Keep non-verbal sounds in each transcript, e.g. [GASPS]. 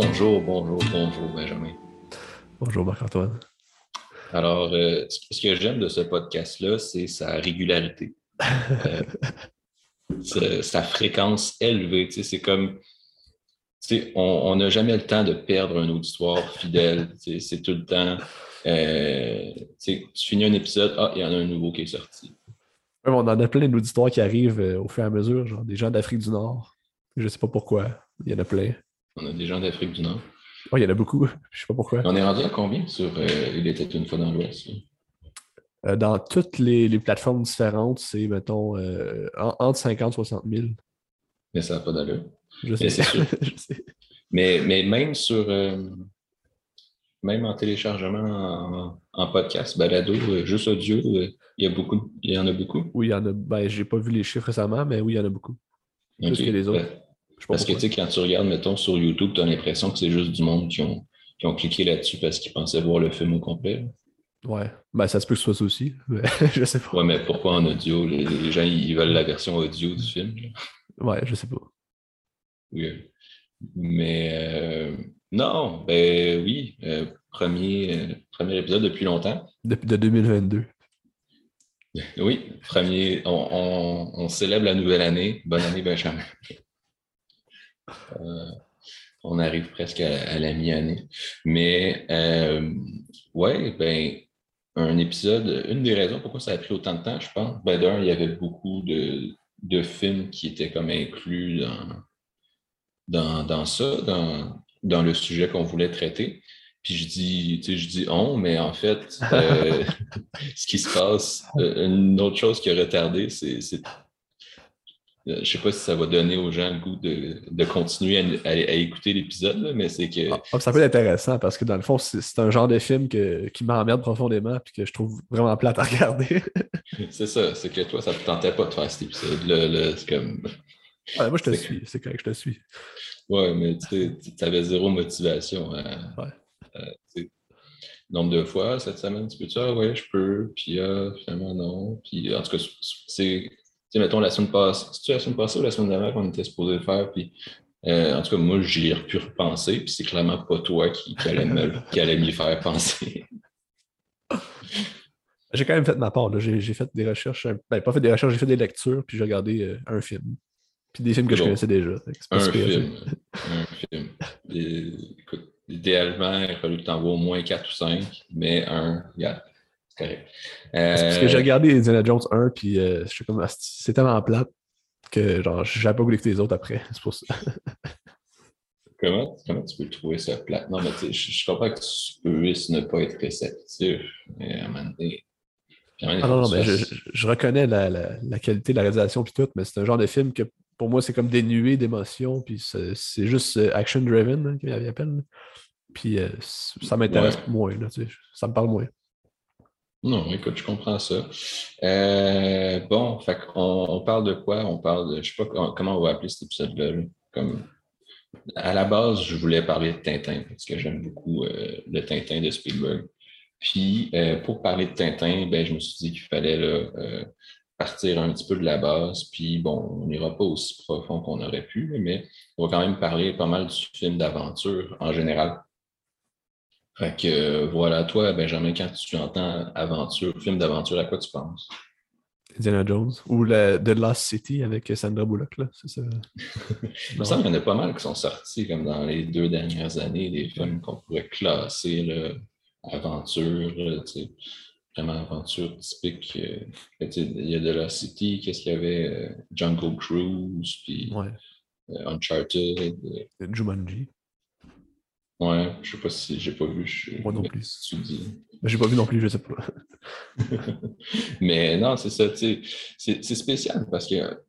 Bonjour, bonjour, bonjour, Benjamin. Bonjour, Marc-Antoine. Alors, euh, ce que j'aime de ce podcast-là, c'est sa régularité. Euh, [LAUGHS] sa, sa fréquence élevée. Tu sais, C'est comme. tu sais, on n'a jamais le temps de perdre un auditoire fidèle. Tu sais, C'est tout le temps. euh, tu finis un épisode, ah, il y en a un nouveau qui est sorti. Ouais, On en a plein d'auditoires qui arrivent au fur et à mesure, genre des gens d'Afrique du Nord. Je sais pas pourquoi. Il y en a plein. On a des gens d'Afrique du Nord. Oh, il y en a beaucoup. [LAUGHS] Je sais pas pourquoi. On est rendu à combien sur euh, Il était une fois dans l'Ouest? Euh, dans toutes les, les plateformes différentes, c'est, mettons, euh, en- entre 50 et 60 000. Mais ça n'a pas d'allure. Je Mais sais. sûr. [LAUGHS] Je sais. Mais, mais même sur même en téléchargement en, en podcast, balado, juste audio, il y a beaucoup, il y en a beaucoup? Oui, il y en a. Ben, j'ai pas vu les chiffres récemment, mais oui, il y en a beaucoup. Plus que les autres. Ouais. Je Parce que tu sais, quand tu regardes, mettons, sur YouTube, tu as l'impression que c'est juste du monde qui ont, qui ont cliqué là-dessus parce qu'ils pensaient voir le film au complet. Ouais. Ben, ça se peut que ce soit ça aussi. [LAUGHS] mais je sais pas. Ouais, mais pourquoi en audio? Les, les gens, ils veulent la version audio du film. là. Ouais, je sais pas. Oui. Mais euh, non, ben oui, euh, premier, euh, premier épisode depuis longtemps. Depuis de 2022. Oui, premier, on, on- on célèbre la nouvelle année. Bonne année, Benjamin. [LAUGHS] Euh, on arrive presque à, à la mi-année. Mais euh, ouais, ben, un épisode, une des raisons pourquoi ça a pris autant de temps, je pense, ben d'un, il y avait beaucoup de, de films qui étaient comme inclus dans, dans, dans ça, dans, dans le sujet qu'on voulait traiter. Puis je dis, tu sais, je dis on, mais en fait, euh, [LAUGHS] ce qui se passe, euh, une autre chose qui a retardé, c'est. Euh, Je sais pas si ça va donner aux gens le goût de, de continuer à, à- à écouter l'épisode, mais c'est que. Ah, ça peut être intéressant parce que dans le fond, c'est un genre de film que- qui m'emmerde profondément et que je trouve vraiment plate à regarder. [LAUGHS] C'est ça, c'est que toi, ça te tentait pas de faire cet épisode-là. là, c'est comme. Ouais, moi, je te C'est- suis. C'est correct, je te suis. Ouais, mais tu avais zéro motivation. Ouais. tu sais, nombre de fois cette semaine, tu peux dire, ah ouais, je peux, puis ah, finalement non. Puis en tout cas, c'est. Tu sais, mettons la semaine passée, c'est la semaine passée ou la semaine d'avant qu'on était supposé faire, puis euh, en tout cas, moi, j'y ai pu repenser, puis c'est clairement pas toi qui, qui allais me, [LAUGHS] qui allait m'y faire penser. [LAUGHS] J'ai quand même fait ma part. J'ai fait des recherches. Ben, pas fait des recherches, j'ai fait des lectures, puis j'ai regardé euh, un film. Puis des films que je connaissais déjà. Un film. Un film. Et, écoute, idéalement, il fallu que tu en vois au moins 4 ou 5, mais un, regarde, correct. Parce que Euh, j'ai regardé Indiana Jones 1, puis euh, je suis comme, c'est tellement plate que genre, j'avais pas voulu écouter les autres après. [LAUGHS] C'est pour ça. Comment, comment tu peux trouver ça plate? Non, mais tu sais, je, je comprends que tu puisses ne pas être réceptif, mais à un moment donné. Ah non, non, mais je, reconnais la, la- la qualité de la réalisation puis tout, mais c'est un genre de film que pour moi, c'est comme dénué d'émotion, puis c'est juste euh, action-driven, hein, qu'il appelle. Puis euh, ça m'intéresse Ouais. moins, là, tu sais, ça me parle moins. Non, écoute, je comprends ça. Euh, bon, fait on parle de quoi? On parle de, je sais pas comment, on va appeler cet épisode-là. là. Comme, à la base, je voulais parler de Tintin, parce que j'aime beaucoup euh, le Tintin de Spielberg. Puis, euh, pour parler de Tintin, ben, je me suis dit qu'il fallait partir un petit peu de la base. Puis, bon, on n'ira pas aussi profond qu'on aurait pu, mais on va quand même parler pas mal du film d'aventure en général. Fait que euh, voilà, toi, Benjamin, quand tu entends aventure, film d'aventure, à quoi tu penses? Indiana Jones. Ou la, The Lost City avec Sandra Bullock, là, c'est ça? [LAUGHS] Il me semble qu'il y en a pas mal qui sont sortis comme dans les deux dernières années, des films qu'on pourrait classer là, aventure, là, vraiment aventure typique. euh, il y a de la City, qu'est-ce qu'il y avait? euh, Jungle Cruise, puis Ouais. euh, Uncharted. Jumanji. Ouais, je sais pas si j'ai pas vu. Je, Moi non plus. Tu dis. J'ai pas vu non plus, je sais pas. [LAUGHS] Mais non, c'est ça, tu sais, c'est spécial parce que,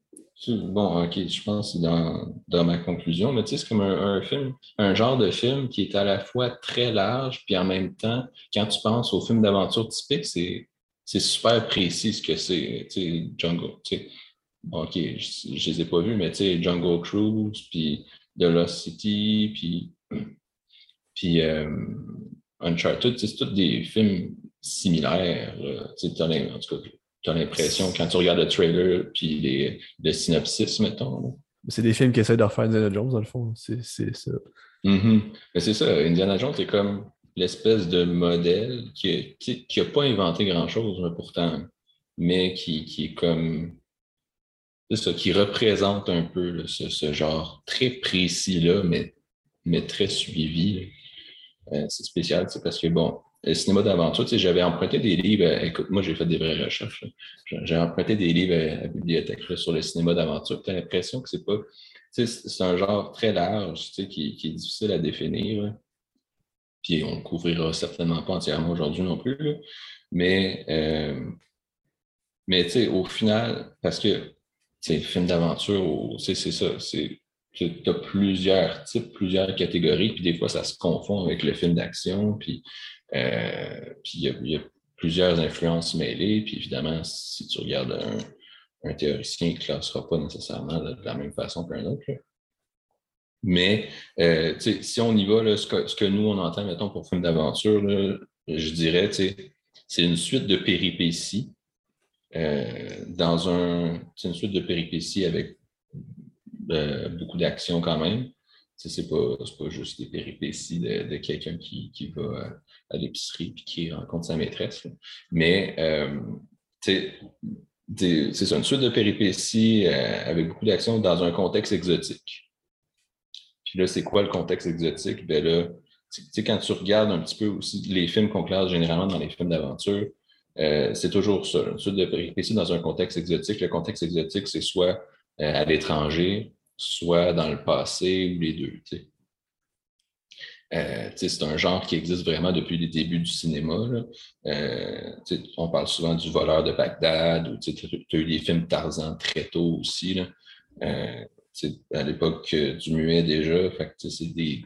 bon, ok, je pense que dans, dans ma conclusion, mais tu sais, c'est comme un, un film, un genre de film qui est à la fois très large, puis en même temps, quand tu penses au film d'aventure typique, c'est super précis ce que c'est, tu sais, Jungle, tu sais. Bon, ok, je, je les ai pas vus, mais tu sais, Jungle Cruise, puis The Lost City, puis, puis euh, Uncharted, c'est tous des films similaires. en tout cas, tu as l'impression, quand tu regardes le trailer puis les, le synopsis, mettons. C'est des films qui essaient de refaire Indiana Jones, dans le fond. C'est c'est ça. Mm-hmm. Mais c'est ça, Indiana Jones est comme l'espèce de modèle qui n'a pas inventé grand-chose, pourtant, mais qui, qui est comme. C'est ça, qui représente un peu ce, genre très précis-là, mais, mais très suivi. Euh, c'est spécial, c'est parce que, bon, le cinéma d'aventure, tu sais, j'avais emprunté des livres, euh, écoute, moi j'ai fait des vraies recherches, j'ai emprunté des livres à la bibliothèque sur le cinéma d'aventure, tu as l'impression que c'est pas, c'est un genre très large, tu sais, qui, qui est difficile à définir, puis on ne couvrira certainement pas entièrement aujourd'hui non plus, mais, euh, mais tu sais, au final, parce que, sais, film d'aventure, c'est ça, c'est tu as plusieurs types, plusieurs catégories, puis des fois, ça se confond avec le film d'action, puis euh, il y, a plusieurs influences mêlées, puis évidemment, si tu regardes un, théoricien, il ne classera pas nécessairement de, la même façon qu'un autre. Mais euh, si on y va, ce, que, nous, on entend, mettons, pour film d'aventure, je dirais, c'est une suite de péripéties euh, dans un. C'est une suite de péripéties avec euh, beaucoup d'action quand même. C'est pas, pas juste des péripéties de, quelqu'un qui, va à l'épicerie et qui rencontre sa maîtresse. Mais c'est une suite de péripéties avec beaucoup d'action dans un contexte exotique. Puis là, c'est quoi le contexte exotique? Ben là, tu sais, quand tu regardes un petit peu aussi les films qu'on classe généralement dans les films d'aventure, euh, c'est toujours ça. Une de péripéties dans un contexte exotique. Le contexte exotique, c'est soit euh, à l'étranger, soit dans le passé ou les deux. Euh, c'est un genre qui existe vraiment depuis les débuts du cinéma. on parle souvent du voleur de Bagdad, ou tu as eu les films Tarzan très tôt aussi. Là à l'époque euh, du muet déjà. Fait des,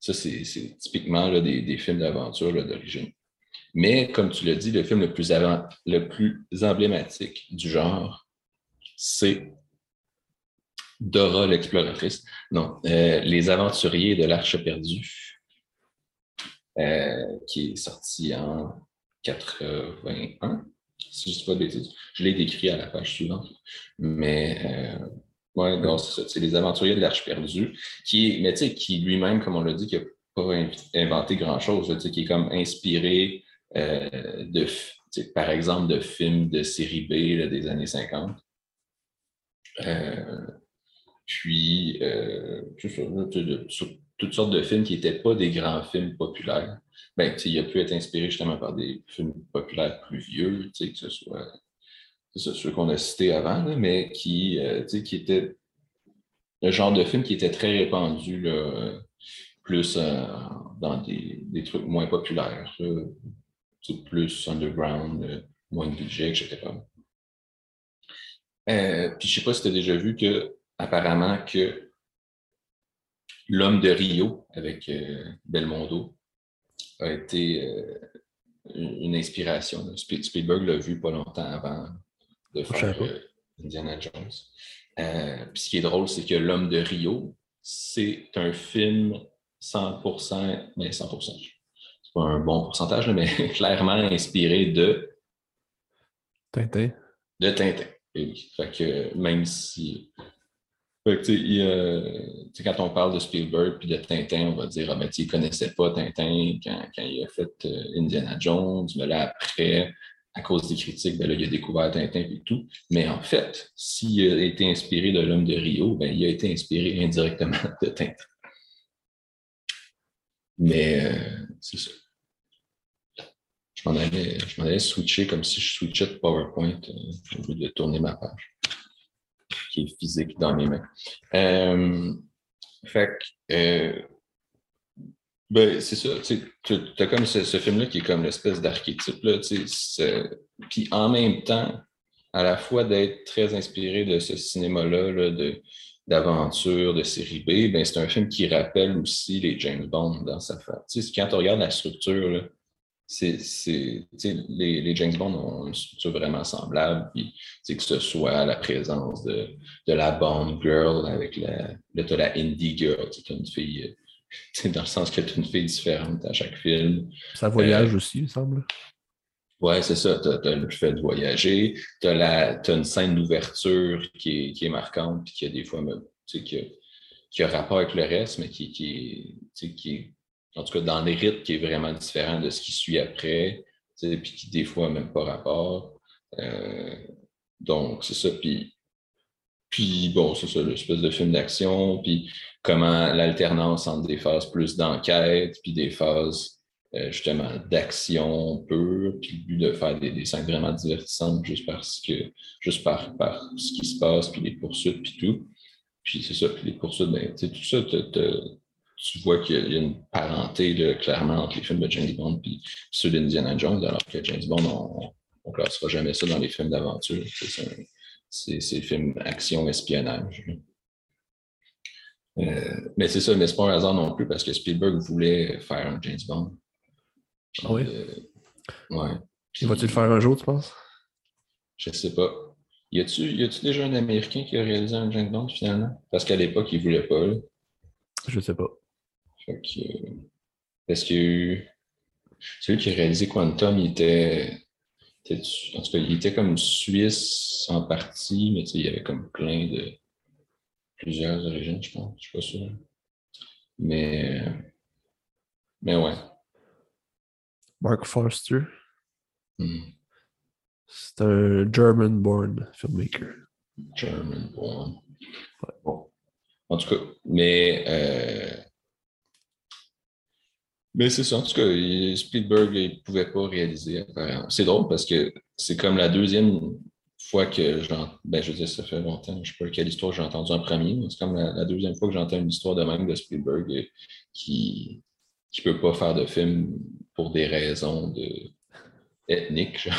ça, c'est typiquement des, films d'aventure d'origine. Mais comme tu l'as dit, le film le plus, le plus emblématique du genre, c'est Dora l'exploratrice. Non, euh, Les aventuriers de l'Arche perdue, euh, qui est sorti en 81, si je ne pas. Je l'ai décrit à la page suivante. Mais oui, c'est ça. C'est Les Aventuriers de l'Arche perdue, qui, mais qui lui-même, comme on l'a dit, qui n'a pas inventé grand-chose, qui est comme inspiré euh, de, par exemple, de films de série B des années 50. Euh, puis, euh, sur toutes sortes de films qui n'étaient pas des grands films populaires. Ben, il a pu être inspiré justement par des films populaires plus vieux, que ce soit ceux qu'on a cités avant, mais qui, euh, qui étaient le genre de film qui était très répandu, plus euh, dans des, trucs moins populaires, plus underground, euh, moins de budget, etc. puis je sais pas si tu as déjà vu que apparemment que L'homme de Rio avec Belmondo a été une inspiration. Spielberg l'a vu pas longtemps avant de faire euh, Indiana Jones. Euh, puis ce qui est drôle, c'est que L'homme de Rio, c'est un film 100%, mais 100%, c'est pas un bon pourcentage, mais [LAUGHS] clairement inspiré de Tintin. De Tintin. Et oui. Fait que même si. Que, quand on parle de Spielberg puis de Tintin, on va dire Ah, ben, il ne connaissait pas Tintin quand, il a fait euh, Indiana Jones, mais là, après, à cause des critiques, ben il a découvert Tintin et tout. Mais en fait, s'il a été inspiré de l'homme de Rio, ben, il a été inspiré indirectement de Tintin. Mais euh, c'est ça. Je m'en allais, allais, switcher comme si je switchais de PowerPoint euh, au lieu de tourner ma page, qui est physique dans mes mains. Euh, fait que, euh, ben, c'est ça. Tu as comme ce, film-là qui est comme l'espèce d'archétype. Puis en même temps, à la fois d'être très inspiré de ce cinéma-là, de, d'aventure, de série B, ben, c'est un film qui rappelle aussi les James Bond dans sa forme. Quand on regarde la structure, c'est, les, les, James Bond ont une structure vraiment semblable, puis, que ce soit la présence de, de la Bond Girl avec la, la Indie Girl, c'est une fille [LAUGHS] dans le sens que tu une fille différente à chaque film. Ça voyage euh, aussi, il me semble. Oui, c'est ça. Tu as, le fait de voyager. Tu as, une scène d'ouverture qui est, marquante, puis qui a des fois, tu sais, qui qui a rapport avec le reste, mais qui, qui, qui est, en tout cas, dans les rythmes, qui est vraiment différent de ce qui suit après, puis qui, des fois, n'a même pas rapport. Euh, donc, c'est ça. Puis, puis bon, c'est ça, l'espèce de film d'action, puis comment l'alternance entre des phases plus d'enquête, puis des phases euh, justement d'action pure, puis le but de faire des, des, scènes vraiment divertissantes juste parce que juste par, par ce qui se passe, puis les poursuites, puis tout. Puis c'est ça, puis les poursuites, ben, tout ça, tu vois qu'il y a une parenté là, clairement entre les films de James Bond et ceux d'Indiana Jones, alors que James Bond, on ne classera jamais ça dans les films d'aventure. C'est films action, espionnage. Euh, mais c'est ça, mais c'est pas un hasard non plus parce que Spielberg voulait faire un James Bond. ah oui? Euh, ouais. Puis, va-t-il le faire un jour, tu penses? Je sais pas. Y a-tu déjà un Américain qui a réalisé un James Bond finalement? Parce qu'à l'époque, il voulait pas. Là. Je sais pas. Fait que, parce que celui qui a réalisé Quantum, il était, en tout cas, il était comme suisse en partie, mais il y avait comme plein de plusieurs origines, je pense. Je suis pas sûr. Mais, mais ouais. Mark Forster. Hmm. C'est un German-born filmmaker. German-born. Bon. En tout cas, mais euh, mais c'est ça. En tout cas, Spielberg ne pouvait pas réaliser. C'est drôle parce que c'est comme la deuxième fois que j'entends. Ben, je veux dire, ça fait longtemps. Je ne sais pas quelle histoire j'ai entendu en premier. C'est comme la, deuxième fois que j'entends une histoire de même de Spielberg euh, qui ne peut pas faire de film pour des raisons de... ethniques. [LAUGHS]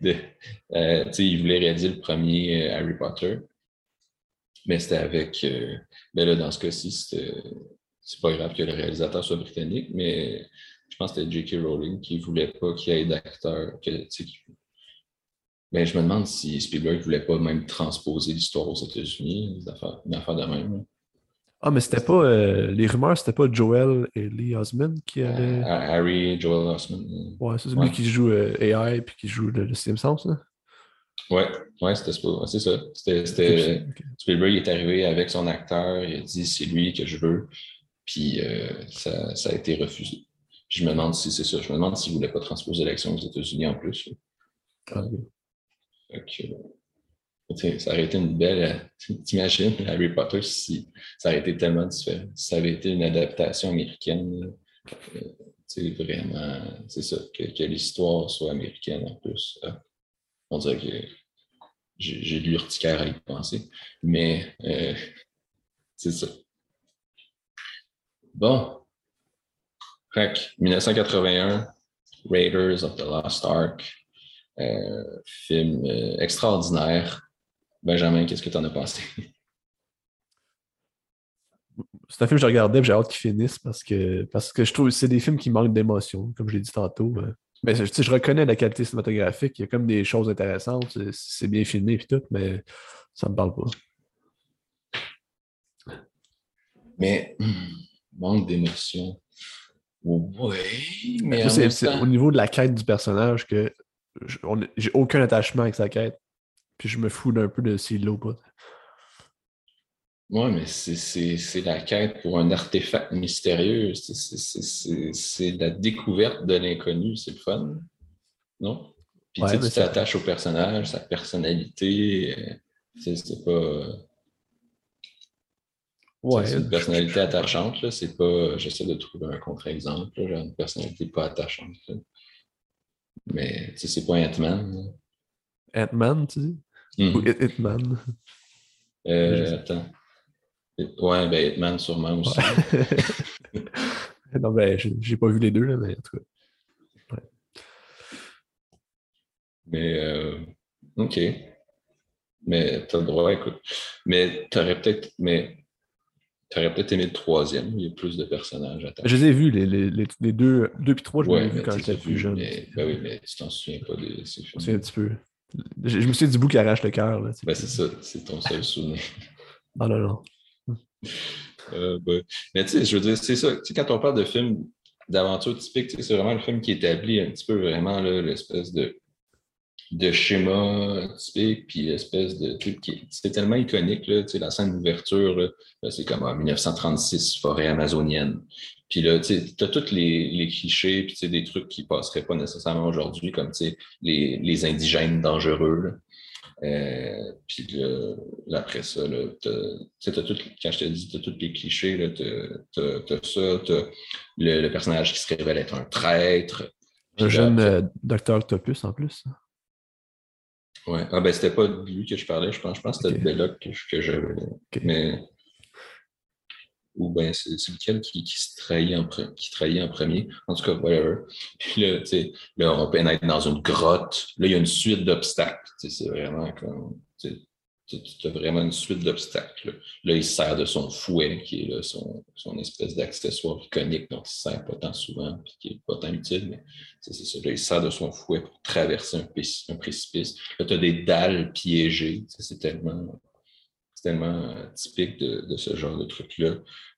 De, euh, il voulait réaliser le premier euh, Harry Potter, mais c'était avec. ben là, dans ce cas-ci, c'était c'est pas grave que le réalisateur soit britannique, mais je pense que c'était J.K. Rowling qui voulait pas qu'il y ait d'acteurs. Mais je me demande si Spielberg voulait pas même transposer l'histoire aux États-Unis, une affaire, de même. Ah, mais c'était pas. Euh, les rumeurs, c'était pas Joel et Lee Osmond qui euh, allaient. Harry et Joel Osmond. Ouais, c'est celui qui joue euh, AI puis qui joue le, le Simpsons, là. Ouais, ouais, c'était c'est ça. C'était, Spielberg est arrivé avec son acteur, il a dit c'est lui que je veux. Puis euh, ça, ça, a été refusé. Puis je me demande si c'est ça. Je me demande s'ils ne voulaient pas transposer l'élection aux États-Unis en plus. Ah, ça aurait été une belle. T'imagines Harry Potter si ça aurait été tellement différent. Si ça avait été une adaptation américaine, c'est euh, vraiment. C'est ça, que, que l'histoire soit américaine en plus. Euh, on dirait que j'ai l'urticaire à y penser. Mais c'est ça. Bon. Fait 1981, Raiders of the Lost Ark. Euh, film euh, extraordinaire. Benjamin, qu'est-ce que tu en as pensé? C'est un film que je regardais j'ai hâte qu'il finisse parce que, parce que je trouve que c'est des films qui manquent d'émotion, comme je l'ai dit tantôt. Euh. Mais je reconnais la qualité cinématographique, il y a comme des choses intéressantes, c'est bien filmé et tout, mais ça me parle pas. Mais manque d'émotion. Oui, mais. C'est au niveau de la quête du personnage que j'ai aucun attachement avec sa quête. Puis je me fous d'un peu de s'il ou pas. Oui, mais c'est la quête pour un artefact mystérieux. C'est la découverte de l'inconnu. C'est le fun. Non? Puis tu t'attaches au personnage, sa personnalité. Euh, c'est pas. C'est une personnalité attachante. C'est pas. J'essaie de trouver un contre-exemple. J'ai une personnalité pas attachante. Mais tu sais, c'est pas Ant-Man. Ant-Man, tu dis? Mm-hmm. Ou Hitman? Euh, attends. Ouais, ben Hitman sûrement aussi. [LAUGHS] non, ben, j'ai pas vu les deux, là, mais en tout cas. Mais, euh, OK. Mais t'as le droit, écoute. Mais t'aurais peut-être. Mais tu aurais peut-être aimé le troisième, il y a plus de personnages à Je les ai vus, les, les, les deux, deux puis trois, je les ai vus quand j'étais plus jeune. ben oui, mais tu t'en souviens pas de ces films. C'est un petit peu. Je, me souviens du bout qui arrache le cœur. Ben c'est ça, c'est ton seul souvenir. [LAUGHS] Ah non, non. Euh, ben, mais tu sais, je veux dire, c'est ça. Tu sais, quand on parle de films d'aventure typique, c'est vraiment le film qui établit un petit peu vraiment l'espèce de de schéma typique, puis espèce de truc qui c'est tellement iconique, là, la scène d'ouverture, c'est comme en 1936, forêt amazonienne. Puis là, tu as tous les, les clichés, puis des trucs qui passeraient pas nécessairement aujourd'hui, comme les, les indigènes dangereux. Euh, puis là, après ça, tu as, tout, quand je te dis, tu as tous les clichés, tu as, ça, tu as le, personnage qui se révèle être un traître. Un jeune euh, docteur Octopus en plus. Ouais. Ah ben c'était pas de lui que je parlais, je pense, je pense que c'était de Belloc que, que j'avais. Mais ou bien c'est lequel qui, qui, se trahit en, qui trahit en premier? En tout cas, whatever. [LAUGHS] Puis là, tu sais, là, on pénètre dans une grotte. Là, il y a une suite d'obstacles. C'est vraiment comme. Tu as vraiment une suite d'obstacles. Là. il sert de son fouet, qui est là, son, son espèce d'accessoire iconique dont il ne sert pas tant souvent, puis qui n'est pas tant utile, mais c'est ça. Là, il sert de son fouet pour traverser un, précipice. Là, tu as des dalles piégées. C'est tellement tellement euh, typique de, ce genre de truc-là.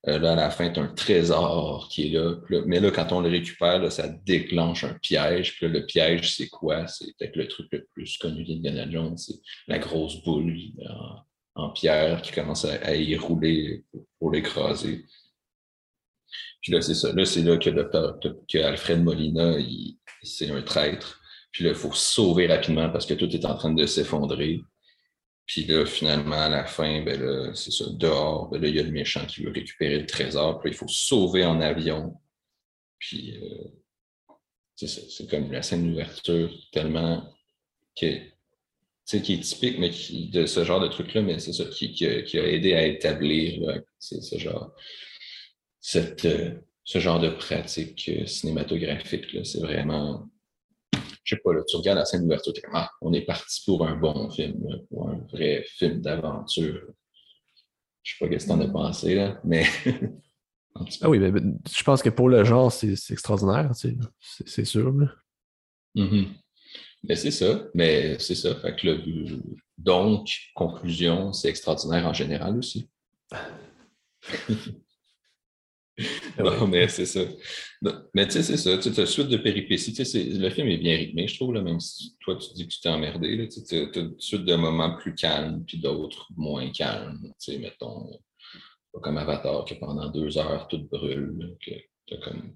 Euh, là, à la fin, tu as un trésor qui est là. mais là, quand on le récupère, ça déclenche un piège. Puis le piège, c'est quoi? C'est peut-être le truc le plus connu d'Indiana Jones, c'est la grosse boule en, pierre qui commence à, y rouler pour, l'écraser. Puis là, c'est ça. Là, c'est là que, que Alfred Molina, c'est un traître. Puis là, il faut sauver rapidement parce que tout est en train de s'effondrer. Puis là, finalement, à la fin, ben c'est ça, dehors, ben là, il y a le méchant qui veut récupérer le trésor, puis il faut sauver en avion. Puis euh, c'est c'est comme la scène d'ouverture tellement qui qui est typique mais de ce genre de truc-là, mais c'est ça qui, qui, a, aidé à établir ce genre, cette, euh, ce genre de pratique euh, cinématographique. C'est vraiment je sais pas, là, tu regardes la scène d'ouverture, tu ah, on est parti pour un bon film, pour un vrai film d'aventure. Je sais pas ce que tu en as pensé, là, mais. [LAUGHS] ah oui, mais, je pense que pour le genre, c'est extraordinaire, c'est sûr. Mm-hmm. Mais c'est ça, mais c'est ça. Fait que donc, conclusion, c'est extraordinaire en général aussi. [LAUGHS] non, mais c'est ça. Mais tu sais, c'est ça. Tu as suite de péripéties. Le film est bien rythmé, je trouve, là, même si toi, tu dis que tu t'es emmerdé. Tu as une suite de moments plus calmes, puis d'autres moins calmes. Tu sais, mettons, pas comme Avatar, que pendant deux heures, tout brûle, que tu as comme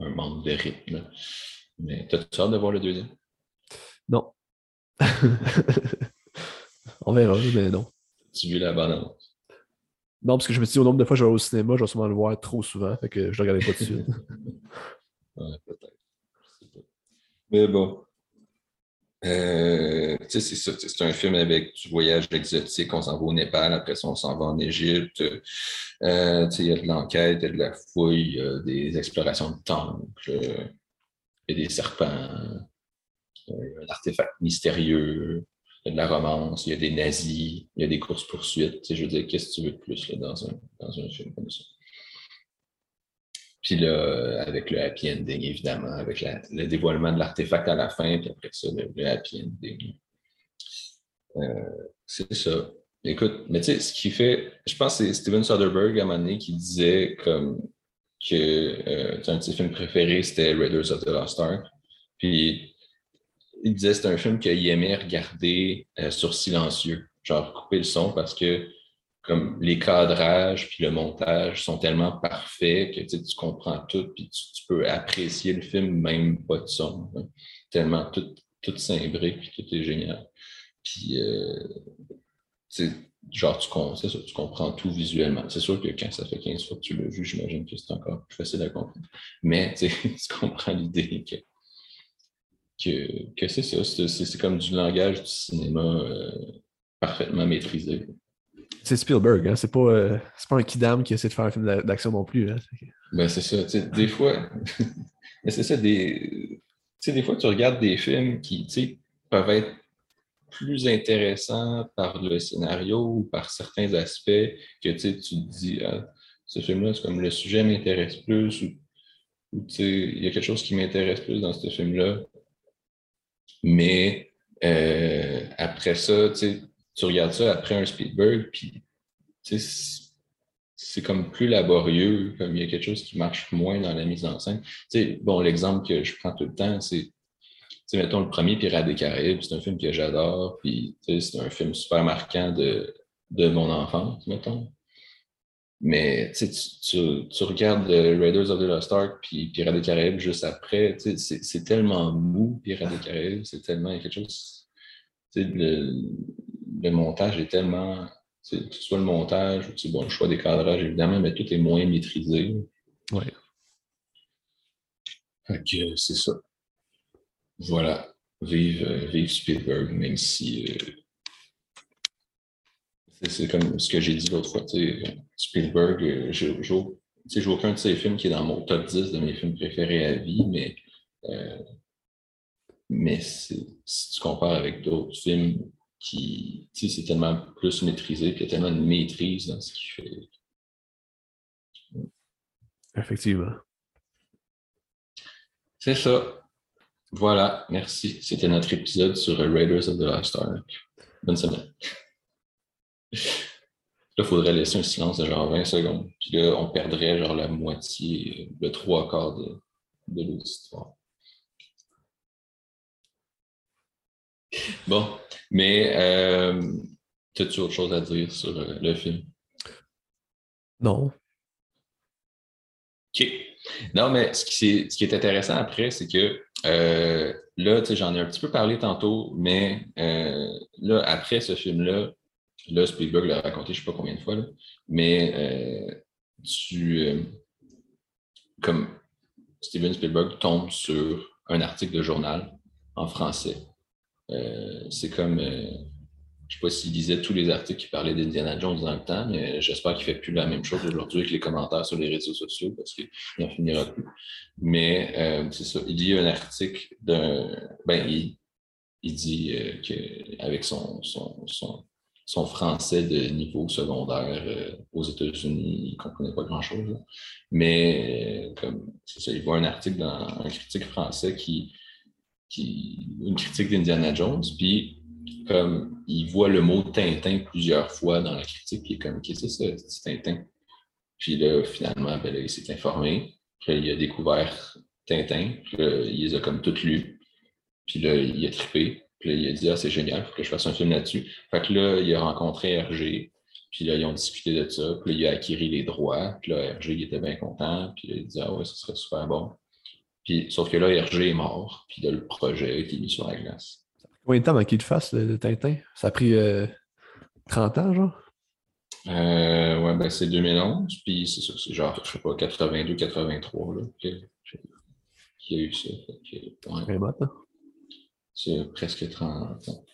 un manque de rythme. Mais t'as-tu hâte de voir le deuxième? Non. [LAUGHS] On verra, mais non. Tu vu la bande non, parce que je me suis dit, au nombre de fois que je vais au cinéma, je vais sûrement le voir trop souvent. Fait que je ne le regardais pas tout de suite. [LAUGHS] ouais, peut-être. Mais bon. Euh, c'est ça. C'est un film avec du voyage exotique. On s'en va au Népal, après ça, on s'en va en Égypte. Euh, il y a de l'enquête, il y a de la fouille, il des explorations de temples, il y a des serpents, un artefact mystérieux il y a de la romance, il y a des nazis, il y a des courses-poursuites. Je veux dire, qu'est-ce que tu veux de plus là, dans, un, dans un film comme ça? Puis là, avec le happy ending, évidemment, avec le dévoilement de l'artefact à la fin, puis après ça, le, happy ending. Euh, c'est ça. Écoute, mais tu sais, ce qui fait, je pense que c'est Steven Soderbergh à un moment donné qui disait comme que euh, un de ses films préférés, c'était Raiders of the Lost Ark. Puis il disait c'était un film qu'il aimait regarder euh, sur silencieux, genre couper le son parce que comme les cadrages puis le montage sont tellement parfaits que tu comprends tout puis tu, peux apprécier le film même pas de son. Hein. Tellement tout, tout s'imbrique puis tout est génial. Puis euh, genre tu, tu comprends tout visuellement. C'est sûr que quand ça fait 15 fois que tu l'as vu, j'imagine que c'est encore plus facile à comprendre. Mais tu [LAUGHS] comprends l'idée que que, c'est ça. C'est comme du langage du cinéma euh, parfaitement maîtrisé. C'est Spielberg, hein? c'est pas, euh, pas un kidam qui essaie de faire un film d'action non plus. Hein? Ben, c'est ça. Des fois, [LAUGHS] c'est ça, des, des fois, tu regardes des films qui peuvent être plus intéressants par le scénario ou par certains aspects que tu te dis, ah, ce film-là, c'est comme le sujet m'intéresse plus ou il y a quelque chose qui m'intéresse plus dans ce film-là mais euh, après ça, tu regardes ça après un Spielberg, puis c'est comme plus laborieux, comme il y a quelque chose qui marche moins dans la mise en scène. bon, l'exemple que je prends tout le temps, c'est mettons, le premier Pirates des Caraïbes, c'est un film que j'adore, puis c'est un film super marquant de, de mon enfance, mettons. Mais tu, tu, tu, regardes Raiders of the Lost Ark puis Pirates des Caraïbes juste après, c'est tellement mou, Pirates des Caraïbes, c'est tellement quelque chose. Le, le montage est tellement. Que ce soit le montage ou bon, le choix des cadrages, évidemment, mais tout est moins maîtrisé. Oui. que c'est ça. Voilà. Vive, euh, vive Spielberg, même si. Euh, c'est comme ce que j'ai dit l'autre fois. Spielberg, euh, je j'ai aucun de ses films qui est dans mon top 10 de mes films préférés à vie, mais, mais si tu compares avec d'autres films qui, c'est tellement plus maîtrisé, puis il y a tellement de maîtrise dans ce qu'il fait. Effectivement. C'est ça. Voilà, merci. C'était notre épisode sur Raiders of the Lost Ark. Bonne semaine. Là, il faudrait laisser un silence de genre 20 secondes. Puis là, on perdrait genre la moitié, le trois quarts de, de l'auditoire. Bon, mais euh, as-tu autre chose à dire sur euh, le film? Non. OK. Non, mais ce qui, ce qui est intéressant après, c'est que euh, là, j'en ai un petit peu parlé tantôt, mais euh, là, après ce film-là, là, Spielberg l'a raconté je ne sais pas combien de fois, mais tu, comme Steven Spielberg tombe sur un article de journal en français euh, c'est comme, euh, je ne sais pas s'il lisait tous les articles qui parlaient d'Indiana Jones dans le temps, mais j'espère qu'il ne fait plus la même chose aujourd'hui avec les commentaires sur les réseaux sociaux parce qu'il n'en finira plus. Mais euh, c'est ça, il lit un article d'un. Ben, il, dit qu'avec son, son, français de niveau secondaire aux États-Unis, il ne comprenait pas grand-chose. Mais comme c'est ça, il voit un article dans un critique français qui une critique d'Indiana Jones, puis comme il voit le mot Tintin plusieurs fois dans la critique, puis il est comme, qu'est-ce que c'est Tintin? Puis là, finalement, ben il s'est informé, puis il a découvert Tintin, puis il les a comme toutes lues, puis là, il a trippé, puis là, il a dit, ah, c'est génial, il faut que je fasse un film là-dessus. Fait que là, il a rencontré Hergé, puis là, ils ont discuté de ça, puis là, il a acquis les droits, puis là, Hergé, il était bien content, puis là, il dit, ah ouais, ce serait super bon. Puis, sauf que là, Hergé est mort, puis là, le projet a été mis sur la glace. Combien de temps avant qu'il le fasse, le, Tintin? Ça a pris 30 euh, ans, genre? Euh, ouais, ben c'est 2011, puis c'est ça, c'est genre, je sais pas, 82, 83, là, qu'il y a eu ça. Hein? C'est presque 30 ans.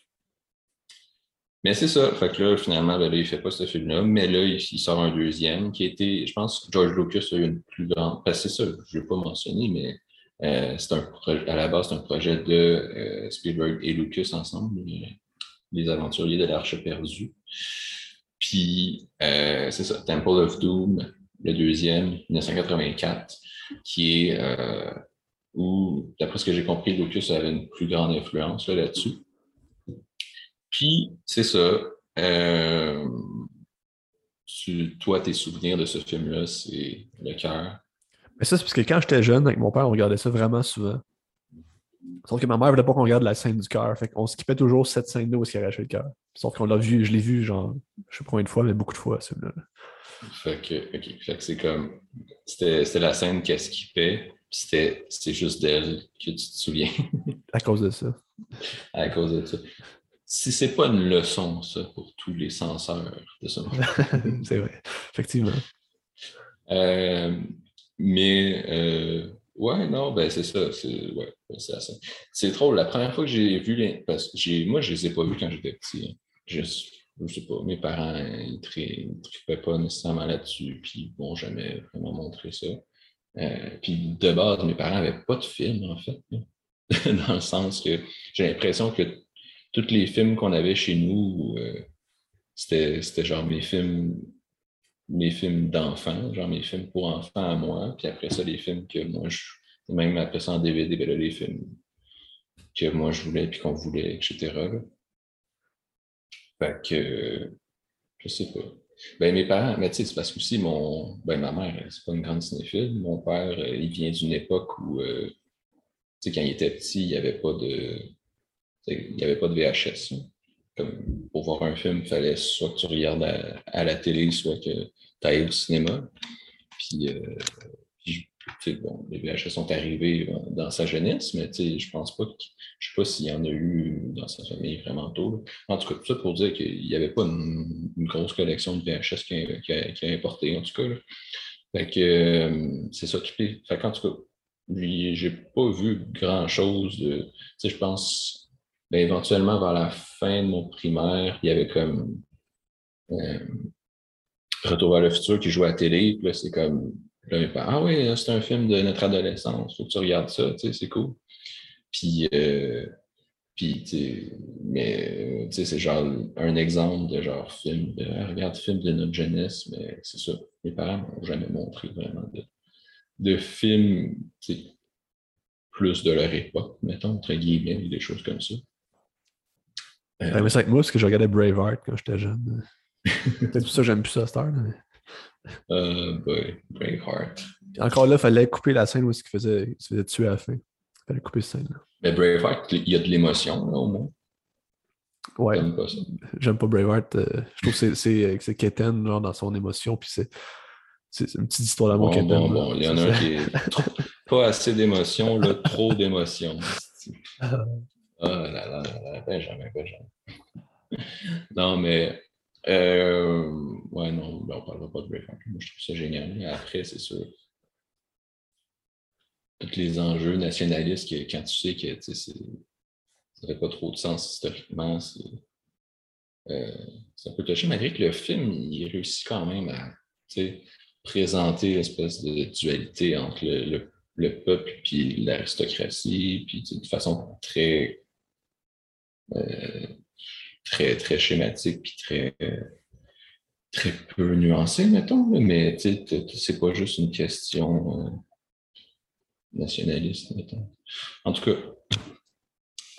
Mais c'est ça. Fait que là, finalement, ben là, il ne fait pas ce film-là. Mais là, il, sort un deuxième qui été, je pense George Lucas a eu une plus grande. Parce c'est ça, je ne vais pas mentionner, mais euh, un à la base, c'est un projet de euh, Spielberg et Lucas ensemble, les, aventuriers de l'Arche perdue. Puis, euh, c'est ça, Temple of Doom, le deuxième, 1984, qui est où, d'après ce que j'ai compris, Lucas avait une plus grande influence là-dessus. Puis, c'est ça. toi, tes souvenirs de ce film-là, c'est le cœur. Mais ça, c'est parce que quand j'étais jeune, avec mon père, on regardait ça vraiment souvent. Sauf que ma mère ne voulait pas qu'on regarde la scène du cœur. Fait qu'on skippait toujours cette scène-là où il arrachait le cœur. Sauf qu'on l'a vu, je l'ai vu, genre, je sais pas combien de fois, mais beaucoup de fois, celui-là. Fait que, ok. Fait que c'est comme. C'était la scène qui skippait, c'était juste d'elle que tu te souviens. à cause de ça. [LAUGHS] À cause de ça. Si c'est pas une leçon, ça, pour tous les censeurs de ce monde. [LAUGHS] c'est vrai, effectivement. Euh, mais euh, ouais, non, ben c'est ça. C'est ouais, C'est drôle. La première fois que j'ai vu les. Parce que j'ai, moi, je les ai pas vus quand j'étais petit. Hein. Je, je sais pas, mes parents, ils ne trippaient pas nécessairement là-dessus, puis ils m'ont jamais vraiment montré ça. Euh, puis de base, mes parents n'avaient pas de film, en fait. [LAUGHS] Dans le sens que j'ai l'impression que tous les films qu'on avait chez nous, euh, c'était genre mes films mes films d'enfants, genre mes films pour enfants à moi, puis après ça, les films que moi, je, même après ça en DVD, ben là, les films que moi je voulais, puis qu'on voulait, etc. Fait que, je sais pas. Ben, mes parents, mais tu sais, c'est parce que mon, ben, ma mère, c'est pas une grande cinéphile. Mon père, euh, il vient d'une époque où, euh, sais, quand il était petit, il n'y avait pas de. Il avait pas de VHS. Comme pour voir un film, il fallait soit que tu regardes à, la télé, soit que tu ailles au cinéma. Puis, euh, bon, les VHS sont arrivés dans sa jeunesse, mais je pense pas je sais pas s'il y en a eu dans sa famille vraiment tôt. En tout cas, tout ça pour dire qu'il n'y avait pas une, grosse collection de VHS qui a, importé, en tout cas. Fait que euh, c'est ça qui fait. Fait qu'en tout cas, j'ai pas vu grand chose de. Je pense, ben, éventuellement, vers la fin de mon primaire, il y avait comme euh, Retour vers le futur qui jouait à la télé. Puis c'est comme ah oui, c'est un film de notre adolescence, faut que tu regardes ça, c'est cool. Puis, euh, mais sais, c'est genre un exemple de genre film, ah, regarde film de notre jeunesse, mais c'est ça. Mes parents m'ont jamais montré vraiment de, films, plus de leur époque, mettons, entre guillemets, des choses comme ça. Euh, mais c'est avec moi, que je regardais Braveheart quand j'étais jeune. Peut-être pour ça que j'aime plus ça, Star. Mais... Euh, boy, Braveheart. Encore là, il fallait couper la scène où il se faisait, il se faisait tuer à la fin. Il fallait couper cette scène-là. Mais Braveheart, il y a de l'émotion, là, au moins. Ouais. J'aime pas ça. J'aime pas Braveheart. Euh, je trouve que c'est, c'est Keten, genre, dans son émotion, puis c'est, c'est une petite histoire d'amour bon, Bon, bon, il y en a un qui est trop, pas assez d'émotion, là, trop d'émotion. [LAUGHS] Ah. oh là là, là, Benjamin, Benjamin. Non, mais euh, ouais, non, ben, on ne parlera pas de Braveheart. Moi, je trouve ça génial. Après, c'est sûr. Tous les enjeux nationalistes, que, quand tu sais que ça n'aurait pas trop de sens historiquement, euh, c'est un peu touché, malgré que le film, il réussit quand même à présenter l'espèce de dualité entre le, le, peuple et l'aristocratie, puis de façon très euh, très, très schématique puis très, très peu nuancé, mettons. Mais c'est pas juste une question euh, nationaliste, mettons. En tout cas,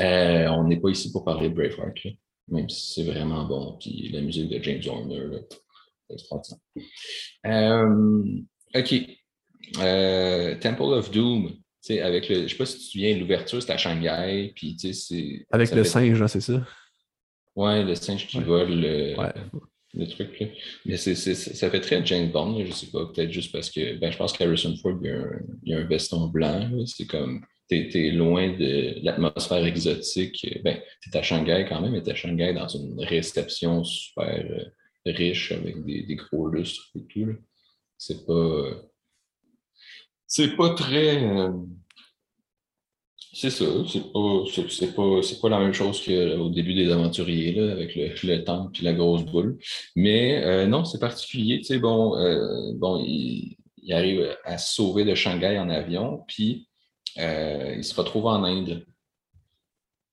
euh, on n'est pas ici pour parler de Braveheart, même si c'est vraiment bon. Puis la musique de James Horner, c'est extraordinaire. Euh, OK. Temple of Doom. Avec le, je ne sais pas si tu te souviens, l'ouverture, c'est à Shanghai. Puis, c'est, avec le singe, c'est ça? Ouais, le singe qui vole le, le truc. Là. Mais c'est, ça fait très James Bond, là, je sais pas, peut-être juste parce que ben, je pense qu'Harrison Ford, il y, a un, il y a un veston blanc. C'est comme t'es, es loin de l'atmosphère exotique. Ben, t'es à Shanghai quand même, mais t'es à Shanghai dans une réception super euh, riche avec des, des, gros lustres et tout. Là. C'est pas. c'est pas très. Euh, c'est ça, c'est pas, c'est, pas, c'est pas la même chose qu'au début des aventuriers, là, avec le, le temple et la grosse boule. Mais euh, non, c'est particulier. Tu sais, bon, euh, bon il, arrive à se sauver de Shanghai en avion, puis euh, il se retrouve en Inde.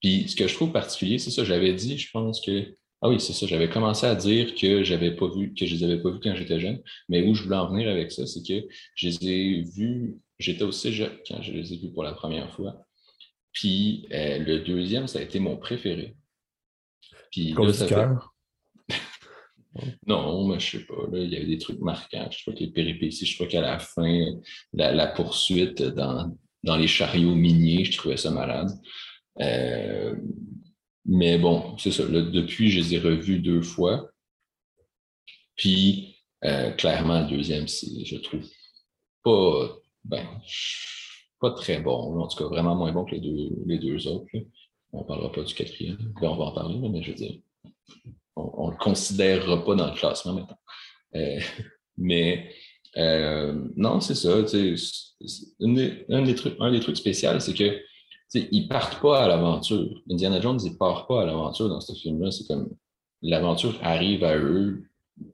Puis ce que je trouve particulier, c'est ça, j'avais dit, je pense que. Ah oui, c'est ça, j'avais commencé à dire que j'avais pas vu, que je les avais pas vus quand j'étais jeune, mais où je voulais en venir avec ça, c'est que je les ai vus, j'étais aussi jeune quand je les ai vus pour la première fois. Puis euh, le deuxième, ça a été mon préféré. Puis là, ça fait... [LAUGHS] non, mais je sais pas. Là, il y avait des trucs marquants. Je crois que les péripéties, je crois qu'à la fin, la, poursuite dans, dans, les chariots miniers, je trouvais ça malade. Euh, mais bon, c'est ça. depuis, je les ai revus deux fois. Puis, euh, clairement, le deuxième, je trouve pas. Ben, pas très bon. En tout cas, vraiment moins bon que les deux, les deux autres. On ne parlera pas du quatrième. on va en parler, mais je veux dire, on ne le considérera pas dans le classement maintenant. Euh, [LAUGHS] mais euh, non, c'est ça. un, des trucs, un des trucs spéciaux, c'est que ils ne partent pas à l'aventure. Indiana Jones, ne part pas à l'aventure dans ce film-là. C'est comme l'aventure arrive à eux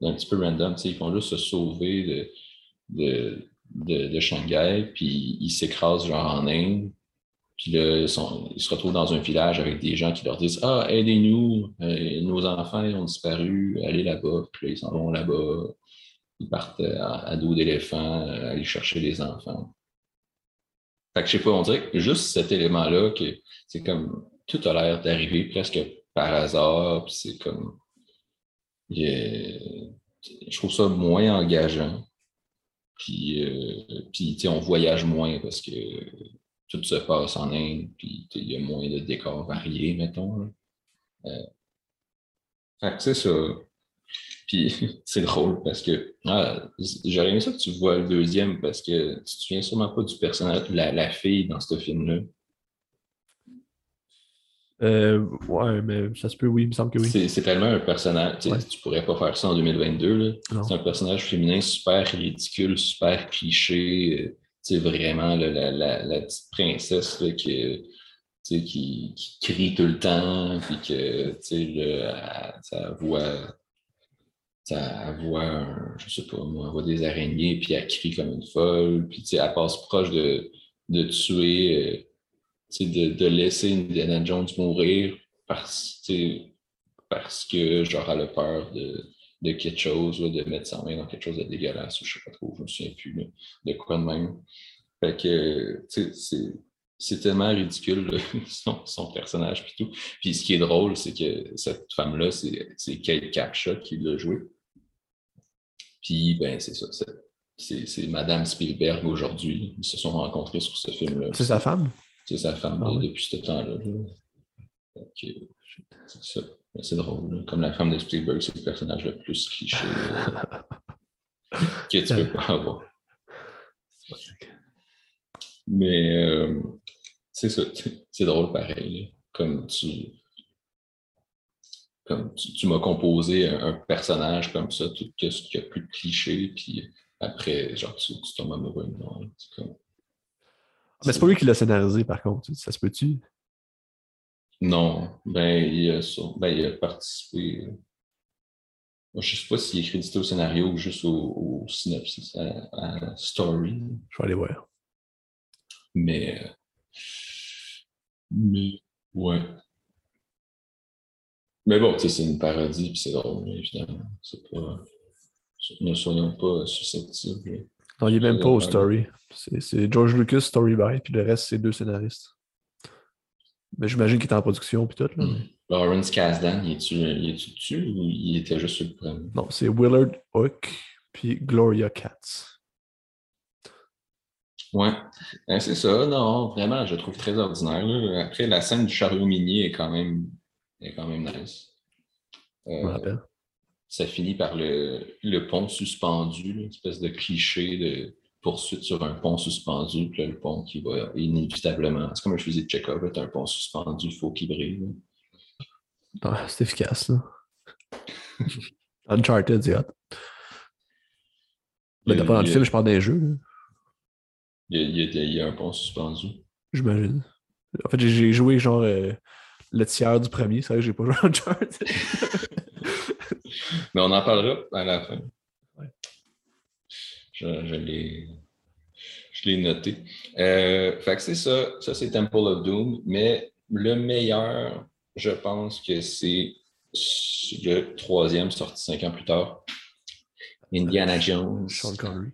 un petit peu random. Ils font juste se sauver de, Shanghai, puis ils s'écrasent genre en Inde. Puis là, ils, se retrouvent dans un village avec des gens qui leur disent Ah, aidez-nous, euh, nos enfants ont disparu, allez là-bas. Puis là, ils s'en vont là-bas. Ils partent à, dos d'éléphant, euh, aller chercher les enfants. Fait que je sais pas, on dirait que juste cet élément-là, que c'est comme tout a l'air d'arriver presque par hasard, puis c'est comme. je trouve ça moins engageant. Puis, euh, on voyage moins parce que tout se passe en Inde, puis il y a moins de décors variés, mettons. Euh, fait que c'est ça. Puis [LAUGHS] c'est drôle parce que ah, j'aurais aimé ça que tu vois le deuxième parce que tu te souviens sûrement pas du personnage, la, la fille dans ce film-là. Euh, ouais, mais ça se peut, oui, il me semble que oui. C'est tellement un personnage, tu tu pourrais pas faire ça en 2022. C'est un personnage féminin super ridicule, super cliché. C'est euh, vraiment la, la, la, petite princesse là, qui, qui, qui, crie tout le temps, puis que sa voix, ça voit, je sais pas, moi, elle voit des araignées, puis elle crie comme une folle, puis elle passe proche de, de tuer. De, de, laisser Indiana Jones mourir parce, que genre elle peur de, quelque chose, de mettre sa main dans quelque chose de dégueulasse, ou je sais pas trop, je me souviens plus de quoi de même. Fait que c'est tellement ridicule [LAUGHS] son, son, personnage puis tout. Puis ce qui est drôle, c'est que cette femme-là, c'est Kate Capshaw qui l'a joué. Puis ben c'est ça, c'est Madame Spielberg aujourd'hui. Ils se sont rencontrés sur ce film-là. C'est sa femme? C'est sa femme ah depuis ce temps-là. C'est drôle. Comme la femme de Spielberg, c'est le personnage le plus cliché [LAUGHS] que tu peux pas avoir. Mais euh, c'est ça, c'est drôle pareil. Comme tu, comme tu, m'as composé un, personnage comme ça, tout ce qui a plus de clichés, puis après, genre, tu, tu tombes amoureux. C'est comme... Mais c'est pas lui qui l'a scénarisé, par contre. Ça se peut-tu? Non. Ben, il a, ben, il a participé. Je sais pas s'il est crédité au scénario ou juste au, synopsis, à, Story. Je vais aller voir. Mais. Mais. Ouais. Mais bon, c'est une parodie, puis c'est drôle, évidemment. C'est pas. Ne soyons pas susceptibles. Non, il n'est même pas au story. C'est George Lucas story by, puis le reste, c'est deux scénaristes. Mais j'imagine qu'il est en production, puis tout. Là. Hmm. Lawrence Kasdan, il est-tu dessus ou il était juste sur le premier? Non, c'est Willard Hook, puis Gloria Katz. Ouais, c'est ça. Non, vraiment, je trouve très ordinaire. Après, la scène du chariot minier est quand même, est quand même nice. Euh, ça finit par le, le pont suspendu, une espèce de cliché de poursuite sur un pont suspendu, puis là, le pont qui va inévitablement. C'est comme un fusil de Chekhov, un pont suspendu, il faut qu'il brille. Ah, c'est efficace, là. [LAUGHS] Uncharted, c'est hot. Mais pas dans le film, je parle d'un jeu. Il, y a, il, y a, un pont suspendu. J'imagine. En fait, j'ai joué genre euh, le tiers du premier, c'est vrai que j'ai pas joué à Uncharted. [LAUGHS] Mais on en parlera à la fin. Je, l'ai noté. Euh, fait que c'est ça. Ça, c'est Temple of Doom. Mais le meilleur, je pense que c'est le troisième sorti cinq ans plus tard. Indiana Jones. Sean Connery.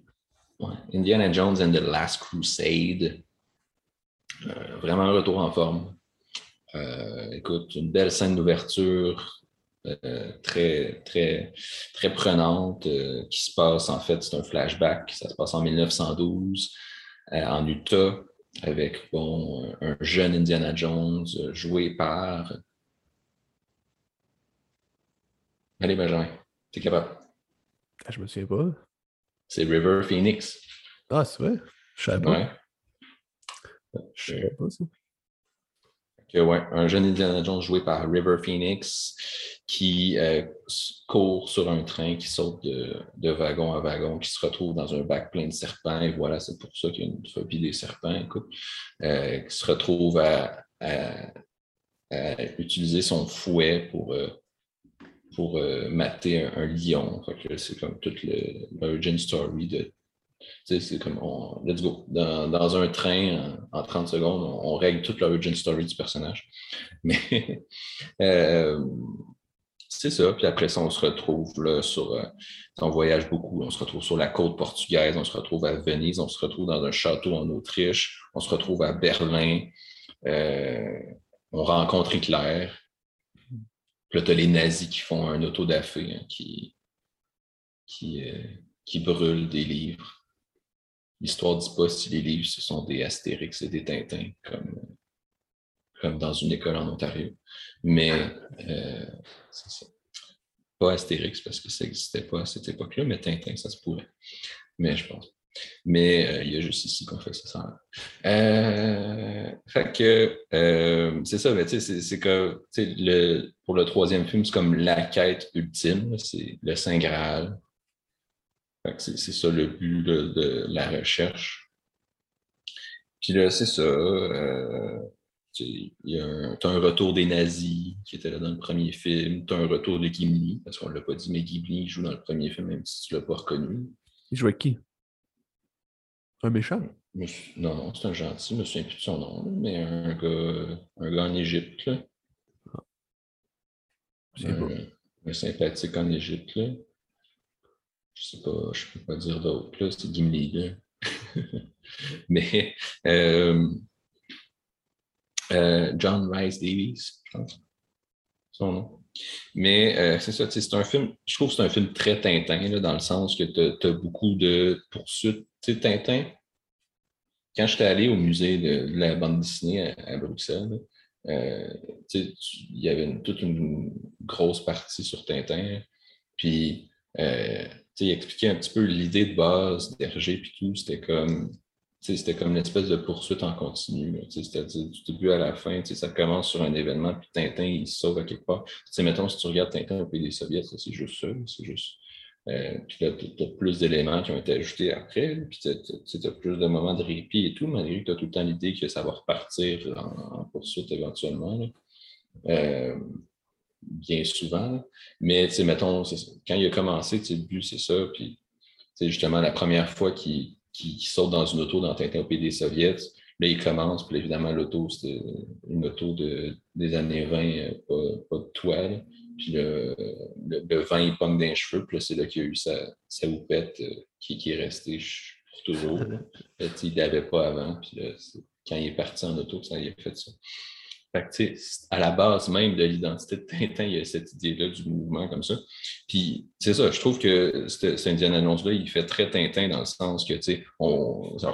Indiana Jones and the Last Crusade. Euh, vraiment un retour en forme. Euh, écoute, une belle scène d'ouverture euh, très, très, très prenante euh, qui se passe, en fait, c'est un flashback, ça se passe en 1912 euh, en Utah avec bon, un jeune Indiana Jones joué par. Allez, Benjamin, t'es capable. Ah, je me souviens pas. C'est River Phoenix. Ah, c'est vrai? Je savais pas. Je savais pas ça. Ouais, un jeune Indiana Jones joué par River Phoenix qui euh, court sur un train, qui saute de, wagon à wagon, qui se retrouve dans un bac plein de serpents. Et voilà, c'est pour ça qu'il y a une phobie des serpents, écoute, euh, qui se retrouve à, utiliser son fouet pour, euh, pour mater un, lion. c'est comme toute l'origin story de. C'est comme, let's go. Dans, un train, en, 30 secondes, on, règle toute l'origin story du personnage. [LAUGHS] Mais c'est ça. Puis après ça, on se retrouve là, sur. Euh, on voyage beaucoup. On se retrouve sur la côte portugaise, on se retrouve à Venise, on se retrouve dans un château en Autriche, on se retrouve à Berlin. Euh, on rencontre Hitler. Puis là, tu as les nazis qui font un autodafé, hein, qui, qui, euh, qui brûlent des livres. L'histoire ne dit pas si les livres, ce sont des Astérix et des Tintins, comme, comme dans une école en Ontario. Mais euh, c'est ça. Pas Astérix, parce que ça n'existait pas à cette époque-là, mais Tintin, ça se pourrait. Mais je pense. Mais euh, il y a juste ici qu'on fait ça euh, fait que c'est ça, c'est que le, pour le troisième film, c'est comme la quête ultime, c'est le Saint Graal. C'est ça le but de, la recherche. Puis là, c'est ça. il y a un, as un retour des nazis qui était là dans le premier film. Tu as un retour de Gimli, parce qu'on ne l'a pas dit, mais Gimli joue dans le premier film, même si tu ne l'as pas reconnu. Il jouait qui? Un méchant? Non, non, c'est un gentil, je me souviens plus de son nom, mais un gars, un gars en Égypte. Là. C'est un, un, sympathique en Égypte. Là. Je sais pas, je peux pas dire d'autre. C'est Gimli. [LAUGHS] mais euh, euh, John Rice Davies, je pense. Son nom. Mais euh, c'est ça, c'est un film, je trouve que c'est un film très Tintin, là, dans le sens que tu as, beaucoup de poursuites. Tu sais, Tintin, quand j'étais allé au musée de, la bande dessinée à, Bruxelles, euh, il y avait toute une grosse partie sur Tintin. Puis, il expliquait un petit peu l'idée de base d'Hergé, puis tout. C'était comme c'était comme une espèce de poursuite en continu. C'est-à-dire du début à la fin, ça commence sur un événement, puis Tintin, il se sauve à quelque part. sais, mettons, si tu regardes Tintin au pays des Soviets, c'est juste ça. C'est juste. Euh, puis là, tu as plus d'éléments qui ont été ajoutés après, puis tu as, plus de moments de répit et tout, malgré que tu as tout le temps l'idée que ça va repartir en, poursuite éventuellement. Euh, bien souvent. Mais mettons, quand il a commencé, le but, c'est ça. Puis justement, la première fois qu'il qui, saute dans une auto dans Tintin au pays des Soviets. Là, il commence, puis évidemment, l'auto, c'était une auto de, des années 20, euh, pas, pas de toile. Puis le, le, vent, il pogne d'un cheveux, puis là, c'est là qu'il a eu sa, sa houppette euh, qui, qui, est restée pour toujours. [LAUGHS] il ne l'avait pas avant, puis là, quand il est parti en auto, ça, il a fait ça. Fait que, à la base même de l'identité de Tintin, il y a cette idée-là du mouvement comme ça. Puis, c'est ça, je trouve que cette, Indiana Annonce-là, il fait très Tintin dans le sens que, tu sais,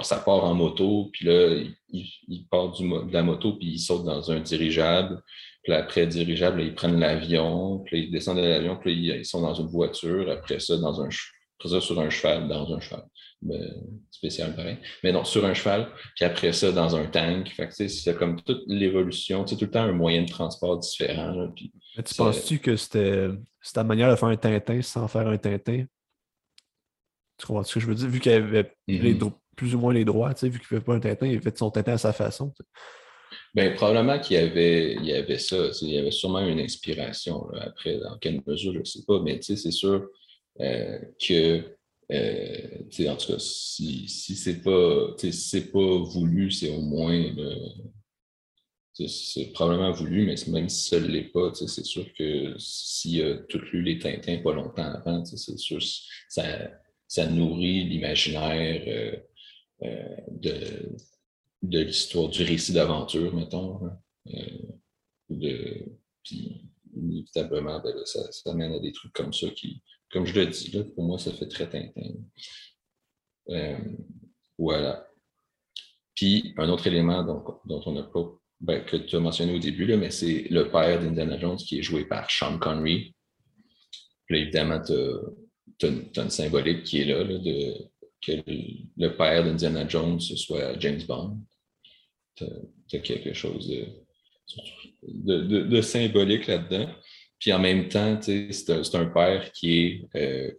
ça part en moto, puis là, il, part de la moto, puis il saute dans un dirigeable. Puis après dirigeable, ils prennent l'avion, puis ils descendent de l'avion, puis ils sont dans une voiture, après ça, dans un, après ça, sur un cheval, dans un cheval. Ben, spécial pareil. Mais non, sur un cheval, puis après ça, dans un tank. Fait que, c'est comme toute l'évolution, c'est tout le temps un moyen de transport différent. puis, tu penses-tu que c'était ta manière de faire un Tintin sans faire un Tintin? Tu comprends ce que je veux dire? Vu qu'il avait mm-hmm. plus ou moins les droits, vu qu'il ne fait pas un Tintin, il fait son Tintin à sa façon. Bien, probablement qu'il y avait, il y avait ça. Il y avait sûrement une inspiration. après, dans quelle mesure, je ne sais pas, mais c'est sûr euh, que en tout cas, si, si c'est pas, si pas voulu, c'est au moins c'est probablement voulu, mais même si ça ne l'est pas, c'est sûr que s'il a tout lu les Tintins pas longtemps avant, c'est sûr ça, ça nourrit l'imaginaire euh, euh, de, de l'histoire, du récit d'aventure, mettons. Hein. puis, inévitablement, ben ça, ça mène à des trucs comme ça qui, comme je le dis, là, pour moi, ça fait très Tintin. Euh, voilà. Puis, un autre élément dont, on n'a pas, ben, que tu as mentionné au début, là, mais c'est le père d'Indiana Jones qui est joué par Sean Connery. Puis évidemment, tu as, une symbolique qui est là, de, que le, père d'Indiana Jones ce soit James Bond. Tu as, quelque chose de symbolique là-dedans. Puis en même temps, c'est un, père qui est. Euh,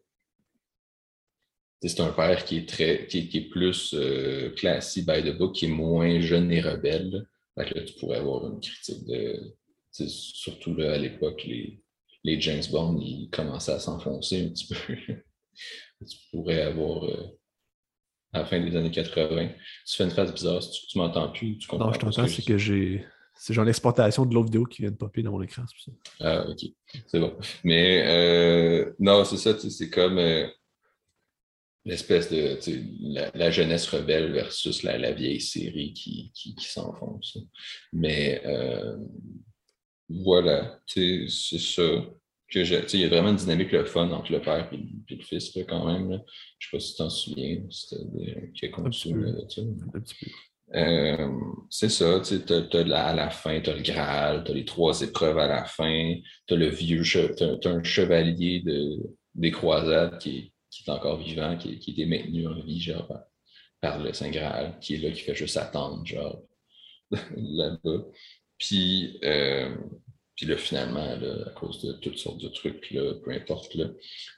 c'est un père qui est très qui est, plus euh, classique by the book, qui est moins jeune et rebelle. Fait que là, tu pourrais avoir une critique de. Surtout là, à l'époque, les, les James Bond, ils commençaient à s'enfoncer un petit peu. [LAUGHS] tu pourrais avoir. Euh, à la fin des années 80. Tu fais une phase bizarre, tu, tu m'entends plus, tu comprends. Non, je t'entends, c'est que j'ai c'est genre l'exportation de l'autre vidéo qui vient de popper dans mon écran. Ça. Ah, ok. C'est bon. Mais euh, non, c'est ça, c'est comme euh, l'espèce de la, jeunesse rebelle versus la, vieille série qui, qui, s'enfonce. Mais euh, voilà, c'est ça. que je, il y a vraiment une dynamique le fun entre le père et, le fils, quand même. Là. Je sais pas si tu t'en souviens, c'était qui a conçu Un petit peu. Euh, c'est ça, tu as, à la fin, tu as le Graal, tu as les trois épreuves à la fin, tu as le vieux, tu as, un chevalier de, des croisades qui est, encore vivant, qui, qui était maintenu en vie, genre, par, le Saint Graal, qui est là, qui fait juste attendre, genre, [LAUGHS] là-bas. Puis, euh, puis là, finalement, à cause de toutes sortes de trucs, là, peu importe, là,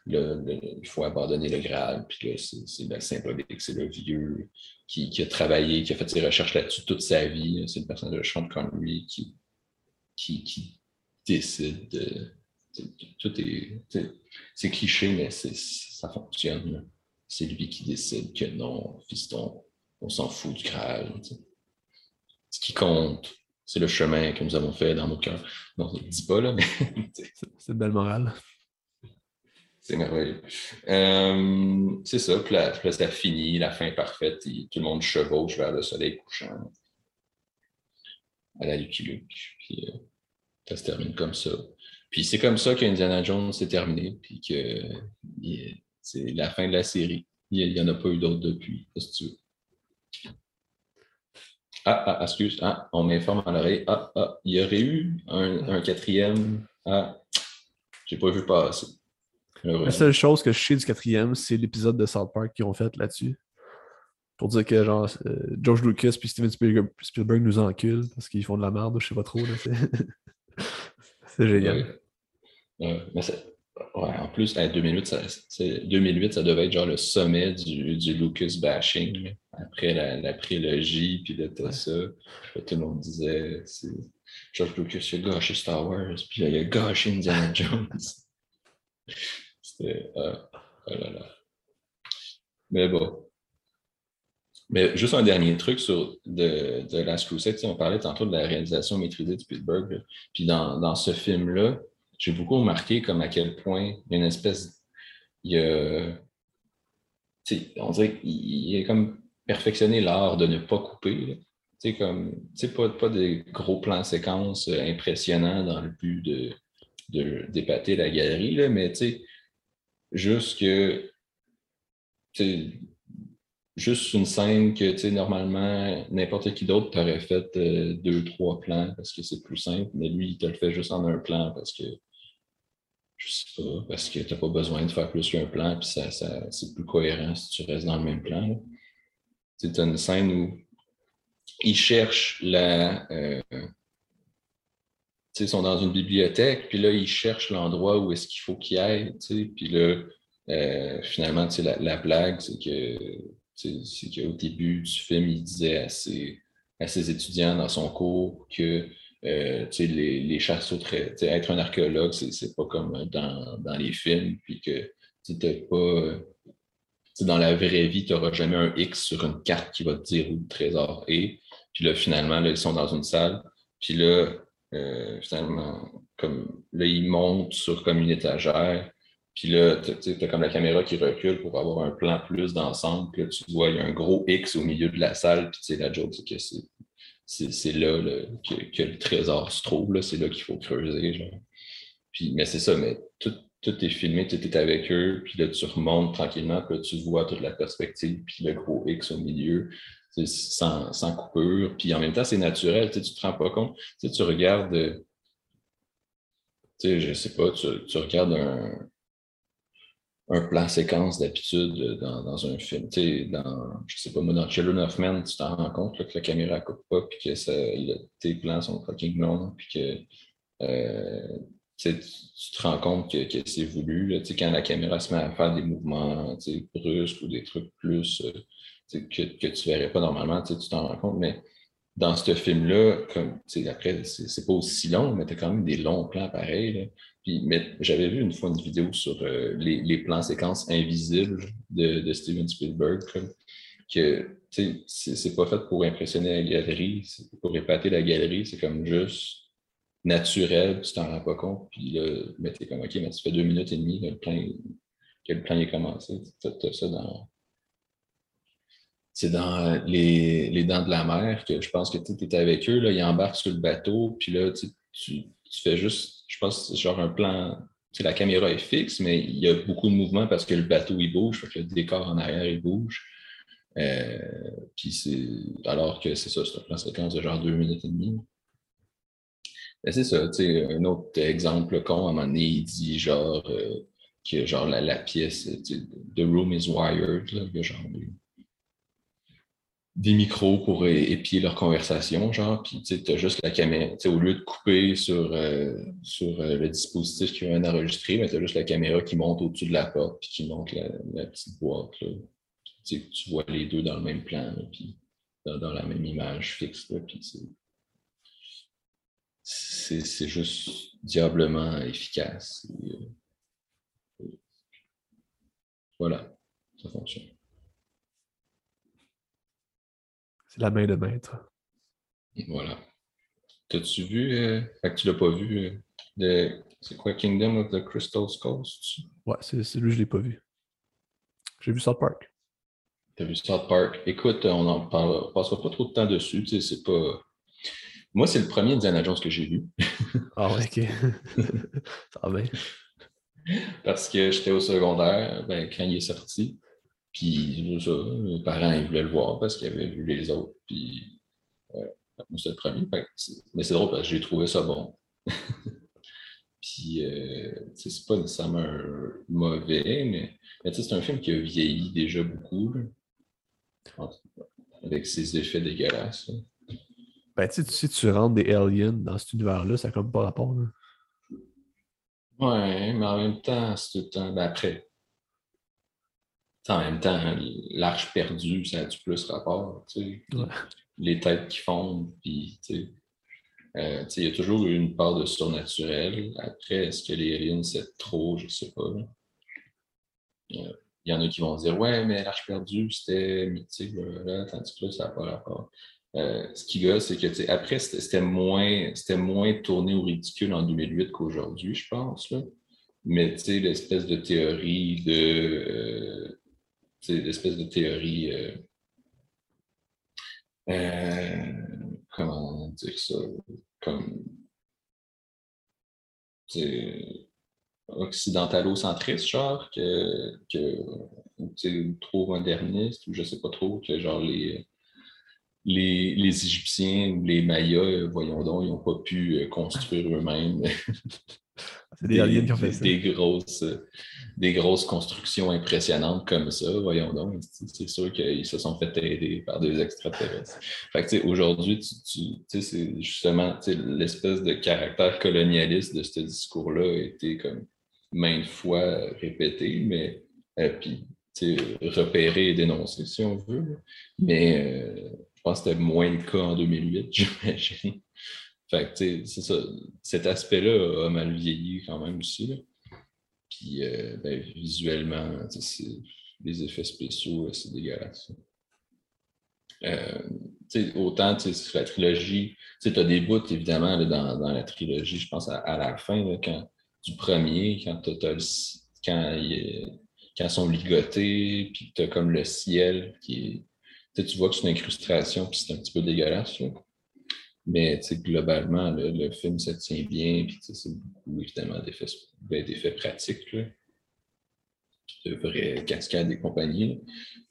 il faut abandonner le Graal. Puis là, c'est la symbolique, c'est le vieux qui, a travaillé, qui a fait ses recherches là-dessus toute sa vie. C'est le personnage de Sean Connery qui, qui, qui décide de. Tout est. C'est cliché, mais ça fonctionne. C'est lui qui décide que non, fiston, on s'en fout du Graal. Ce qui compte, c'est le chemin que nous avons fait dans nos cœurs. Non, je ne dis pas, là, mais. [LAUGHS] c'est une belle morale. C'est merveilleux. Euh, c'est ça, puis là, ça finit, la fin parfaite, tout le monde chevauche vers le soleil couchant à la Lucky Luke. Puis euh, ça se termine comme ça. Puis c'est comme ça qu'Indiana Jones s'est terminé, puis que c'est la fin de la série. Il n'y en a pas eu d'autres depuis, si tu veux. Ah, ah, excuse, ah, on m'informe à l'oreille. Ah, ah, il y aurait eu un, quatrième. Ah, j'ai pas vu passer. La seule chose que je sais du quatrième, c'est l'épisode de South Park qu'ils ont fait là-dessus. Pour dire que genre euh, George Lucas puis Steven Spielberg, nous enculent parce qu'ils font de la merde, je sais pas trop. [LAUGHS] C'est génial. Ouais. mais Ouais, en plus, à 2008 ça, 2008, ça devait être genre le sommet du, du Lucas bashing. Après la, la, prélogie, puis là, t'as ça. tout le monde disait, George Lucas, il a gâché Star Wars, puis là, il a gâché Indiana [LAUGHS] Jones. C'était. Euh, oh là là. Mais bon. Mais juste un dernier truc sur de, de Last Crusade. On parlait tantôt de la réalisation maîtrisée de Spielberg. Puis dans, dans ce film-là, j'ai beaucoup remarqué comme à quel point il y a une espèce. Il y a, on dirait qu'il a comme perfectionné l'art de ne pas couper. Tu comme, pas, des gros plans séquences euh, impressionnants dans le but de, de d'épater la galerie, là, mais juste que juste une scène que normalement n'importe qui d'autre t'aurait fait euh, deux, trois plans parce que c'est plus simple, mais lui, il te le fait juste en un plan parce que je sais pas, parce que tu n'as pas besoin de faire plus qu'un plan, puis ça, c'est plus cohérent si tu restes dans le même plan. Tu as une scène où ils cherchent la. Euh, ils sont dans une bibliothèque, puis là, ils cherchent l'endroit où est-ce qu'il faut qu'ils aillent, puis là, euh, finalement, la, la blague, c'est que c'est qu'au début du film, il disait à ses, à étudiants dans son cours que euh, les, les chasses être un archéologue, c'est pas comme dans, dans, les films, puis que tu pas. Dans la vraie vie, tu n'auras jamais un X sur une carte qui va te dire où le trésor est. Puis là, finalement, là, ils sont dans une salle. Puis là, euh, finalement, comme là, ils montent sur comme une étagère. Puis là, tu as comme la caméra qui recule pour avoir un plan plus d'ensemble. Puis là, tu vois, il y a un gros X au milieu de la salle. Puis la joke, c'est que c'est là, que, le trésor se trouve, c'est là qu'il faut creuser. Puis, mais c'est ça, mais tout, est filmé, tu es avec eux, puis là, tu remontes tranquillement, puis là, tu vois toute la perspective, puis le gros X au milieu, sans, sans coupure. Puis en même temps, c'est naturel, tu ne te rends pas compte. Tu regardes, tu je sais pas, tu regardes un, un plan séquence d'habitude dans, un film. Tu sais, dans, je sais pas, moi, dans Children of Men, tu t'en rends compte que la caméra ne coupe pas, puis que tes plans sont fucking longs, puis que euh, tu, te rends compte que, c'est voulu. Là, quand la caméra se met à faire des mouvements brusques ou des trucs plus euh, que, tu ne verrais pas normalement, tu t'en rends compte, mais dans ce film-là, comme après, c'est pas aussi long, mais tu as quand même des longs plans pareils. Puis, mais j'avais vu une fois une vidéo sur euh, les, plans séquences invisibles de, Steven Spielberg, que c'est pas fait pour impressionner la galerie, pour épater la galerie, c'est comme juste naturel, tu t'en rends pas compte, puis là, mais t'es comme, OK, mais ça fait deux minutes et demie le plan, que le plan est commencé. Tu ça dans c'est dans les, les, Dents de la Mer que je pense que tu étais avec eux, là, ils embarquent sur le bateau, puis là, tu, tu, fais juste, je pense, genre un plan la caméra est fixe, mais il y a beaucoup de mouvements parce que le bateau il bouge, que le décor en arrière il bouge. Euh, puis c'est alors que c'est ça, c'est un plan séquence de genre deux minutes et demie. Ben, c'est ça, tu sais, un autre exemple con, à un moment donné, il dit genre euh, que genre la, pièce, The room is wired, là, a genre des, micros pour épier leur conversation, genre, puis tu as juste la caméra, au lieu de couper sur, euh, sur euh, le dispositif qui vient d'enregistrer, ben, tu as juste la caméra qui monte au-dessus de la porte, puis qui monte la, petite boîte, là. tu vois les deux dans le même plan, puis dans, la même image fixe, puis c'est juste diablement efficace. Euh, voilà, ça fonctionne. C'est la main de maître. Voilà. T'as-tu vu, euh, fait que tu l'as pas vu, euh, c'est quoi Kingdom of the Crystal Skulls? Ouais, c'est lui, je l'ai pas vu. J'ai vu South Park. T'as vu South Park? Écoute, on en parle, passera pas trop de temps dessus, tu sais, c'est pas moi, c'est le premier Indiana Jones que j'ai vu. ah ouais, ok. [LAUGHS] ça va. Parce que j'étais au secondaire ben, quand il est sorti. Puis, ça, mes parents ils voulaient le voir parce qu'ils avaient vu les autres. Puis, moi, c'était le premier. mais c'est drôle parce que j'ai trouvé ça bon. [LAUGHS] Puis, euh, c'est pas nécessairement mauvais, mais, mais c'est un film qui a vieilli déjà beaucoup. avec ses effets dégueulasses. Ben, tu sais, tu rentres des aliens dans cet univers-là, ça n'a comme pas rapport. Là. Ouais, mais en même temps, c'est tout le temps. Ben après. En même temps, l'arche perdue, ça a du plus rapport. Tu sais. Les têtes qui fondent, puis tu sais. Euh, il y a toujours une part de surnaturel. Après, est-ce que les aliens, c'est trop? Je ne sais pas. Euh, il y en a qui vont dire Ouais, mais l'arche perdue, c'était mythique, là, tandis que là, ça n'a pas rapport. Euh, ce qui gosse, c'est que après, c'était moins, moins tourné au ridicule en 2008 qu'aujourd'hui, je pense. Là. Mais l'espèce de théorie de. Euh, l'espèce de théorie. Euh, euh, comment dire ça? Comme. occidentalo-centriste, genre, que, que trop moderniste, ou je sais pas trop, que genre les les, les, Égyptiens ou les Mayas, euh, voyons donc, ils n'ont pas pu euh, construire eux-mêmes [LAUGHS] des, qui ont fait des, grosses, des grosses constructions impressionnantes comme ça, voyons donc. C'est sûr qu'ils se sont fait aider par des extraterrestres. Fait que, aujourd'hui, tu, c'est justement l'espèce de caractère colonialiste de ce discours-là a été comme maintes fois répété, mais euh, puis repéré et dénoncé, si on veut. Mais je pense que c'était moins le cas en 2008, [LAUGHS] j'imagine. Fait c'est ça. Cet aspect-là a mal vieilli quand même aussi. Puis, euh, ben, visuellement, les effets spéciaux, c'est dégueulasse. Euh, autant la trilogie, tu as des bouts évidemment dans, la trilogie, je pense à, la fin du premier, quand, quand ils sont ligotés, puis tu as comme le ciel qui est tu vois que c'est une incrustation, puis c'est un petit peu dégueulasse. Mais globalement, le, film se tient bien, puis c'est beaucoup évidemment d'effets ben, pratiques. De vraies cascades et compagnie.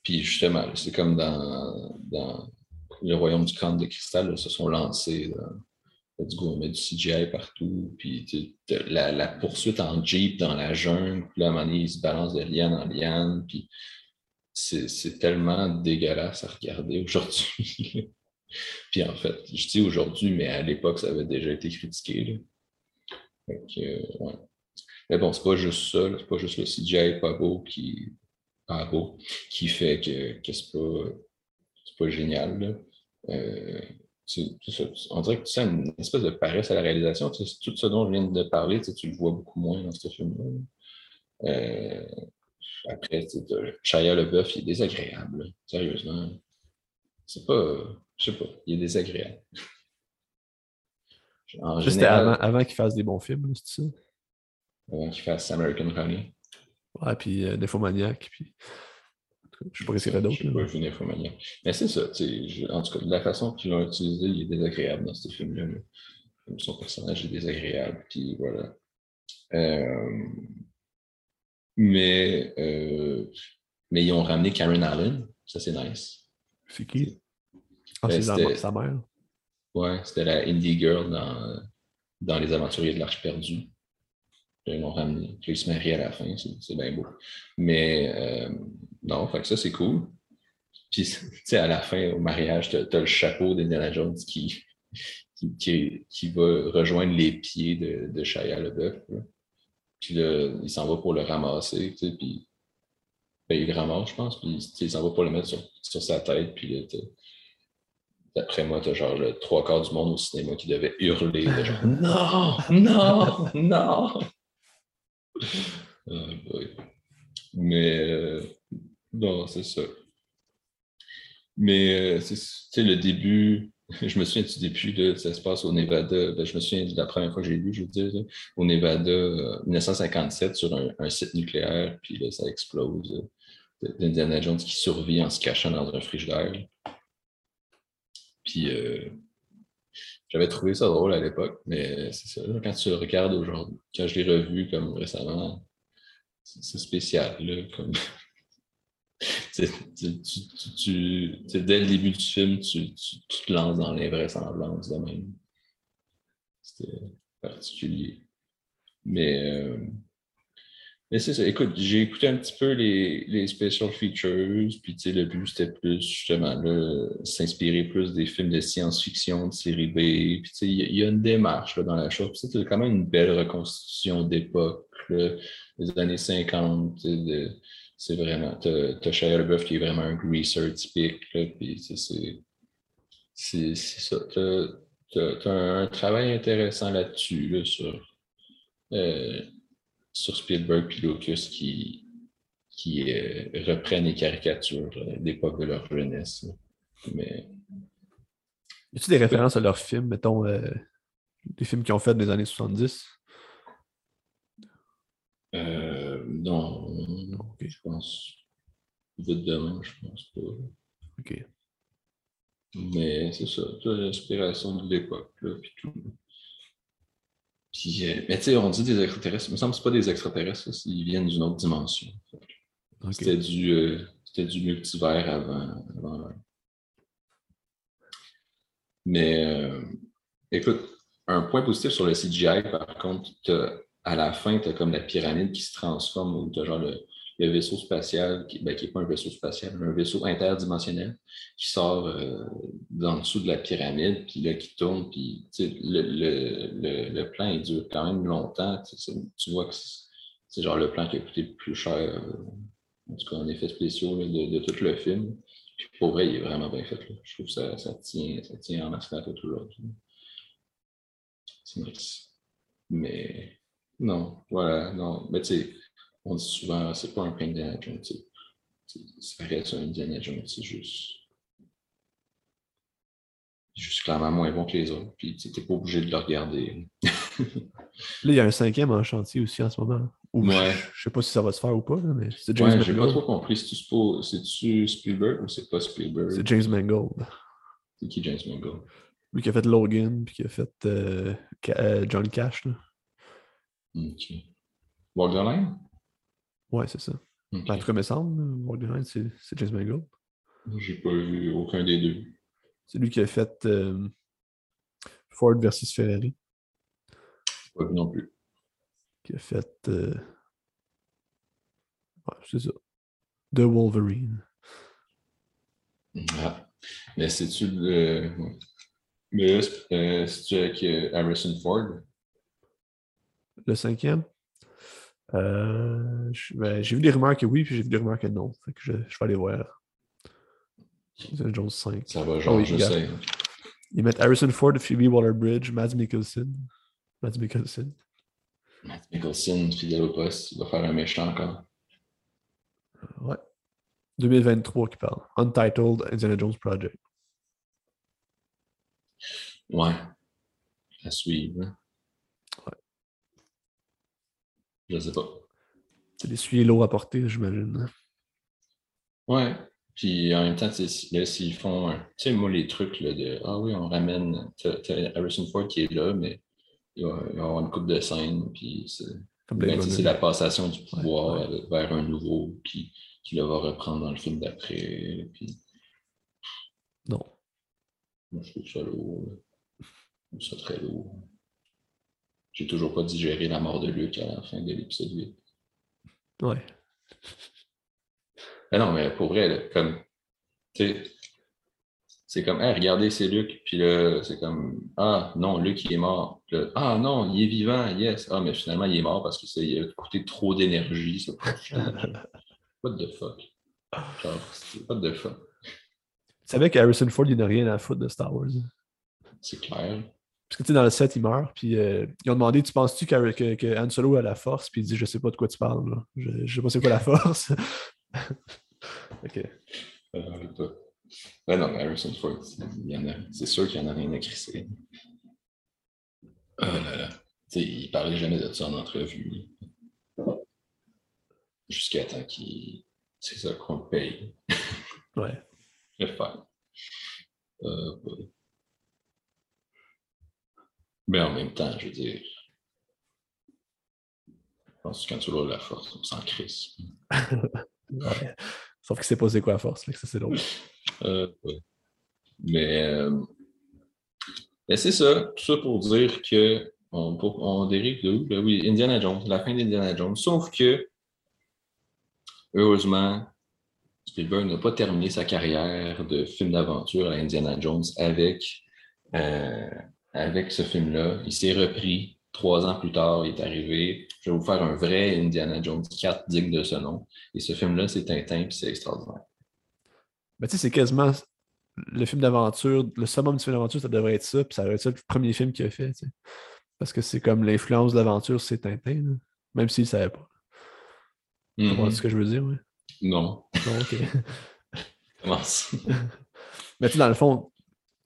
Puis justement, c'est comme dans, dans, le royaume du crâne de cristal, se sont lancés du gourmet du CGI partout. Puis la, la, poursuite en Jeep dans la jungle, puis là, à un moment donné, ils se balancent de liane en liane. Puis c'est tellement dégueulasse à regarder aujourd'hui. Puis en fait, je dis aujourd'hui, mais à l'époque, ça avait déjà été critiqué. Euh, mais bon, c'est pas juste ça, c'est pas juste le CGI pas beau qui, pas beau, qui fait que, que c'est pas, pas génial. Euh, on dirait que tu une espèce de paresse à la réalisation. tout ce dont je viens de parler, tu le vois beaucoup moins dans ce film-là. Après, Shia LeBeouf, il est désagréable. Sérieusement. C'est pas. Je sais pas, il est désagréable. Juste avant, avant qu'il fasse des bons films, c'est ça? Avant qu'il fasse American Honey. Ouais, puis euh, puis. Je sais pas ce qu'il y a d'autre. Je sais pas. Mais c'est ça, en tout cas, de la façon qu'ils l'ont utilisé, il est désagréable dans ce film-là. Son personnage est désagréable, puis voilà. Euh, mais, mais ils ont ramené Karen Allen. Ça, c'est nice. C'est qui? Ah, ben, c'est sa mère? Ouais, c'était la Indie Girl dans, dans Les Aventuriers de l'Arche perdue. Ils l'ont ramené. Puis ils se marient à la fin, c'est bien beau. Mais euh, non, fait que ça, c'est cool. Puis, [LAUGHS] tu sais, à la fin, au mariage, tu as, le chapeau d'Indiana Jones qui, qui, qui, va rejoindre les pieds de, de Shia LeBeouf. Puis il s'en va pour le ramasser, tu sais, puis ben, il le ramasse, je pense, puis il s'en va pour le mettre sur, sur sa tête, puis là, D'après moi, t'as genre le trois quarts du monde au cinéma qui devait hurler de genre [LAUGHS] Non, non, [LAUGHS] non. Ah, Mais euh, non, c'est ça. Mais euh, c'est le début, [LAUGHS] je me souviens du début, de, ça se passe au Nevada. Ben, je me souviens de la première fois que j'ai lu, je veux dire, au Nevada, 1957, euh, sur un, site nucléaire, puis là, ça explose. D'Indiana Jones qui survit en se cachant dans un frigidaire. Puis euh, j'avais trouvé ça drôle à l'époque, mais c'est ça. quand tu le regardes aujourd'hui, quand je l'ai revu comme récemment, c'est spécial. Là, comme... tu, dès le début du film, tu, te lances dans l'invraisemblance de même. C'était particulier. Mais euh, mais c'est ça. Écoute, j'ai écouté un petit peu les, les special features, puis le but c'était plus justement s'inspirer plus des films de science-fiction, de série B. Puis il y, a une démarche là, dans la chose. Puis c'est quand même une belle reconstitution d'époque, des années 50. C'est vraiment. T'as Shia LaBeouf qui est vraiment un greaser typique, là, puis c'est. C'est ça. T'as as, un, travail intéressant là-dessus, là, sur. Euh, sur Spielberg et Lucas qui, qui euh, reprennent les caricatures euh, d'époque de leur jeunesse. Mais... Y a-t-il des références à leurs films, mettons, des films qu'ils ont fait des années 70? non, je pense. Vite demain, je pense pas. OK. Mais c'est ça, l'inspiration de l'époque, puis tout. Euh, mais tu sais, on dit des extraterrestres. Il me semble que ce pas des extraterrestres, ils viennent d'une autre dimension. C'était du, euh, du multivers avant. Mais euh, écoute, un point positif sur le CGI, par contre, à la fin, tu as comme la pyramide qui se transforme, où tu as genre le, le vaisseau spatial, qui n'est ben, pas un vaisseau spatial, mais un vaisseau interdimensionnel qui sort euh, dans le dessous de la pyramide, puis là, qui tourne, puis le, le, le, plan, il dure quand même longtemps. Tu vois que c'est genre le plan qui a coûté le plus cher, euh, en tout cas en effets spéciaux de, de, tout le film. Puis pour vrai, il est vraiment bien fait. Je trouve que ça, ça, tient, ça tient en masque tout l'autre. C'est nice. Mais non, voilà, non. Mais tu sais, on dit souvent, c'est pas un pain Jones. Ça reste un Indiana Jones, c'est juste. juste clairement moins bon que les autres. Puis tu n'es pas obligé de le regarder. [LAUGHS] là, il y a un cinquième en chantier aussi en ce moment. ouais. Je sais pas si ça va se faire ou pas, mais c'est James ouais, J'ai pas trop compris. C'est-tu Spielberg ou c'est pas Spielberg? C'est James Mangold. C'est qui James Mangold? Lui qui a fait Logan, puis qui a fait euh, euh, John Cash. Là. Ok. Borderline? Ouais, c'est ça. Okay. Ben, en tout cas, me semble, c'est James Mangold. J'ai pas vu aucun des deux. C'est lui qui a fait euh, Ford versus Ferrari. Pas vu non plus. Qui a fait. Euh... Ouais, c'est ça. The Wolverine. Ah. Mais c'est-tu le. Mais euh, c'est-tu avec Harrison Ford? Le cinquième? Euh, ben, j'ai vu des rumeurs que oui, puis j'ai vu des rumeurs que non. Fait que je, je vais aller voir. Jones 5. Ça va, genre, oh, je sais. Ils mettent Harrison Ford, Phoebe Waller-Bridge, Mads Mikkelsen. Mads Mikkelsen. Mads Mikkelsen, fidèle au poste, il va faire un méchant encore. Ouais. 2023 qui parle. Untitled Indiana Jones Project. Ouais. À suivre. Hein. Je sais pas. C'est d'essuyer l'eau à porter, j'imagine. Ouais. Puis en même temps, là, s'ils font, tu sais, moi, les trucs là, de Ah oui, on ramène Harrison Ford qui est là, mais il va, y avoir une coupe de scène, puis Comme Ben, c'est la passation du pouvoir ouais. vers un nouveau, puis qui le va reprendre dans le film d'après. Puis, Non. moi, je trouve ça lourd. Je trouve ça très lourd. J'ai toujours pas digéré la mort de Luke à la fin de l'épisode 8. Ouais. Mais non, mais pour vrai, là, comme, tu sais, c'est comme, hey, regardez, c'est Luc. Puis là, c'est comme, ah non, Luc, il est mort. Puis là, ah non, il est vivant, yes. Ah, mais finalement, il est mort parce que ça il a coûté trop d'énergie. [LAUGHS] What the fuck? Genre, c'est- what the fuck? Tu savais qu'Harrison Ford, il n'a rien à foutre de Star Wars. C'est clair. Parce que tu sais, dans le set, il meurt. Puis euh, ils ont demandé Tu penses-tu que, que Han Solo a la force? Puis il dit Je sais pas de quoi tu parles. là. Je, je sais pas c'est quoi la [LAUGHS] force. [LAUGHS] ok. Euh. Ouais, non, mais Harrison Ford, il y en a, c'est sûr qu'il y en a rien à crisser. Oh là là. Tu sais, il parlait jamais de ça en entrevue. Jusqu'à temps qu'il. C'est ça qu'on paye. Ouais. Je vais [LAUGHS] le faire. Euh, ouais. Mais en même temps, je veux dire. Je pense que quand tu l'as la force, on s'en crisse. [LAUGHS] Ouais. Sauf qu'il sait pas c'est quoi la force. fait que ça, c'est drôle. [LAUGHS] Euh, ouais. Mais, euh, mais c'est ça, tout ça pour dire que on dérive de où? Ben oui, Indiana Jones, la fin d'Indiana Jones. Sauf que, heureusement, Spielberg n'a pas terminé sa carrière de film d'aventure à Indiana Jones avec, euh, avec ce film-là. Il s'est repris trois ans plus tard, il est arrivé. Je vais vous faire un vrai Indiana Jones 4 digne de ce nom. Et ce film-là, c'est Tintin, puis c'est extraordinaire. Ben, tu sais, c'est quasiment le film d'aventure, le summum du film d'aventure, ça devrait être ça, puis ça devrait être ça le premier film qu'il a fait, tu sais. Parce que c'est comme l'influence de l'aventure, c'est Tintin, là. même s'il ne savait pas. Tu comprends Mhm. ce que je veux dire, oui? Non. Non, ok. [LAUGHS] Comment ça? [LAUGHS] Mais tu sais, dans le fond,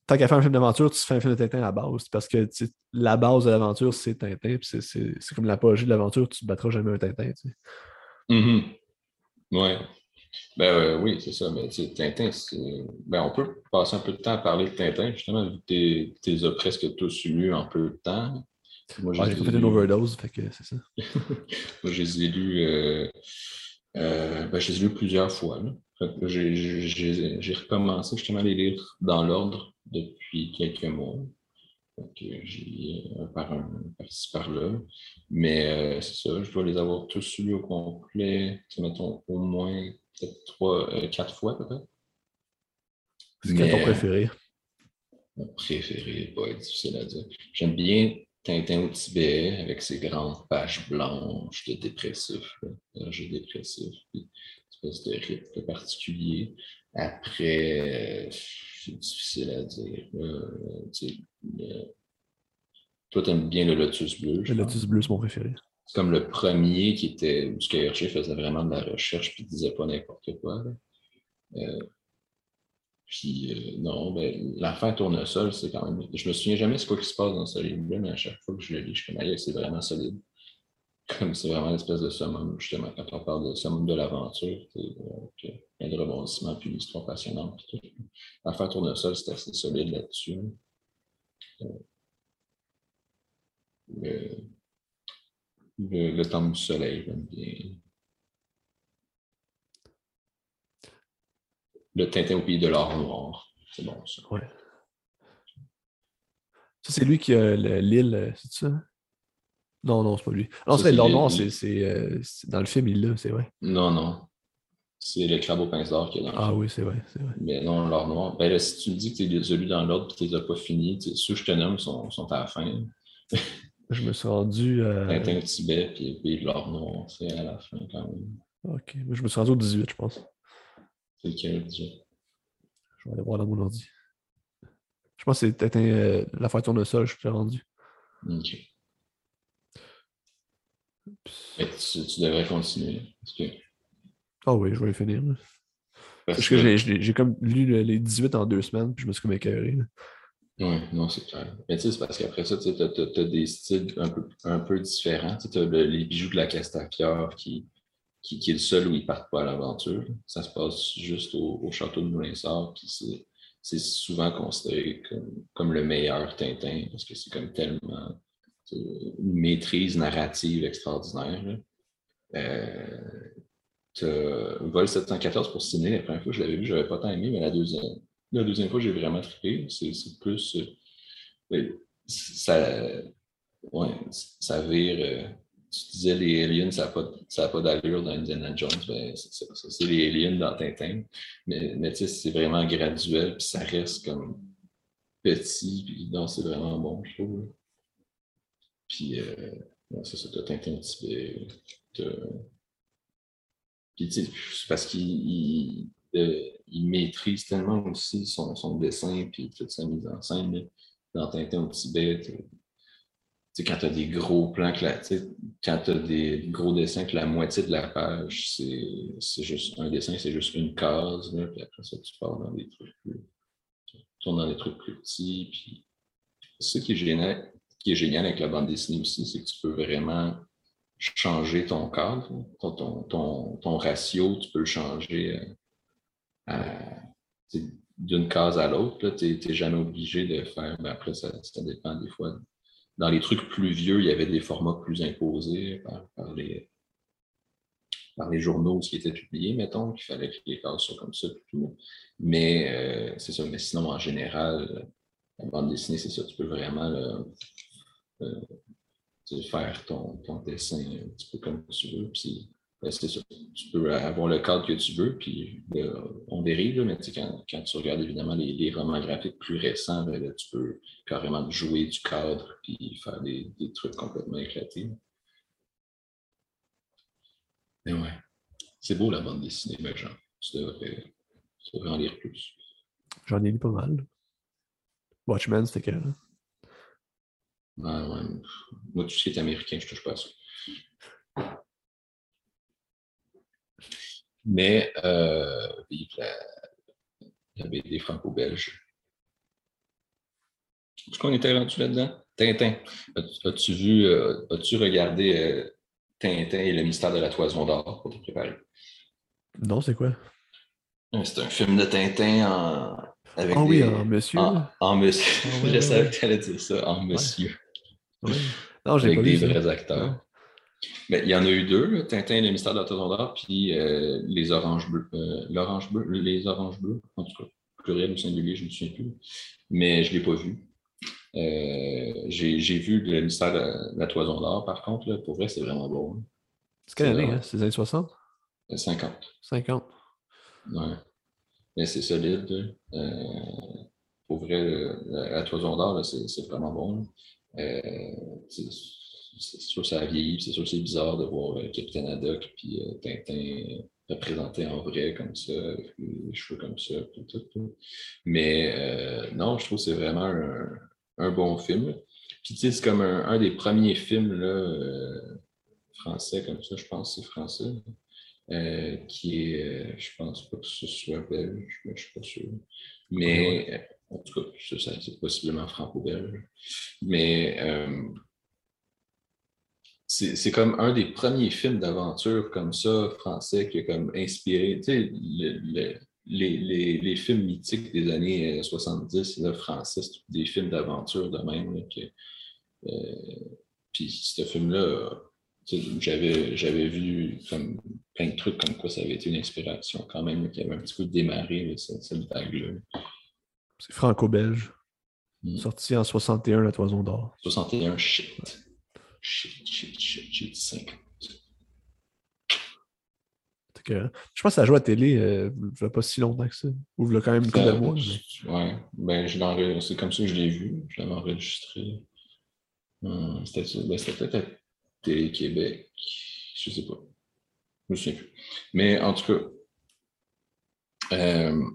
tant qu'à faire un film d'aventure, tu fais un film de Tintin à la base. Parce que la base de l'aventure, c'est Tintin. Puis c'est- c'est c'est comme l'apogée de l'aventure, tu ne battras jamais un Tintin. Mhm. Ouais. Ben euh, oui, c'est ça. Mais Tintin, c'est- ben, on peut passer un peu de temps à parler de Tintin, justement, vu que tu les as presque tous lus en peu de temps. Moi, Ouais, J'ai fait une overdose, fait que c'est ça. [LAUGHS] Moi, je les ai lus, euh, euh, ben, je les ai lus plusieurs fois. là. Fait que J'ai j'ai- j'ai- j'ai recommencé justement à les lire dans l'ordre depuis quelques mois. Que J'ai un par un, par-ci par-là. Mais euh, c'est ça, je dois les avoir tous lus au complet, mettons, au moins peut-être trois, euh, quatre fois peut-être. C'est quel ton préféré? Mon préféré, pas être difficile à dire. J'aime bien Tintin au Tibet avec ses grandes pages blanches de dépressif, d'âge dépressif, puis une espèce de rythme particulier. Après, euh, c'est difficile à dire. euh, le- Toi, t'aimes bien le Lotus bleu. Le. Lotus bleu, c'est mon préféré. C'est comme le premier qui était où Hergé faisait vraiment de la recherche puis disait pas n'importe quoi. Euh, puis euh, non, ben, l'affaire tournesol, c'est quand même. Je me souviens jamais ce quoi qui se passe dans ce livre-là, mais à chaque fois que je le lis, je suis comme c'est vraiment solide. Comme c'est vraiment une espèce de summum, justement, quand on parle de summum de l'aventure, euh, il y a le rebondissement, puis l'histoire passionnante. L'affaire tournesol, c'est assez solide là-dessus. Euh, le, le, temple du soleil. Le Tintin au pays de l'or noir. C'est bon, ça. Ouais. Ça, c'est lui qui a le- l'île, euh, c'est ça? Non, non, c'est pas lui. Non, c'est c'est l'or l'île- noir, c'est euh, dans le film, il l'a, c'est vrai. Non, non. C'est le crabe au pince d'or qui est dans le Ah film. oui, c'est vrai, c'est vrai. Mais non, l'or noir. Ben là, si tu me dis que tu les as lus dans l'ordre et que tu les as pas finis, ceux que je te nomme sont, sont à la fin. Je me suis rendu. euh, Tintin au Tibet puis de l'or noir, c'est à la fin quand même. Ok, moi, je me suis rendu au 18, je pense. C'est lequel déjà? Je vais aller voir dans mon ordi. Je pense que c'est peut-être euh, l'affaire tournesol, je suis rendu. Ok. Mais tu, tu devrais continuer. Parce que, Ah oui, je vais finir. parce Parce que j'ai- comme lu le- les 18 en deux semaines, puis je me suis comme écœuré. Oui, non, c'est clair. Mais tu sais, c'est parce qu'après ça, tu as, des styles un peu, un peu différents. Tu as les bijoux de la Castafiore qui, qui, qui est le seul où ils partent pas à l'aventure. Ça se passe juste au, au château de Moulinsart, puis c'est- c'est souvent considéré comme, comme le meilleur Tintin, parce que c'est comme tellement une maîtrise narrative extraordinaire. Euh, Vol 714 pour ciné, la première fois je l'avais vu, je n'avais pas tant aimé, mais la deuxième, la deuxième fois, j'ai vraiment trippé. C'est plus. Euh, ça, ouais, ça vire. Euh, tu disais les aliens, ça n'a pas, pas d'allure dans Indiana Jones. Ben, c'est les aliens dans Tintin. Mais, mais tu sais, c'est vraiment graduel, puis ça reste comme petit, puis non, c'est vraiment bon, je trouve. Puis, euh, ça, c'est Tintin Tibet. Puis, tu sais, parce qu'il il, maîtrise tellement aussi son, dessin, puis toute sa mise en scène. dans Tintin au Tibet, quand tu as des gros plans, que quand tu as des gros dessins, que la moitié de la page, c'est juste un dessin, c'est juste une case, puis après ça, tu pars dans des trucs plus. Tu tournes dans des trucs plus petits. Puis ce qui est génial, qui est génial avec la bande dessinée aussi, c'est que tu peux vraiment changer ton cadre, ton, ton, ton, ratio, tu peux le changer euh, d'une case à l'autre. Tu n'es jamais obligé de faire, ben après, ça, ça dépend des fois dans les trucs plus vieux, il y avait des formats plus imposés par, les, par les journaux qui étaient publiés, mettons, qu'il fallait que les cases soient comme ça. Mais euh, c'est ça. Mais sinon, en général, la bande dessinée, c'est ça. Tu peux vraiment euh, faire ton, ton, dessin un petit peu comme tu veux. Puis ben, c'est ça. Tu peux avoir le cadre que tu veux, puis euh, on dérive, mais quand, quand, tu regardes évidemment les, romans graphiques plus récents, ben, tu peux carrément jouer du cadre puis faire des, des trucs complètement éclatés. Mais ouais, c'est beau la bande dessinée, mais genre, tu devrais, en lire plus. J'en ai lu pas mal. Watchmen, c'était quel? Ouais, ouais. Moi, tout ce qui est américain, je touche pas à ça. mais euh, vive la, BD franco-belge. Est-ce qu'on était rendu là-dedans? Tintin. As-tu vu, euh, as-tu regardé euh, Tintin et le mystère de la toison d'or pour te préparer? Non, c'est quoi? C'est un film de Tintin en. Avec ah oui, en monsieur. En, monsieur. Ah [LAUGHS] Je savais que tu allais dire ça, en monsieur. Non, j'ai Avec des vrais acteurs. Ben, il y en a eu deux, Tintin et le mystère de la Toison d'Or, puis euh, les oranges bleues. Euh, l'orange bleu, les oranges bleues, en tout cas, pluriel ou singulier, je ne me souviens plus. Mais je ne l'ai pas vu. Euh, j'ai vu le mystère de la, Toison d'Or, par contre, là, pour vrai, c'est vraiment beau. Hein. C'est quelle année, hein? C'est les années 60? 50. 50. Ouais. Mais c'est solide. pour vrai, la, la Toison d'Or, c'est vraiment bon c'est sûr que ça a vieilli, c'est sûr que c'est bizarre de voir euh, Capitaine Haddock puis euh, Tintin représenté en vrai comme ça, avec les cheveux comme ça, tout, Mais euh, non, je trouve que c'est vraiment un, bon film. Puis tu sais, c'est comme un, des premiers films là, français comme ça, je pense que c'est français, qui est, je pense pas que ce soit belge, mais je suis pas sûr. Mais en tout cas, c'est possiblement franco-belge. Mais c'est comme un des premiers films d'aventure comme ça, français, qui a comme inspiré, tu sais, les, les, films mythiques des années 70, euh, là, français, des films d'aventure de même. Euh, puis ce film-là, j'avais, j'avais vu comme plein de trucs comme quoi ça avait été une inspiration quand même, qui avait un petit peu démarré cette, vague-là. C'est franco-belge. Hmm. Sorti en 61, La Toison d'Or. 61, shit. Shit, shit, shit, shit, 50. je pense que ça joue à télé euh, il pas si longtemps que ça. Ou il y a quand même une de euh, mois. Oui, ben, c'est comme ça que je l'ai vu. Je l'avais enregistré. Hum, ben, c'était peut-être à Télé-Québec. Je ne sais pas. Je ne me souviens plus. Mais en tout cas, euh,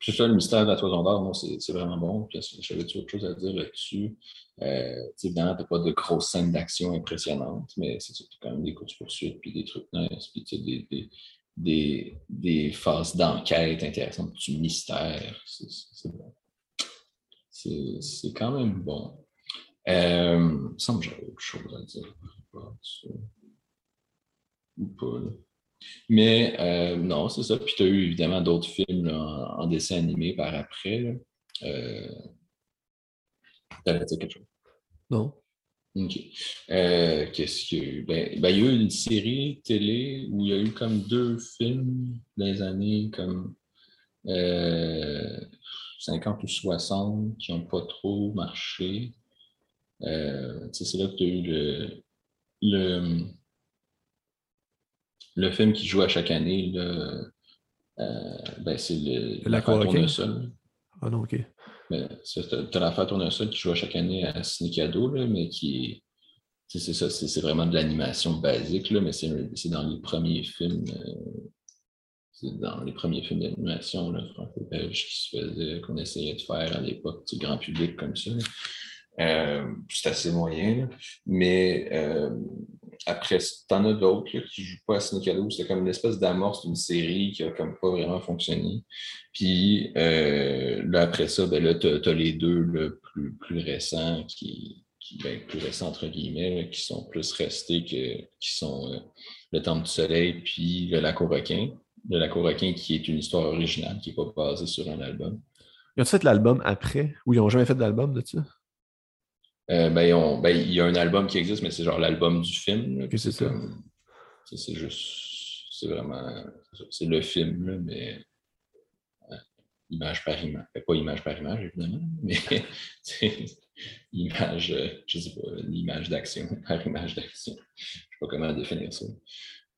c'est ça, le mystère de la toison d'or, c'est vraiment bon. J'avais autre chose à dire là-dessus? Euh, évidemment, tu n'as pas de grosses scènes d'action impressionnantes, mais c'est quand même des coups de poursuite, puis des trucs nice, puis des, phases d'enquête intéressantes, du mystère. C'est bon. C'est quand même bon. Euh, il me semble que j'avais autre chose à dire. Ou pas, là. Mais euh, non, c'est ça. Puis tu as eu évidemment d'autres films en, dessin animé par après. Euh... Dire quelque chose? Non. OK. Euh, qu'est-ce qu'il y a eu? Ben, ben, il y a eu une série télé où il y a eu comme deux films dans les années comme euh, 50 ou 60 qui n'ont pas trop marché. Euh, c'est là que tu as eu le, le, le, film qui joue à chaque année. Là, euh, ben, c'est le, La tournesol. Ah non, OK. Ben, tu as l'affaire tournesol qui joue à chaque année à Cinécado, là, mais qui est. C'est ça, c'est vraiment de l'animation basique, là, mais c'est dans les premiers films. Euh, c'est dans les premiers films d'animation franco-belge qui se faisaient, qu'on essayait de faire à l'époque, du grand public comme ça. Euh, c'est assez moyen. Mais après, t'en as d'autres qui jouent pas à Cinécado. C'est comme une espèce d'amorce d'une série qui n'a comme pas vraiment fonctionné. Puis euh, là, après ça, ben tu as, les deux le plus, récents qui, ben, plus récents entre guillemets, qui sont plus restés que qui sont Le Temple du Soleil puis Le Lac au requin. Le Lac au requin qui est une histoire originale, qui n'est pas basée sur un album. Ils ont fait l'album après? Ou ils n'ont jamais fait d'album de ça? Euh, ben, ben, il y a un album qui existe, mais c'est genre l'album du film. c'est ça. C'est juste. C'est vraiment. C'est le film, mais. image par image. Pas image par image, évidemment, [LAUGHS] mais image, je sais pas, l'image d'action [LAUGHS] par image d'action. Je sais pas comment définir ça.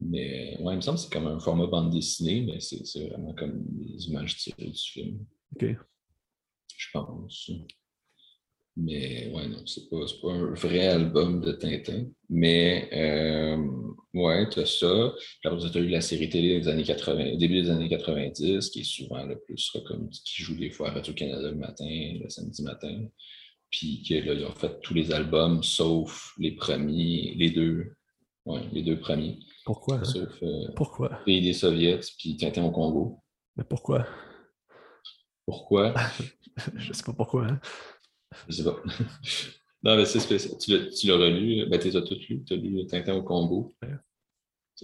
Mais ouais, il me semble que c'est comme un format bande dessinée, mais c'est vraiment comme des images tirées du film. OK. Je pense. Mais ouais, non, c'est pas, pas un vrai album de Tintin. Mais euh, ouais, tu as ça. Après, tu as eu la série télé des années 80, début des années 90, qui est souvent le plus comme qui joue des fois à Radio-Canada le matin, le samedi matin. Puis que là, ils ont fait tous les albums, sauf les premiers, les deux. Ouais, les deux premiers. Pourquoi? Hein? Sauf euh, pourquoi? Pays des Soviets, puis Tintin au Congo. Mais pourquoi? Pourquoi? [LAUGHS] Je sais pas pourquoi. Hein? Je sais pas. [LAUGHS] non, mais c'est spécial. Tu l'as relu, ben, tu as tout lu. Tu as lu Tintin au Congo.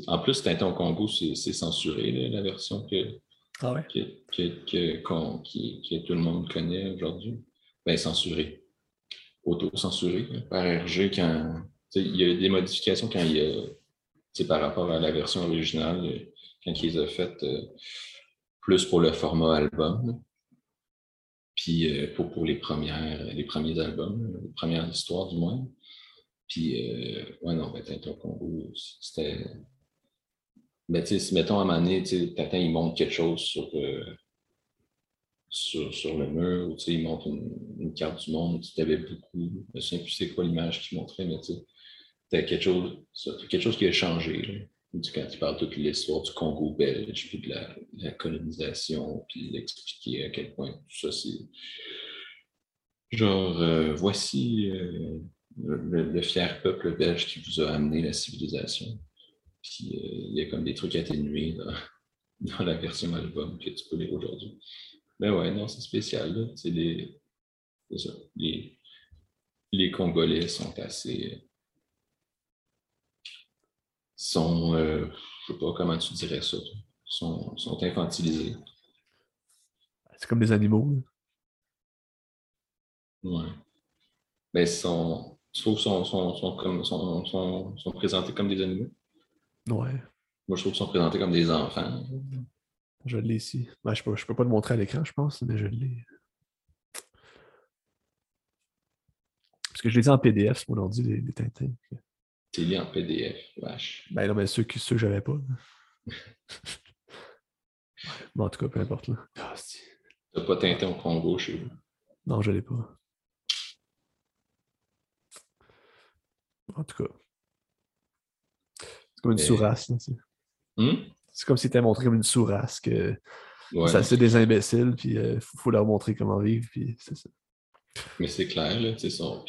En plus, Tintin au Congo, c'est censuré, la version que, ah ouais? que, que, tout le monde connaît aujourd'hui. Ben, censuré. Auto-censuré par RG quand. Il y a des modifications quand il y a. Par rapport à la version originale, quand ils les ont faites euh, plus pour le format album. Puis euh, pour, pour, les, premières, les premiers albums, les premières histoires du moins. Puis, euh, ouais, non, ben, Tintin Congo, c'était. Ben, tu sais, mettons à un moment donné, il montre quelque chose sur, euh, sur, sur, le mur, ou il montre une, carte du monde, tu avais beaucoup. Je sais c'est quoi l'image qu'il montrait, mais tu sais, quelque chose, quelque chose qui a changé. Quand il parle toute l'histoire du Congo belge, puis de la, colonisation, puis d'expliquer à quel point tout ça, c'est genre, euh, voici euh, le, fier peuple belge qui vous a amené la civilisation. Puis euh, il y a comme des trucs atténués dans, [LAUGHS] la version album que tu peux lire aujourd'hui. Ben ouais, non, c'est spécial. C'est ça, les Congolais sont assez sont, euh, je sais pas comment tu dirais ça, sont, sont infantilisés. C'est comme des animaux. Ouais. Mais ben, sont, je trouve sont, sont, sont, comme, sont, sont, présentés comme des animaux. Ouais. Moi, je trouve qu'ils sont présentés comme des enfants. Je l'ai ici. Ben, je ne peux, je peux pas te montrer à l'écran, je pense, mais je l'ai. Parce que je les ai en PDF mon ordi, les, les Tintins. C'est lié en PDF, vache. Ben non, mais ceux, ceux que j'avais pas. [LAUGHS] bon, en tout cas, peu importe. Là. Ah, T'as pas Tintin au Congo chez vous? Non, je l'ai pas. En tout cas. C'est comme une sourasse. Hmm? C'est comme si tu montré comme une sourasse que ça c'est des imbéciles, puis il euh, faut, leur montrer comment vivre, puis c'est ça. Mais c'est clair, là, ils sont,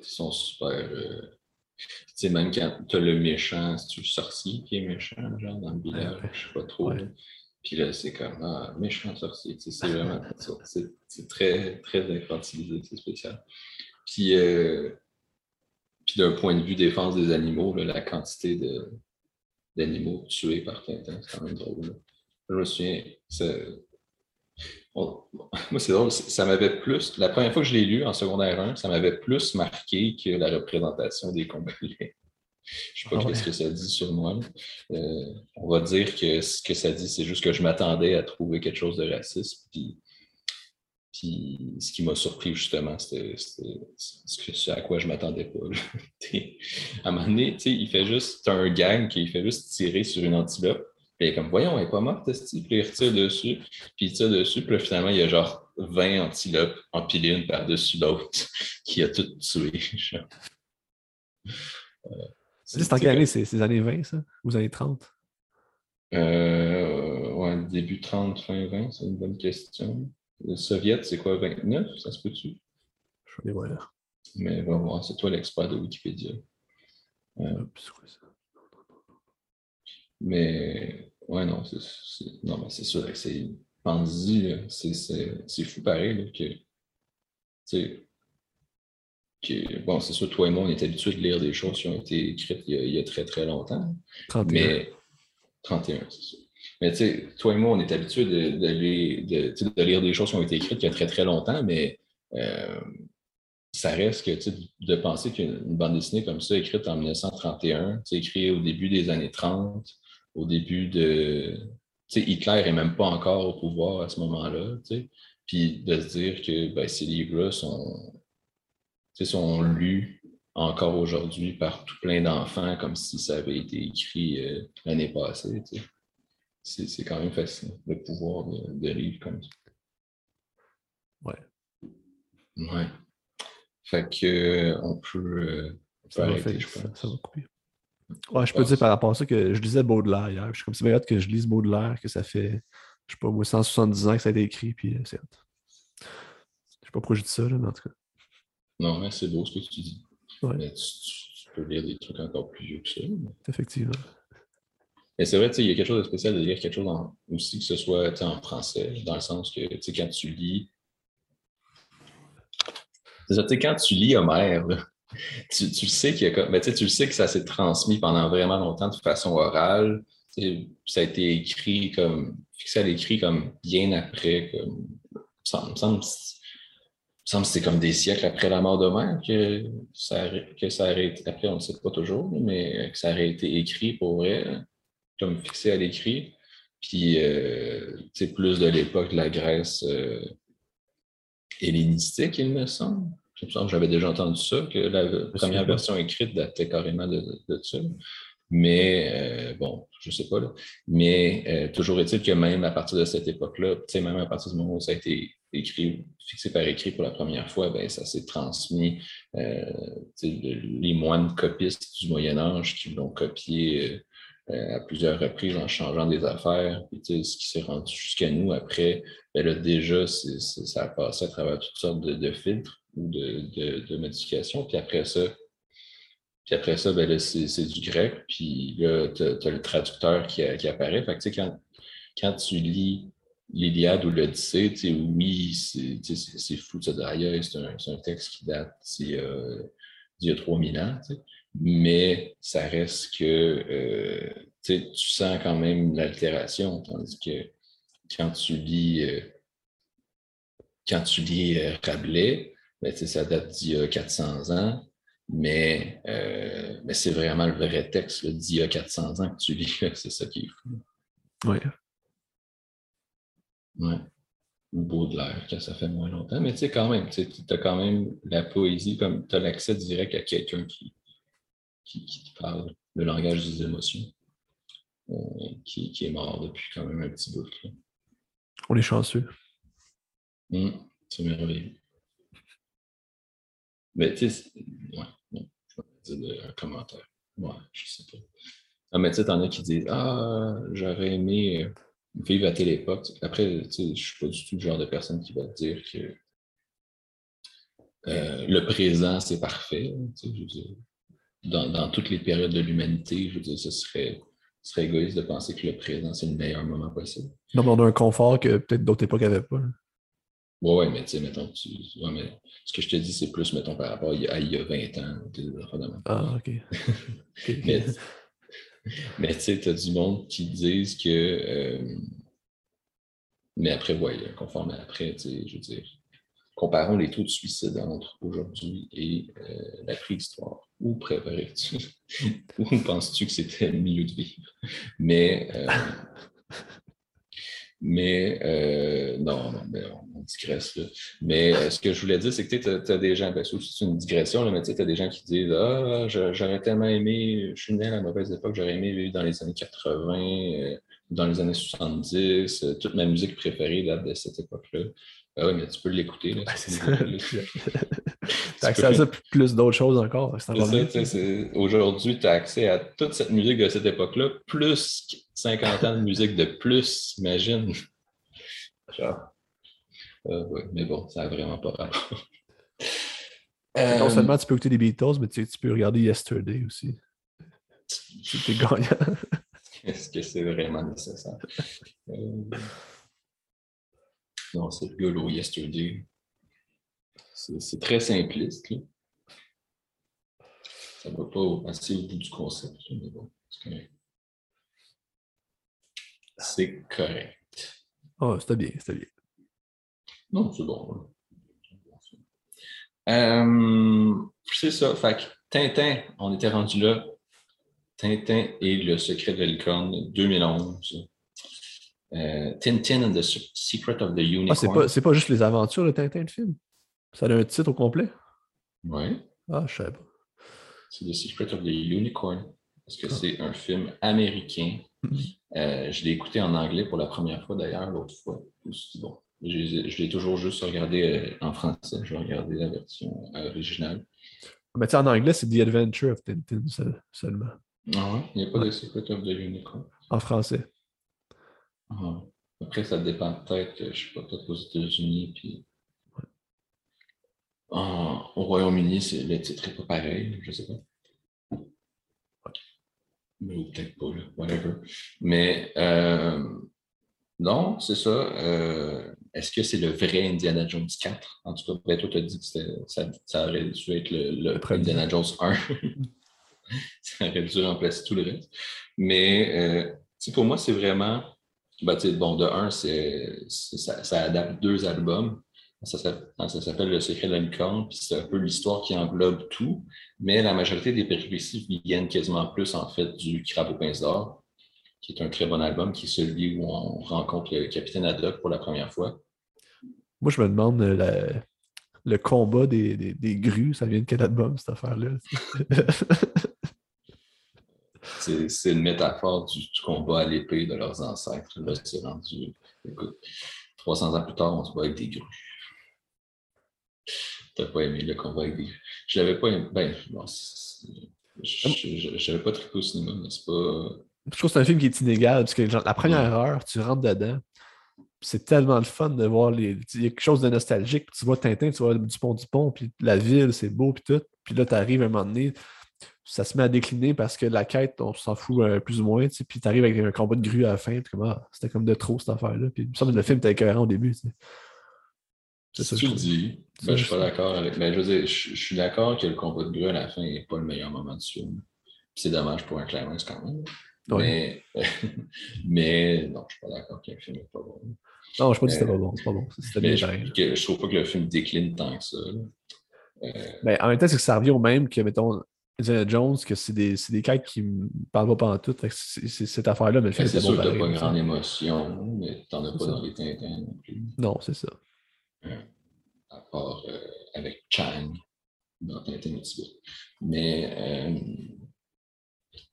sont super. Euh, tu sais, même quand tu as le méchant, c'est-tu le sorcier qui est méchant, genre, dans le village, je sais pas trop. Puis là, c'est comme, ah, méchant sorcier, tu sais, c'est [LAUGHS] vraiment C'est très, très infantilisé, c'est spécial. Puis, euh, puis d'un point de vue défense des animaux, là, la quantité d'animaux tués par Tintin, c'est quand même drôle. Je me souviens, moi, c'est drôle, ça m'avait plus. La première fois que je l'ai lu en secondaire 1, ça m'avait plus marqué que la représentation des Congolais. Je ne sais pas ah ce que ça dit sur moi. Euh, on va dire que ce que ça dit, c'est juste que je m'attendais à trouver quelque chose de raciste. Puis, puis ce qui m'a surpris, justement, c'était ce à quoi je ne m'attendais pas. [LAUGHS] à un moment donné, il fait juste, un gang qui fait juste tirer sur une antilope. Puis il est comme, voyons, elle n'est pas morte, Puis il retire dessus, puis il tire dessus, puis finalement, il y a genre 20 antilopes empilées une par-dessus l'autre [LAUGHS] qui a tout tué. C'est en quelle année? C'est les années 20, ça? Ou les années 30? Euh, ouais, début 30, fin 20, c'est une bonne question. Le soviet, c'est quoi, 29? Ça se peut-tu? Je vais voir. Mais va voir, c'est toi l'expert de Wikipédia. Euh, mais, ouais, non, c'est non, mais c'est sûr que c'est pense-y, c'est fou pareil là, que, sais, bon, c'est sûr, toi et moi, on est habitués de lire des choses qui ont été écrites il y a, très, très longtemps. 31. Mais 31, c'est sûr. Mais tu sais, toi et moi, on est habitués de, de, lire des choses qui ont été écrites il y a très, très longtemps, mais euh, ça reste que de penser qu'une bande dessinée comme ça, écrite en 1931, écrite au début des années 30, au début de. Tu sais, Hitler n'est même pas encore au pouvoir à ce moment-là, puis de se dire que ben, ces livres-là sont, sont lus encore aujourd'hui par tout plein d'enfants comme si ça avait été écrit euh, l'année passée. C'est quand même fascinant, le pouvoir de, de livres comme ça. Ouais. Ouais. Fait que euh, on peut, euh, ça, va je ça, va couper. Ouais, je peux dire par rapport à ça que je lisais Baudelaire hier. Je suis comme c'est bien que je lise Baudelaire, que ça fait, je sais pas, moi, 170 ans que ça a été écrit, puis c'est Je sais pas pourquoi je dis ça, là, mais en tout cas. Non, mais c'est beau ce que tu dis. Mais tu, peux lire des trucs encore plus vieux que ça. Effectivement. Mais c'est vrai, il y a quelque chose de spécial de lire quelque chose aussi, que ce soit en français, dans le sens que quand tu lis. C'est quand tu lis Homère, tu, tu, sais mais tu le sais que ça s'est transmis pendant vraiment longtemps de façon orale. Ça a été écrit comme fixé à l'écrit comme bien après. Comme, ça me semble semble que c'est comme des siècles après la mort d'Homère que ça, que ça a été, après on ne sait pas toujours, mais que ça aurait été écrit pour vrai, comme fixé à l'écrit. Puis, euh, sais, plus de l'époque de la Grèce euh, hellénistique, il me semble. Je me semble j'avais déjà entendu ça, que la première version écrite datait carrément de, de, ça. Mais euh, bon, je ne sais pas. Là. Mais euh, toujours est-il que même à partir de cette époque-là, même à partir du moment où ça a été écrit, fixé par écrit pour la première fois, ben, ça s'est transmis. Euh, les moines copistes du Moyen Âge qui l'ont copié à plusieurs reprises en changeant des affaires. Puis, ce qui s'est rendu jusqu'à nous après, ben, là, déjà, ça a passé à travers toutes sortes de, filtres ou de, de. Puis après ça, puis après ça, ben c'est du grec. Puis là, tu as, le traducteur qui, apparaît. Fait quand, quand tu lis l'Iliade ou l'Odyssée, oui, c'est fou c'est un, un, texte qui date d'il y, a 3000 ans. Mais ça reste que euh, tu sens quand même l'altération. Tandis que quand tu lis, euh, quand tu lis euh, Rabelais, ben, ça date d'il y a 400 ans mais, euh, mais c'est vraiment le vrai texte d'il y a 400 ans que tu lis. c'est ça qui est fou. Oui. Ouais. Ou Baudelaire, quand ça fait moins longtemps. Mais tu sais, quand même, tu as quand même la poésie, comme tu as l'accès direct à quelqu'un qui, qui, parle le langage des émotions, euh, qui, qui, est mort depuis quand même un petit bout. On est chanceux. Hum, c'est merveilleux. Mais tu sais, ouais un commentaire. Ouais, je sais pas. Ah, mais tu sais, t'en as qui disent Ah, j'aurais aimé vivre à telle époque. Après, tu sais, je suis pas du tout le genre de personne qui va te dire que euh, le présent, c'est parfait. Tu sais, je veux dire, dans, dans, toutes les périodes de l'humanité, je veux dire, ce serait, ce serait égoïste de penser que le présent, c'est le meilleur moment possible. Non, mais on a un confort que peut-être d'autres époques n'avaient pas. Oui, ouais, mais tu sais, mettons, tu... mais ce que je te dis, c'est plus, mettons, par rapport à il y a 20 ans. Ah, [LAUGHS] OK. mais, tu [LAUGHS] sais, tu as du monde qui disent que, euh, mais après, voyez, conforme après, je veux dire, comparons les taux de suicide entre aujourd'hui et euh, la préhistoire. Où préparais-tu? [LAUGHS] Où penses-tu que c'était le milieu de vivre? Mais, euh, mais euh, non, non, mais on, digresse. Là. Mais ce que je voulais dire, c'est que tu as, des gens, sûr, c'est une digression, mais tu as des gens qui disent Ah, j'aurais tellement aimé, je suis né à la mauvaise époque, j'aurais aimé vivre dans les années 80, dans les années 70, toute ma musique préférée date de cette époque-là. Ah oui, mais tu peux l'écouter. tu as accès à ça [LAUGHS] [LAUGHS] plus d'autres choses encore. Aujourd'hui, tu as accès à toute cette musique de cette époque-là, plus 50 ans de musique de plus, imagine. [LAUGHS] Genre. Euh, mais bon, ça n'a vraiment pas rapport. Non seulement tu peux écouter des Beatles, mais tu, peux regarder Yesterday aussi. C'était gagnant. Est-ce que c'est vraiment nécessaire? Euh, non, c'est rigolo, Yesterday. C'est très simpliste. Ça ne va pas assez au bout du concept, mais bon, c'est correct. C'est correct. Oh, c'était bien, c'était bien. Non, c'est bon. Euh, c'est ça. Fait que Tintin, on était rendu là. Tintin et le secret de licorne 2011. Euh, Tintin and the Secret of the Unicorn. Ah, c'est pas, c'est pas juste les aventures de Tintin, le film? Ça a un titre au complet? Oui. Ah, je sais pas. C'est The Secret of the Unicorn. Parce que ah. c'est un film américain. Mm-hmm. Euh, je l'ai écouté en anglais pour la première fois d'ailleurs, l'autre fois. Bon, je, l'ai toujours juste regardé euh, en français. Je vais regarder la version originale. Mais tu sais, en anglais, c'est The Adventure of Tintin seulement. Ah ouais? Il n'y a pas de Secret of the Unicorn. En français. Ah. Après, ça dépend peut-être, je ne sais pas, peut-être aux États-Unis, puis au Royaume-Uni, le titre n'est pas pareil, je ne sais pas. Mais peut-être pas, là, whatever. Mais euh, non, c'est ça. Euh, est-ce que c'est le vrai Indiana Jones 4? En tout cas, ben, toi, tu as dit que ça, ça, aurait dû être le, le Indiana Jones 1. [LAUGHS] ça aurait dû remplacer tout le reste. Mais euh, pour moi, c'est vraiment ben, bon, de un, ça, adapte deux albums. Ça, s'appelle Le secret de la licorne, puis c'est un peu l'histoire qui englobe tout, mais la majorité des péripéties viennent quasiment plus en fait du Crabe pinces d'or, qui est un très bon album, qui est celui où on rencontre le capitaine Haddock pour la première fois. Moi, je me demande euh, le combat des, des, grues, ça vient de quel album cette affaire-là? [LAUGHS] c'est une métaphore du, combat à l'épée de leurs ancêtres. Là, c'est rendu. Écoute, 300 ans plus tard, on se bat avec des grues. T'as pas aimé le combat avec des grues. Je l'avais pas aimé. Ben, je n'avais pas trippé au cinéma, mais c'est pas. Je trouve que c'est un film qui est inégal, parce que la première heure, tu rentres dedans, c'est tellement le fun de voir les. Il y a quelque chose de nostalgique. Tu vois Tintin, tu vois du pont du pont, puis la ville, c'est beau, puis tout. Puis là, tu arrives à un moment donné, ça se met à décliner parce que la quête, on s'en fout euh, plus ou moins, puis tu arrives avec un combat de grue à la fin, ah, c'était comme de trop cette affaire-là. Puis il me semble que le film était cohérent au début. C'est ça. Tu le dis. Ben, je suis pas d'accord avec. Mais ben, je veux dire, je, suis d'accord que le combat de grue à la fin n'est pas le meilleur moment du film. C'est dommage pour un climax quand même. Mais, [LAUGHS] mais non, je suis pas d'accord que le film n'est pas bon. Non, je ne pas que c'était pas bon. C'est pas bon. C'était je, je trouve pas que le film décline tant que ça. Euh... Ben, en même temps, c'est que ça revient au même que, mettons, Indiana Jones, que c'est des, des quêtes qui ne parlent pas en tout. C'est cette affaire-là, mais le film, c'est sûr bon que tu pas une grande émotion, mais tu n'en as pas dans les Tintins non plus. Non, c'est ça. Euh, à part euh, avec Chang dans Tintin Mais euh,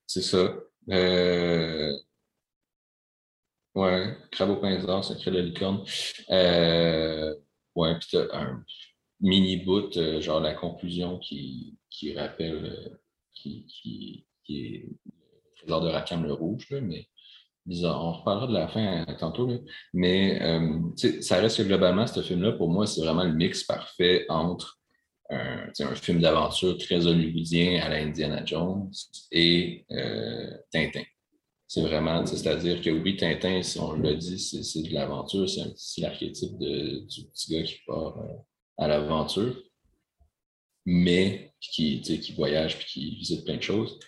c'est ça. Euh, ouais, Crabe au pain d'or, Secret de licorne. Ouais, puis tu as un mini bout, genre la conclusion qui qui rappelle, euh, qui, qui, est lors de Rakam le Rouge, mais on reparlera de la fin euh, tantôt, mais euh, ça reste que globalement, ce film-là, pour moi, c'est vraiment le mix parfait entre un, un film d'aventure très hollywoodien à la Indiana Jones et Tintin. C'est vraiment, c'est-à-dire que oui, Tintin, si on l'a dit, c'est de l'aventure, c'est l'archétype du petit gars qui part à l'aventure mais qui, voyage et qui visite plein de choses.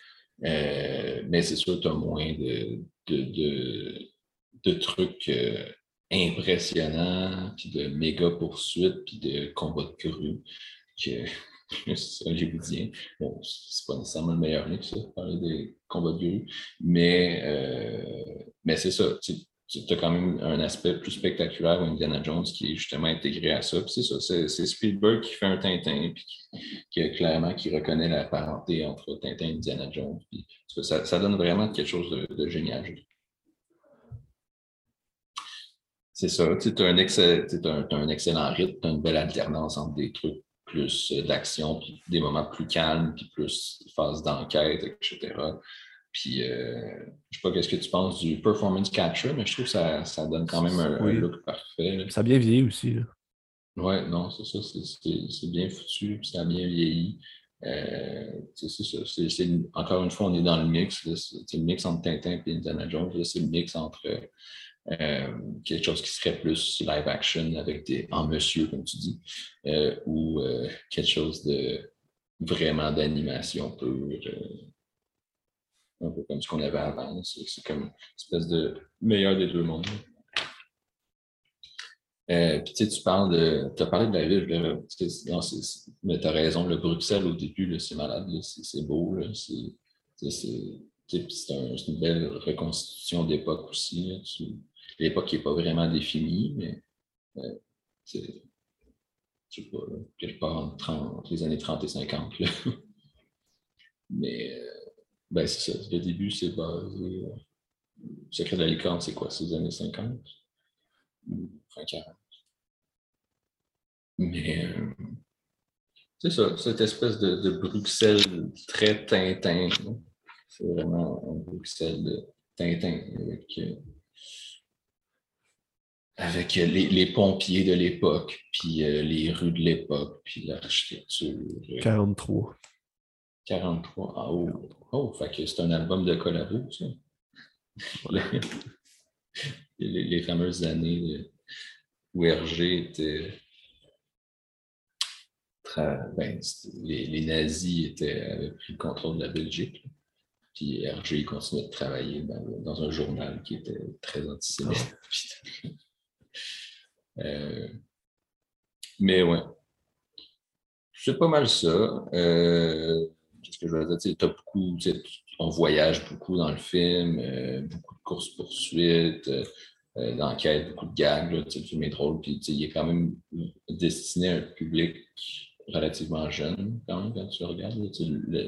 Euh, mais c'est sûr tu as moins de, de, trucs euh, impressionnant, puis de méga poursuites, puis de combats de grue que [LAUGHS] c'est hollywoodien. Bon, c'est pas nécessairement le meilleur livre, ça, parler des combats de grue, mais, euh, mais c'est ça. Tu, as quand même un aspect plus spectaculaire où Indiana Jones qui est justement intégré à ça. c'est ça, c'est, Spielberg qui fait un Tintin, puis qui, clairement qui reconnaît la parenté entre Tintin et Indiana Jones. ça, ça, donne vraiment quelque chose de, génial, c'est ça. Tu as, un, excellent rythme, tu as une belle alternance entre des trucs plus euh, d'action, puis des moments plus calmes, puis plus phase d'enquête, etc. Puis, euh, je sais pas qu'est-ce que tu penses du performance catcher, mais je trouve que ça, ça donne quand même un, look parfait. Ça a bien vieilli aussi. Oui, non, c'est ça. C'est bien foutu, puis ça a bien vieilli. Euh, c'est ça. encore une fois, on est dans le mix. C'est le mix entre Tintin et Indiana Jones. C'est le mix entre euh, quelque chose qui serait plus live action avec des en monsieur, comme tu dis, euh, ou quelque chose de vraiment d'animation pure, un peu comme ce qu'on avait avant. C'est comme une espèce de meilleur des deux mondes. puis tu, parles de. Tu as parlé de la ville, non, mais tu as raison, le Bruxelles au début, c'est malade, c'est beau. C'est une belle reconstitution d'époque aussi. L'époque n'est pas vraiment définie, mais euh, c'est, quelque part entre, les années 30 et 50. [LAUGHS] mais euh, ben, c'est ça. Le début, c'est basé. Euh, le secret de la licorne, c'est quoi? C'est les années 50? Fin 40. Mais c'est ça, cette espèce de, Bruxelles très Tintin. C'est vraiment un Bruxelles de Tintin avec avec euh, les, pompiers de l'époque, puis euh, les rues de l'époque, puis l'architecture. 43. 43. Ah, oh, oh fait que c'est un album de collabo, ça. [LAUGHS] les, fameuses années où Hergé était. Ben, les, nazis étaient, avaient pris le contrôle de la Belgique. Puis Hergé continuait de travailler dans, un journal qui était très antisémite. Ah. [LAUGHS] Euh, mais ouais. C'est pas mal ça. Euh, Qu'est-ce que je veux dire? As beaucoup, on voyage beaucoup dans le film, euh, beaucoup de courses-poursuites, euh, d'enquêtes, beaucoup de gags. le film est drôle, puis il est quand même destiné à un public relativement jeune, quand même, quand tu regardes.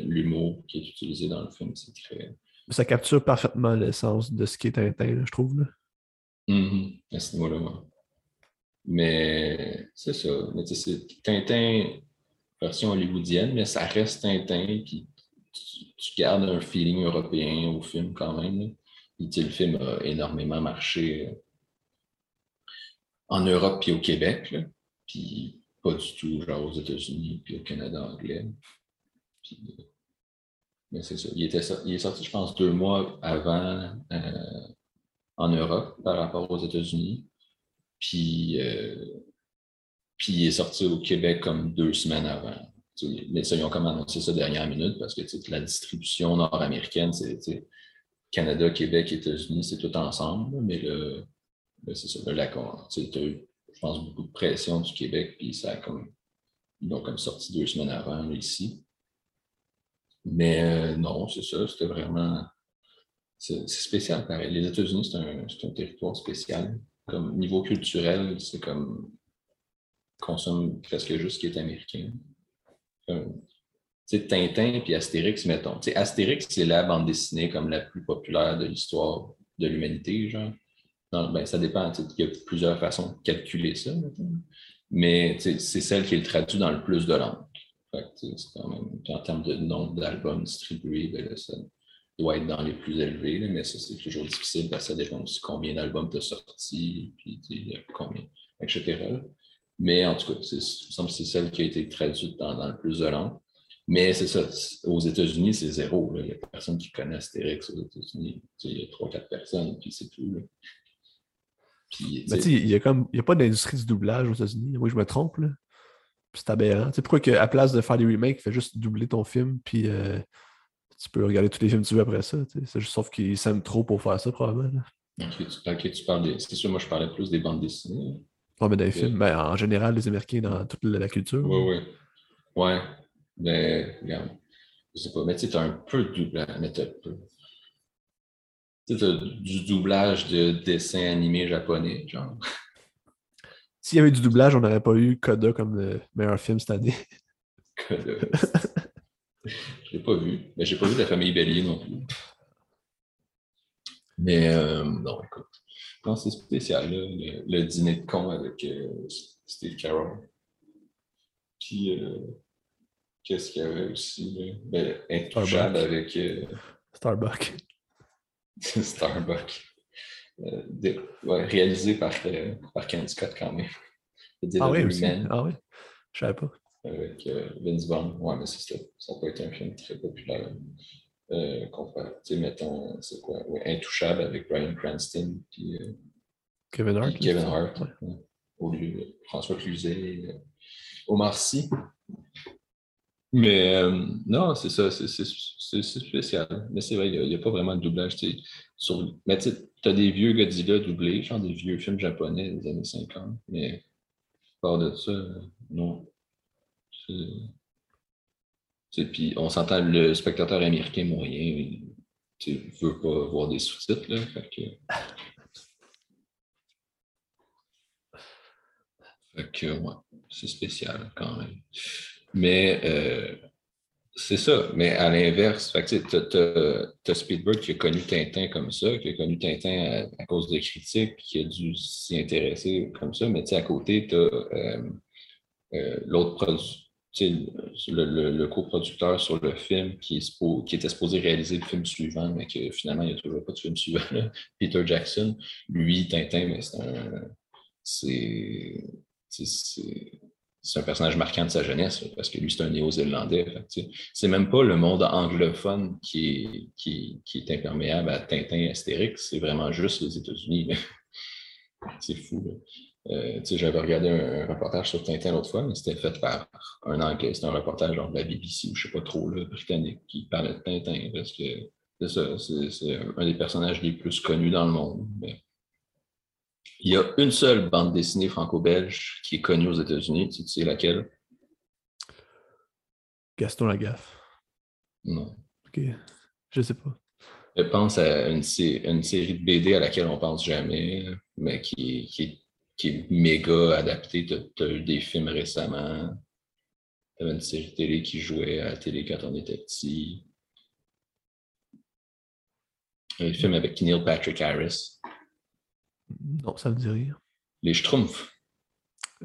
L'humour qui est utilisé dans le film, c'est très. Ça capture parfaitement l'essence de ce qui est Tintin, je trouve. Là. Mm-hmm. À ce niveau-là, Mais c'est ça. Mais Tintin version hollywoodienne, mais ça reste Tintin, puis tu, gardes un feeling européen au film quand même. le film a énormément marché euh, en Europe puis au Québec, puis pas du tout genre aux États-Unis puis au Canada anglais. Euh, mais c'est ça. Il, était, il est sorti, je pense, deux mois avant euh, en Europe par rapport aux États-Unis. Puis, puis il est sorti au Québec comme deux semaines avant. Mais ça, ils ont comme annoncé ça dernière minute parce que la distribution nord-américaine, c'est Canada, Québec, États-Unis, c'est tout ensemble. Mais le, c'est ça, là, eu, je pense, beaucoup de pression du Québec, puis ça a comme, ils l'ont comme sorti deux semaines avant ici. Mais euh, non, c'est ça, c'était vraiment c'est spécial, pareil. Les États-Unis, c'est un, territoire spécial. Comme niveau culturel, c'est comme consomme presque juste ce qui est américain. sais, Tintin et Astérix, mettons. Astérix, c'est la bande dessinée comme la plus populaire de l'histoire de l'humanité, genre. ben, ça dépend. Il y a plusieurs façons de calculer ça. Mais c'est celle qui est traduite dans le plus de langues. Quand même, en termes de nombre d'albums distribués, ben, ça, doit être dans les plus élevés, mais ça, c'est toujours difficile parce que ça dépend aussi combien d'albums tu as sortis, puis combien, etc. Mais en tout cas, il me semble que c'est celle qui a été traduite dans, le plus de langues. Mais c'est ça, aux États-Unis, c'est zéro. Il n'y a personne qui connaît Astérix aux États-Unis. Il y a trois, quatre personnes, puis c'est tout. il n'y a, a pas d'industrie du doublage aux États-Unis. Oui, je me trompe. C'est aberrant. sais pourquoi qu'à place de faire des remakes, fais juste doubler ton film, puis euh, tu peux regarder tous les films que tu veux après ça. C'est juste sauf qu'ils s'aiment trop pour faire ça, probablement. Ok, tu, ok, tu parles des. C'est sûr, moi je parlais plus des bandes dessinées. Ouais, mais dans les films, ben, en général, les Américains, dans toute la, culture. Oui, oui. Ouais. Mais, regarde. Je sais pas. Mais tu sais, t'as un peu de doublage. Mais t'as peu. Tu sais, du doublage de dessins animés japonais, genre. [LAUGHS] S'il y avait du doublage, on n'aurait pas eu Coda comme le meilleur film cette année. [LAUGHS] le- Je l'ai pas vu. Mais j'ai pas vu la famille Bélier non plus. Mais euh, non, écoute. Non, c'est spécial, là, le, le dîner de con avec euh, Steve Carroll. Puis, euh, qu'est-ce qu'il y avait aussi? Là? Ben, Intouchable avec euh, Starbucks. [LAUGHS] Starbucks. Euh, de- ouais, réalisé par, par Ken Scott quand même. Ah oui, aussi. Ah oui. Je savais pas. avec Vince Vaughn. Ouais, mais c'est ça. Ça n'a pas été un film très populaire. Euh, tu sais, mettons, c'est quoi? Ouais, Intouchable avec Brian Cranston puis, euh, Kevin Hart. puis Kevin Hart. ouais. ouais. Au lieu de François Cluzet, euh, Omar Sy. Mais euh, non, c'est ça, c'est spécial. Mais c'est vrai, il n'y a, pas vraiment de doublage. tu sais, Sur, mais tu as des vieux Godzilla doublés, genre des vieux films japonais des années 50. Mais à part de ça, non. Puis on s'entend, le spectateur américain moyen, tu veut pas voir des sous-titres. Là, fait que, que, c'est spécial quand même. Mais euh, c'est ça. Mais à l'inverse, tu t'as Spielberg qui a connu Tintin comme ça, qui a connu Tintin à, cause des critiques, qui a dû s'y intéresser comme ça. Mais à côté, tu as l'autre produit. Le, coproducteur sur le film qui, était supposé réaliser le film suivant, mais que finalement, il n'y a toujours pas de film suivant. [LAUGHS] Peter Jackson. Lui, Tintin, c'est un. Un personnage marquant de sa jeunesse, parce que lui, c'est un néo-zélandais. C'est même pas le monde anglophone qui est, imperméable à Tintin Astérix, c'est vraiment juste les États-Unis. [LAUGHS] C'est fou. Euh, J'avais regardé un, un reportage sur Tintin l'autre fois, mais c'était fait par un Anglais. C'était un reportage genre, de la BBC ou je sais pas trop, là, britannique, qui parlait de Tintin, parce que c'est ça, c'est un des personnages les plus connus dans le monde. mais il y a une seule bande dessinée franco-belge qui est connue aux États-Unis. Tu sais laquelle? Gaston Lagaffe. Non. Ok. Je sais pas. Je pense à une, sé- une série de BD à laquelle on pense jamais, mais qui, qui, est- qui est méga adaptée. Tu as, eu des films récemment. Tu avais une série télé qui jouait à la télé quand on était petit. Un film avec Neil Patrick Harris. Non, ça me dit rien. Les Schtroumpfs.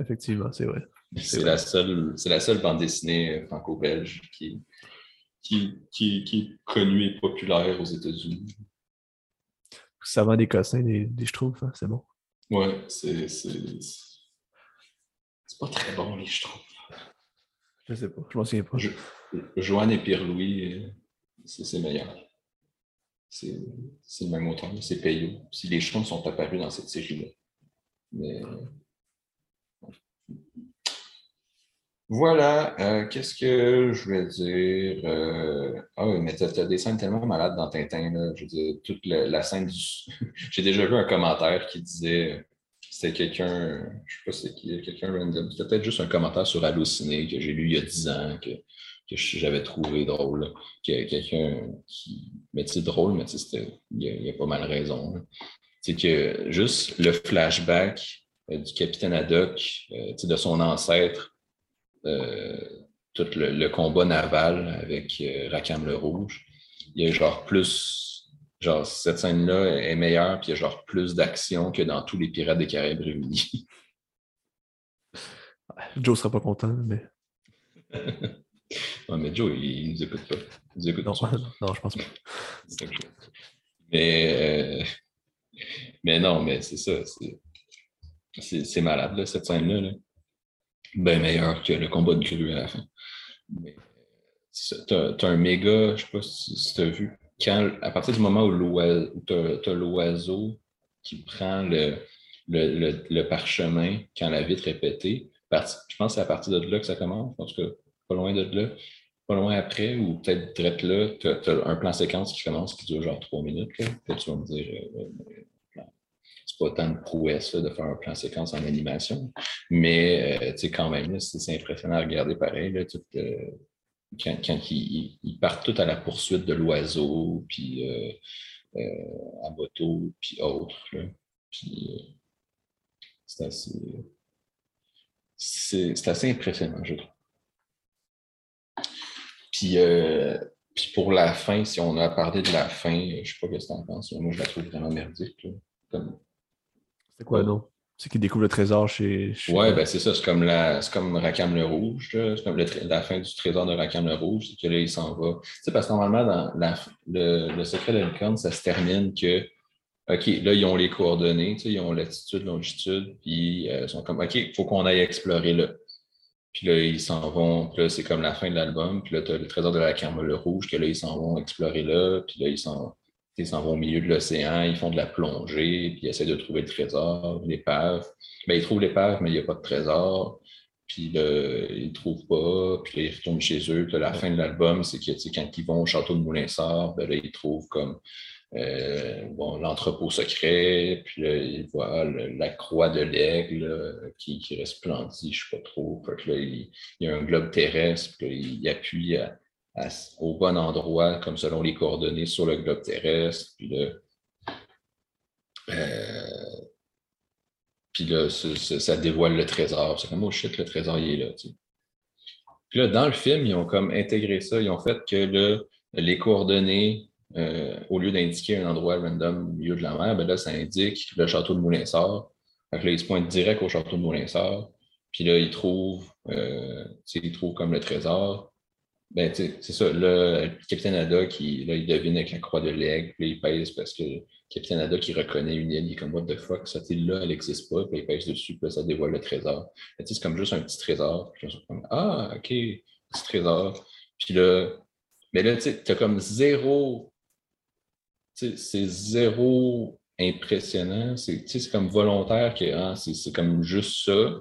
Effectivement, c'est vrai. C'est la seule, la seule bande dessinée franco-belge qui, qui, qui, qui est connue et populaire aux États-Unis. Ça vend des cossins, des, des schtroumpfs, hein, c'est bon. Ouais, c'est. C'est pas très bon, les Schtroumpfs. Je sais pas, je m'en souviens pas. Jo- Joanne et Pierre-Louis, c'est meilleur. C'est le même auteur, c'est Payot. Si les Schtroumpfs sont apparus dans cette série-là. Mais. euh, Voilà, euh, qu'est-ce que je voulais dire? Euh, Ah oui, mais t'as as des scènes tellement malades dans Tintin, là. Je veux dire, toute la, scène du. [LAUGHS] J'ai déjà vu un commentaire qui disait c'était quelqu'un, je sais pas c'est quelqu'un random. C'était peut-être juste un commentaire sur Halluciné que j'ai lu il y a 10 ans, que, j'avais trouvé drôle. quelqu'un qui. Mais tu sais, drôle, mais tu sais, il y, a, pas mal raison. C'est que juste le flashback euh, du capitaine Haddock, tu de son ancêtre, tout le, le combat naval avec euh, Rakam le Rouge, il y a genre plus. Genre, cette scène-là est meilleure, puis il y a genre plus d'action que dans tous les Pirates des Caraïbes réunis. Joe sera pas content, mais. [LAUGHS] Ouais, mais Joe, il, il nous écoute pas. Il nous écoute Non, pas. [LAUGHS] non, je pense pas. Mais, euh, mais non, mais c'est ça. c'est malade, là, cette scène-là. Là. Bien meilleur que le combat de grue à la fin. Mais t'as un méga, je sais pas si, t'as vu, quand, à partir du moment où t'as l'oiseau qui prend le, parchemin quand la vitre est pétée, je pense que c'est à partir de là que ça commence, en tout cas, pas loin de là. Pas loin après, ou peut-être direct là, tu as, un plan séquence qui commence qui dure genre trois minutes. Là, puis tu vas me dire, euh, euh, pas tant de prouesse de faire un plan séquence en animation. Mais euh, quand même, c'est impressionnant à regarder pareil. Là, euh, quand, ils, partent tout à la poursuite de l'oiseau, puis à moto, puis autres. C'est assez. C'est assez impressionnant, je trouve. Puis, puis pour la fin, si on a parlé de la fin, je ne sais pas ce que tu en penses. Moi, je la trouve vraiment merdique. C'est quoi, non? C'est qu'il découvre le trésor chez. chez... Ouais, ben c'est ça. C'est comme, la, comme Rakam le Rouge. C'est comme la fin du trésor de Rakam le Rouge. C'est que là, il s'en va. Tu sais, parce que normalement, dans la, le, le, secret de licorne, ça se termine que. OK, là, ils ont les coordonnées, tu sais, ils ont latitude, longitude, puis euh, ils sont comme OK, il faut qu'on aille explorer là. Puis là, ils s'en vont. Puis là, c'est comme la fin de l'album. Puis là, tu as le trésor de la Carmel Rouge, que là, ils s'en vont explorer là. Puis là, ils s'en, vont au milieu de l'océan. Ils font de la plongée. Puis ils essaient de trouver le trésor, l'épave. Ben, ils trouvent l'épave, mais il n'y a pas de trésor. Puis là, ils ne trouvent pas. Puis là, ils retournent chez eux. Puis là, la fin de l'album, c'est que quand ils vont au château de Moulinsart, ben là, ils trouvent comme euh, bon, l'entrepôt secret, puis là, il voit la croix de l'aigle qui, qui, resplendit, je ne sais pas trop. Puis là, il, y a un globe terrestre, puis il appuie au bon endroit, comme selon les coordonnées sur le globe terrestre. Puis là, euh, puis là ça, dévoile le trésor. C'est comme, oh shit, le trésor, il est là. Puis là, dans le film, ils ont comme intégré ça. Ils ont fait que les coordonnées euh, au lieu d'indiquer un endroit random au milieu de la mer, ben là, ça indique le château de Moulinsart. Fait là, il se pointe direct au château de Moulinsart. Puis là, il trouve, euh, il trouve comme le trésor. Ben, c'est ça, le capitaine Ada, qui, là, il devine avec la croix de l'aigle, puis il pèse parce que capitaine Ada qui reconnaît une île, il est comme, what the fuck, cette île-là, elle n'existe pas, puis il pèse dessus, puis ça dévoile le trésor. C'est comme juste un petit trésor. Puis comme, ah, OK, petit trésor. Puis là, mais là, tu as comme zéro c'est zéro impressionnant. C'est comme volontaire que ah, c'est comme juste ça.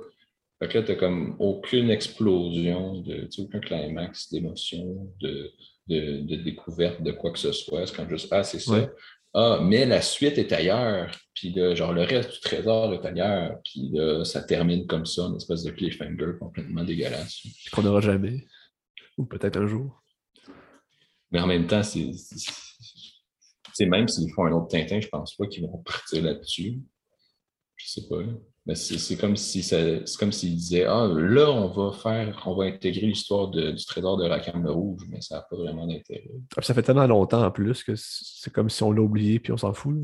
Fait que là, tu n'as comme aucune explosion, de, aucun climax d'émotion, de, de, de, découverte de quoi que ce soit. C'est comme juste Ah, c'est ça. Ah, mais la suite est ailleurs. Puis genre le reste du trésor est ailleurs. Puis là, ça termine comme ça, une espèce de cliffhanger complètement dégueulasse. Qu'on n'aura jamais. Ou peut-être un jour. Mais en même temps, c'est même s'ils font un autre Tintin, je pense pas qu'ils vont partir là-dessus. Je sais pas. Mais c'est comme si c'est comme s'ils disaient Ah, là, on va faire, on va intégrer l'histoire du trésor de la Cam Rouge, mais ça n'a pas vraiment d'intérêt. Ah, ça fait tellement longtemps en plus que c'est comme si on l'a oublié puis on s'en fout.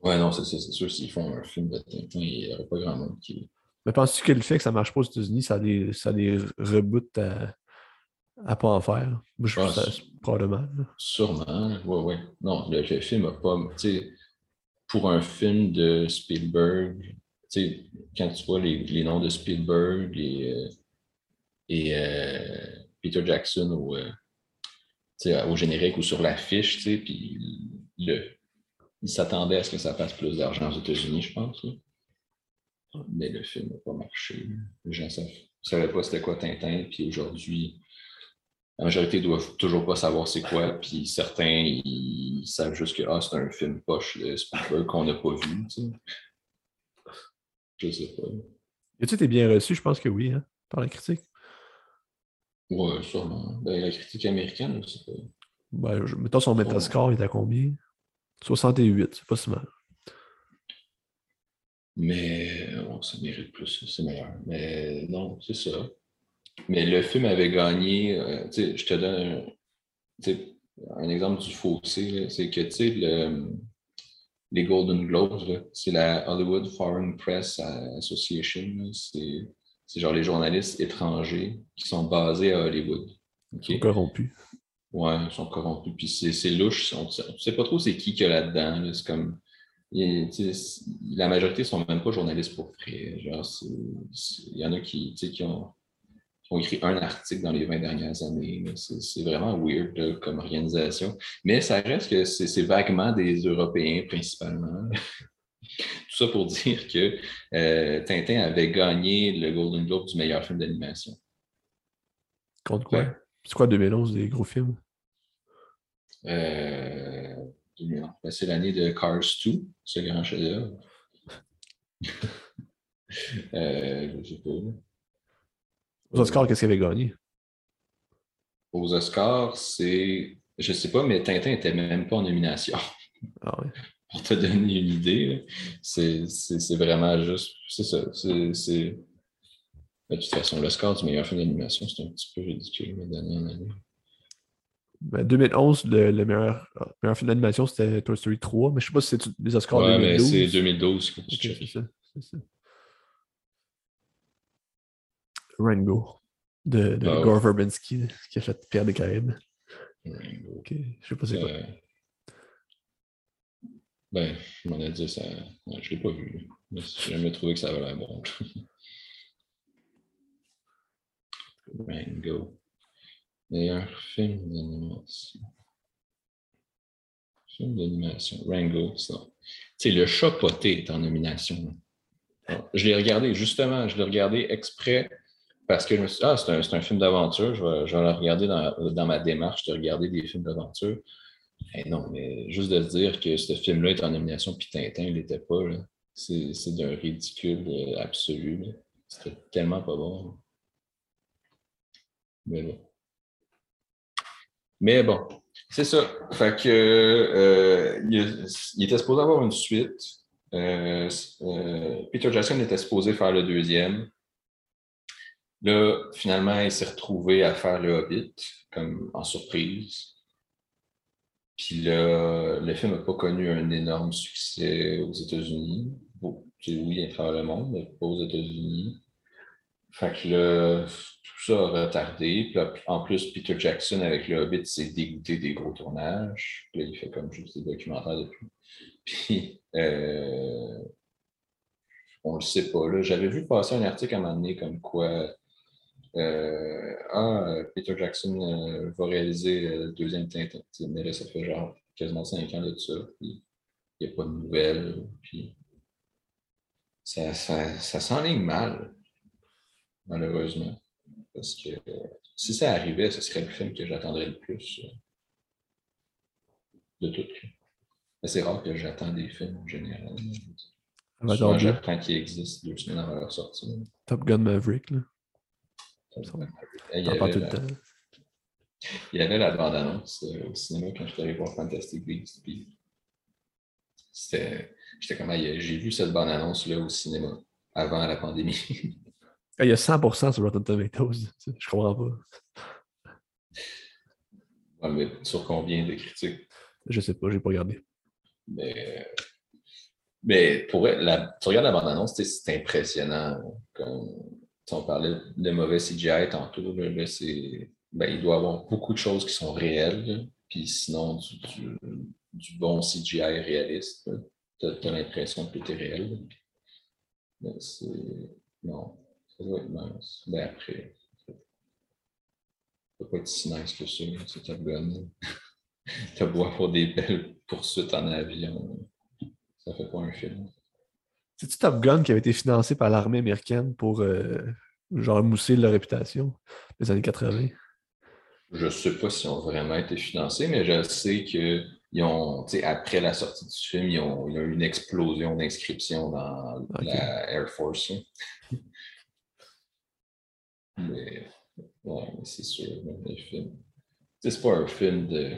Ouais, non, c'est sûr, s'ils font un film de Tintin, il n'y aurait pas grand monde qui. Mais penses-tu que le fait que ça ne marche pas aux États-Unis, ça les, ça les reboot à, à pas en faire? je pense probablement. Sûrement, oui, oui. Non, le, film n'a pas. Pour un film de Spielberg, quand tu vois les, noms de Spielberg et, euh, et euh, Peter Jackson au, euh, au générique ou sur l'affiche, puis le, il à ce que ça fasse plus d'argent aux États-Unis, je pense. Mais le film n'a pas marché. Les gens ne savaient pas c'était quoi Tintin, puis aujourd'hui, la majorité doivent toujours pas savoir c'est quoi, puis certains, ils savent juste que ah, c'est un film poche de Spielberg qu'on n'a pas vu. Sais. Je sais pas. Et tu été bien reçu? Je pense que oui, hein, par la critique. Ouais, sûrement. Ben, la critique américaine, pas. Ben, je... mettons son Metascore, il est à combien? 68, c'est pas si mal. Mais ça mérite plus, c'est meilleur. Mais non, c'est ça. Mais le film avait gagné, euh, je te donne un, exemple du fossé, c'est que le, les Golden Globes, c'est la Hollywood Foreign Press Association, c'est genre les journalistes étrangers qui sont basés à Hollywood. Ils sont corrompus. Oui, ils sont corrompus. Puis c'est louche. On ne sait pas trop c'est qui qu'il y a là-dedans. C'est comme. la majorité ne sont même pas journalistes pour vrai. il y en a qui, qui ont ont écrit un article dans les 20 dernières années. C'est vraiment weird comme organisation. Mais ça reste que c'est vaguement des Européens principalement. [LAUGHS] Tout ça pour dire que euh, Tintin avait gagné le Golden Globe du meilleur film d'animation. Contre quoi? C'est quoi 2011 des gros films? Euh, ben, c'est l'année de Cars 2, ce grand chef-d'œuvre. [LAUGHS] euh, je sais pas. Aux Oscars, qu'est-ce qu'il avait gagné? Aux Oscars, c'est. Je sais pas, mais Tintin n'était même pas en nomination. Ah ouais. [LAUGHS] Pour te donner une idée, c'est vraiment juste. C'est ça. C'est. De toute façon, le score du meilleur film d'animation, c'est un petit peu ridicule, mais d'année en année. Ben, 2011, le, le meilleur, meilleur film d'animation, c'était Toy Story 3, mais je sais pas si c'est les Oscars Ouais, 2012. mais c'est 2012 que tu Ok, checkes. c'est ça, c'est ça. Rango, de, de Ah ouais. Gore Verbinski, qui a fait Pierre des Caraïbes. Rango. Ok, je sais pas c'est quoi. Euh, ben, je m'en ai dit ça. ouais, je l'ai pas vu. J'ai jamais trouvé que ça avait l'air bon. [LAUGHS] Rango. Meilleur film d'animation. Film d'animation. Rango, ça. Tu sais, le chat poté est en nomination. Je l'ai regardé, justement, je l'ai regardé exprès parce que je me suis dit, ah, c'est un, un film d'aventure, je vais, je vais le regarder dans, dans ma démarche de regarder des films d'aventure. Non, mais juste de dire que ce film-là est en nomination, puis Tintin ne l'était pas, c'est d'un ridicule absolu. C'était tellement pas bon. Mais bon. Mais bon, c'est ça. Fait euh, il, il était supposé avoir une suite. Euh, euh, Peter Jackson était supposé faire le deuxième. Là, finalement, il s'est retrouvé à faire le Hobbit, comme en surprise. Puis là, le film n'a pas connu un énorme succès aux États-Unis. Bon, oui, à travers le monde, mais pas aux États-Unis. Fait que là, tout ça a retardé. Puis en plus, Peter Jackson, avec le Hobbit, s'est dégoûté des gros tournages. Puis là, il fait comme juste des documentaires depuis. Puis, euh, on le sait pas. J'avais vu passer un article à un moment donné comme quoi ah, Peter Jackson euh, va réaliser le deuxième Tintin. Mais là, ça fait genre quasiment cinq ans de ça. Puis il n'y a pas de nouvelles. Puis ça, ça, ça s'enligne mal, malheureusement. Parce que si ça arrivait, ce serait le film que j'attendrais le plus de tout. Mais c'est rare que j'attends des films en général. Avatar Souvent, 2, j'apprends qu'ils existent deux semaines avant leur sortie. Top Gun Maverick, là. Il y avait la- le temps. Il y avait la bande-annonce euh, au cinéma quand j'étais allé voir Fantastic Beasts. Puis. J'étais comme, Ah, j'ai vu cette bande-annonce-là au cinéma avant la pandémie. [LAUGHS] Il y a 100% sur Rotten Tomatoes. Je comprends pas. Ouais, mais sur combien de critiques? Je sais pas, j'ai pas regardé. Mais, mais pour la, tu regardes la bande-annonce, c'est impressionnant. Comme, sais, on parlait de mauvais CGI tantôt. Ben, il doit y avoir beaucoup de choses qui sont réelles. Puis sinon, du, bon CGI réaliste. Tu as, l'impression que tout est réel. Non, ça doit être nice. Ben après, ça peut pas être si nice que ça, c'est Top Gun. T'as beau avoir des belles poursuites en avion. Ça fait pas un film. C'est-tu Top Gun qui avait été financé par l'armée américaine pour euh, genre mousser leur réputation des années 80? Je sais pas s'ils ont vraiment été financés, mais je sais que ils ont, tu sais, après la sortie du film, ils ont, il y a eu une explosion d'inscriptions dans Ok. la Air Force. mais, ouais, mais c'est sûr, les films. C'est pas un film de.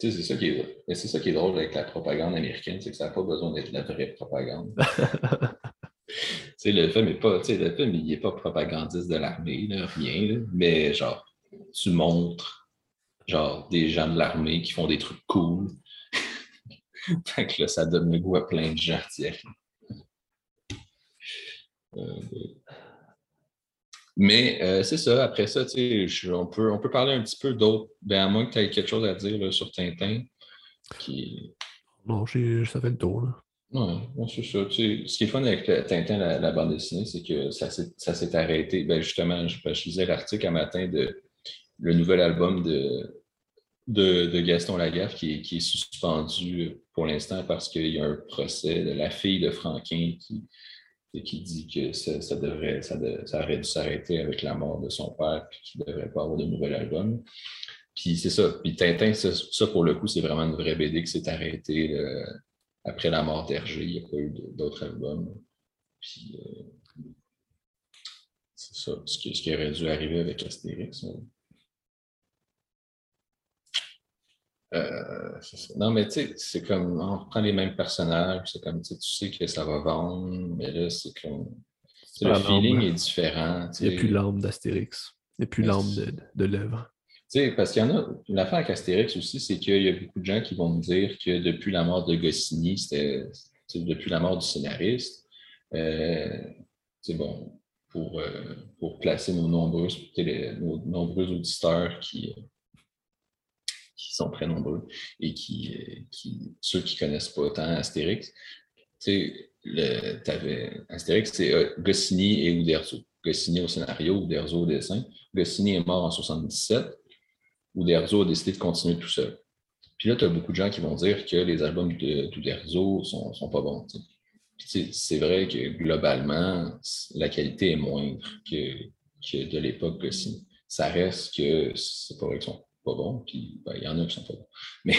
Tu sais, c'est ça qui est, mais c'est ça qui est drôle avec la propagande américaine, c'est que ça n'a pas besoin d'être la vraie propagande. [LAUGHS] Tu sais, le film est pas, tu sais, le film, il est pas propagandiste de l'armée, là, rien, là, mais genre, tu montres, genre, des gens de l'armée qui font des trucs cool. [LAUGHS] fait que là, ça donne le goût à plein de gens. Euh, mais euh, c'est ça, après ça, je- on peut, on peut parler un petit peu d'autres, ben, à moins que tu aies quelque chose à dire là, sur Tintin, qui, non, ça fait le tour. Là. Ouais, ouais, c'est ça. Tu sais, ce qui est fun avec le Tintin, la, la bande dessinée, c'est que ça s'est ça s'est arrêté. Ben, justement, je, je lisais l'article un matin de le nouvel album de, de, de Gaston Lagaffe qui est, qui est suspendu pour l'instant parce qu'il y a un procès de la fille de Franquin qui, qui dit que ça, devrait, ça, aurait dû s'arrêter avec la mort de son père puis qu'il ne devrait pas avoir de nouvel album. Puis c'est ça. Puis Tintin, ça, pour le coup, c'est vraiment une vraie BD qui s'est arrêtée. là, après la mort d'Hergé, il n'y a pas eu d'autres albums. Puis, c'est ça, ce qui, ce qui, aurait dû arriver avec Astérix. Euh, non, mais tu sais, c'est comme, on prend les mêmes personnages, c'est comme, tu sais que ça va vendre, mais là, c'est comme, le feeling est différent. Il n'y a plus l'âme d'Astérix. Il n'y a plus l'âme de, de l'œuvre. Tu sais, parce qu'il y en a, l'affaire avec Astérix aussi, c'est qu'il y a beaucoup de gens qui vont me dire que depuis la mort de Goscinny, c'était, depuis la mort du scénariste, euh, c'est bon, pour, euh, pour placer nos nombreux, nos nombreux auditeurs qui, qui sont très nombreux et qui, euh, qui ceux qui ne connaissent pas tant Astérix, tu sais, Astérix, c'est euh, Goscinny et Uderzo. Goscinny au scénario, Uderzo au dessin. Goscinny est mort en 77. Uderzo a décidé de continuer tout seul. Puis là, tu as beaucoup de gens qui vont dire que les albums d'Uderzo sont, sont pas bons. C'est vrai que globalement, la qualité est moindre que, que de l'époque Goscinny. Ça reste que c'est pas vrai sont pas bons, puis ben, il y en a qui sont pas bons. [LAUGHS] Mais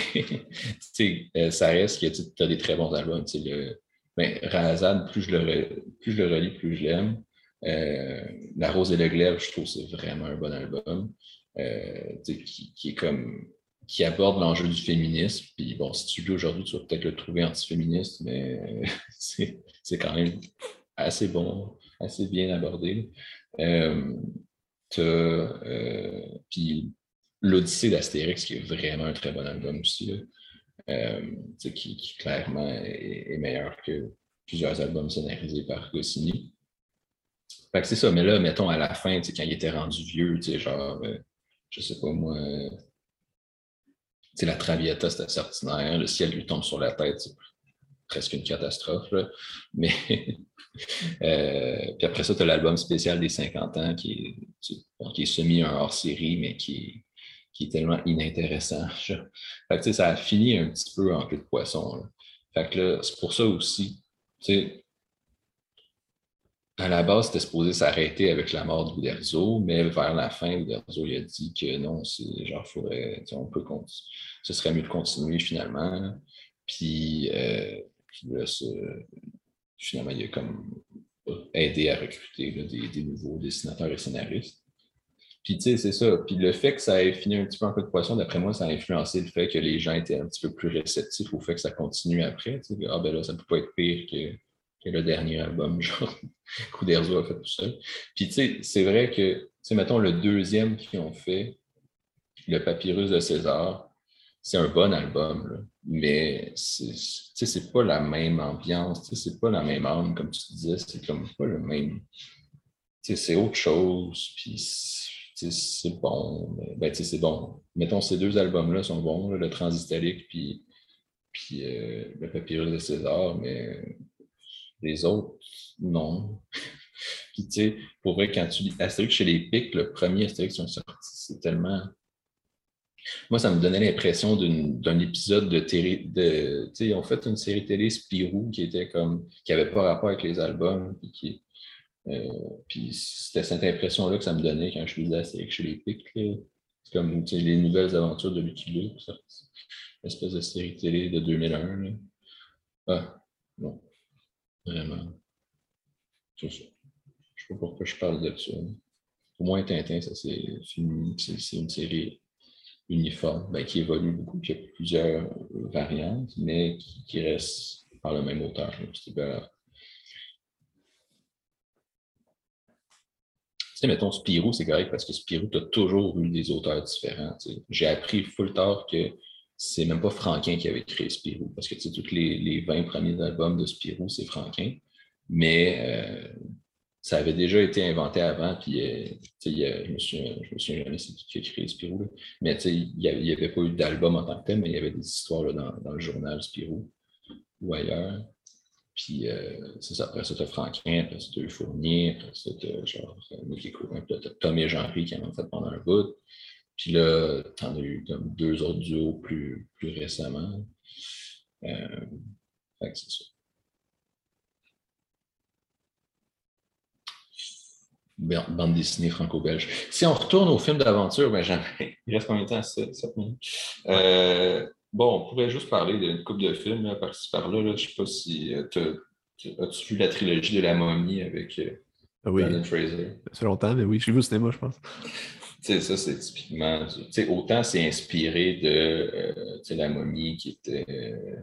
euh, ça reste que tu as des très bons albums. Le, ben, Razad, plus je, le, plus je le relis, plus je l'aime. Euh, La Rose et le glaive, je trouve que c'est vraiment un bon album. Euh, qui, qui, est comme qui aborde l'enjeu du féminisme. Puis bon, si tu lis aujourd'hui, tu vas peut-être le trouver antiféministe, mais [LAUGHS] c'est quand même assez bon, assez bien abordé. Euh, puis l'Odyssée d'Astérix, qui est vraiment un très bon album aussi, euh, qui, clairement est, meilleur que plusieurs albums scénarisés par Goscinny. Fait que c'est ça, mais là, mettons à la fin, quand il était rendu vieux, genre, euh, je sais pas moi, la Traviata, c'était assez le ciel lui tombe sur la tête, c'est presque une catastrophe, mais [LAUGHS] euh, puis après ça, tu as l'album spécial des 50 ans qui est, qui est semi un hors-série, mais qui est qui est tellement inintéressant. [LAUGHS] Fait que, ça a fini un petit peu en queue de poisson. Fait que c'est pour ça aussi, à la base, c'était supposé s'arrêter avec la mort de Uderzo, mais vers la fin, Uderzo a dit que non, c'est genre, faudrait, on peut ce serait mieux de continuer finalement. Puis, euh, là, finalement, il a comme aidé à recruter des, nouveaux dessinateurs et scénaristes. Puis, tu sais, c'est ça. Puis le fait que ça ait fini un petit peu en coup de poisson, d'après moi, ça a influencé le fait que les gens étaient un petit peu plus réceptifs au fait que ça continue après. Tu sais, ah, ben là, ça ne peut pas être pire que, le dernier album, [LAUGHS] genre, Couderzo a fait tout seul. Puis, tu sais, c'est vrai que, tu sais, mettons, le deuxième qu'ils ont fait, Le Papyrus de César, c'est un bon album, là. mais c'est pas la même ambiance, c'est pas la même âme, comme tu disais, c'est comme pas le même. C'est autre chose, puis c'est bon. Ben, c'est bon. Mettons, ces deux albums-là sont bons, le Transitalique puis, puis euh, le Papyrus de César, mais les autres, non. [LAUGHS] puis, tu sais, pour vrai, quand tu lis Astérix chez les Pics, le premier Astérix qui sont sortis, c'est tellement. Moi, ça me donnait l'impression d'un épisode de télé. De, ils ont fait une série télé Spirou qui était comme. qui n'avait pas rapport avec les albums, qui puis c'était cette impression-là que ça me donnait quand je lisais Astérix chez les Pics. C'est comme les nouvelles aventures de Lucky Luke, une espèce de série télé de 2001. Là. Ah, non. Vraiment. C'est ça. Sais pas pourquoi je parle de ça. Au moins, Tintin, ça c'est une, une série uniforme ben, qui évolue beaucoup, qui a plusieurs variantes, mais qui, qui reste par le même auteur. C'est sais, mettons, Spirou, c'est correct parce que Spirou, tu as toujours eu des auteurs différents. J'ai appris full tard que c'est même pas Franquin qui avait créé Spirou, parce que tous les, les 20 premiers albums de Spirou, c'est Franquin. Mais euh, ça avait déjà été inventé avant, puis euh, je me je me souviens jamais c'est qui a créé Spirou. Mais il n'y avait, pas eu d'album en tant que tel, mais il y avait des histoires là, dans, dans, le journal Spirou ou ailleurs. Puis, euh, c'est ça. Après ça, tu as Franquin, après ça, tu as Fournier, après ça, tu as genre Mickey Coupin, puis Tommy et Jean-Pierre qui en ont fait pendant un bout. Puis là, tu en as eu comme deux autres duos plus, plus récemment. Euh, fait que c'est ça. bande dessinée franco-belge. Si on retourne au film d'aventure, ben jamais. Il reste combien de temps? 7, minutes. Euh, Bon, on pourrait juste parler d'une coupe de films par-ci par-là. Je ne sais pas si euh, tu As-tu vu la trilogie de la momie avec euh, Ah oui, Fraser? ça fait longtemps, mais oui, j'ai vu au cinéma, je pense. Ça, c'est typiquement. autant c'est inspiré de euh, la momie qui était euh,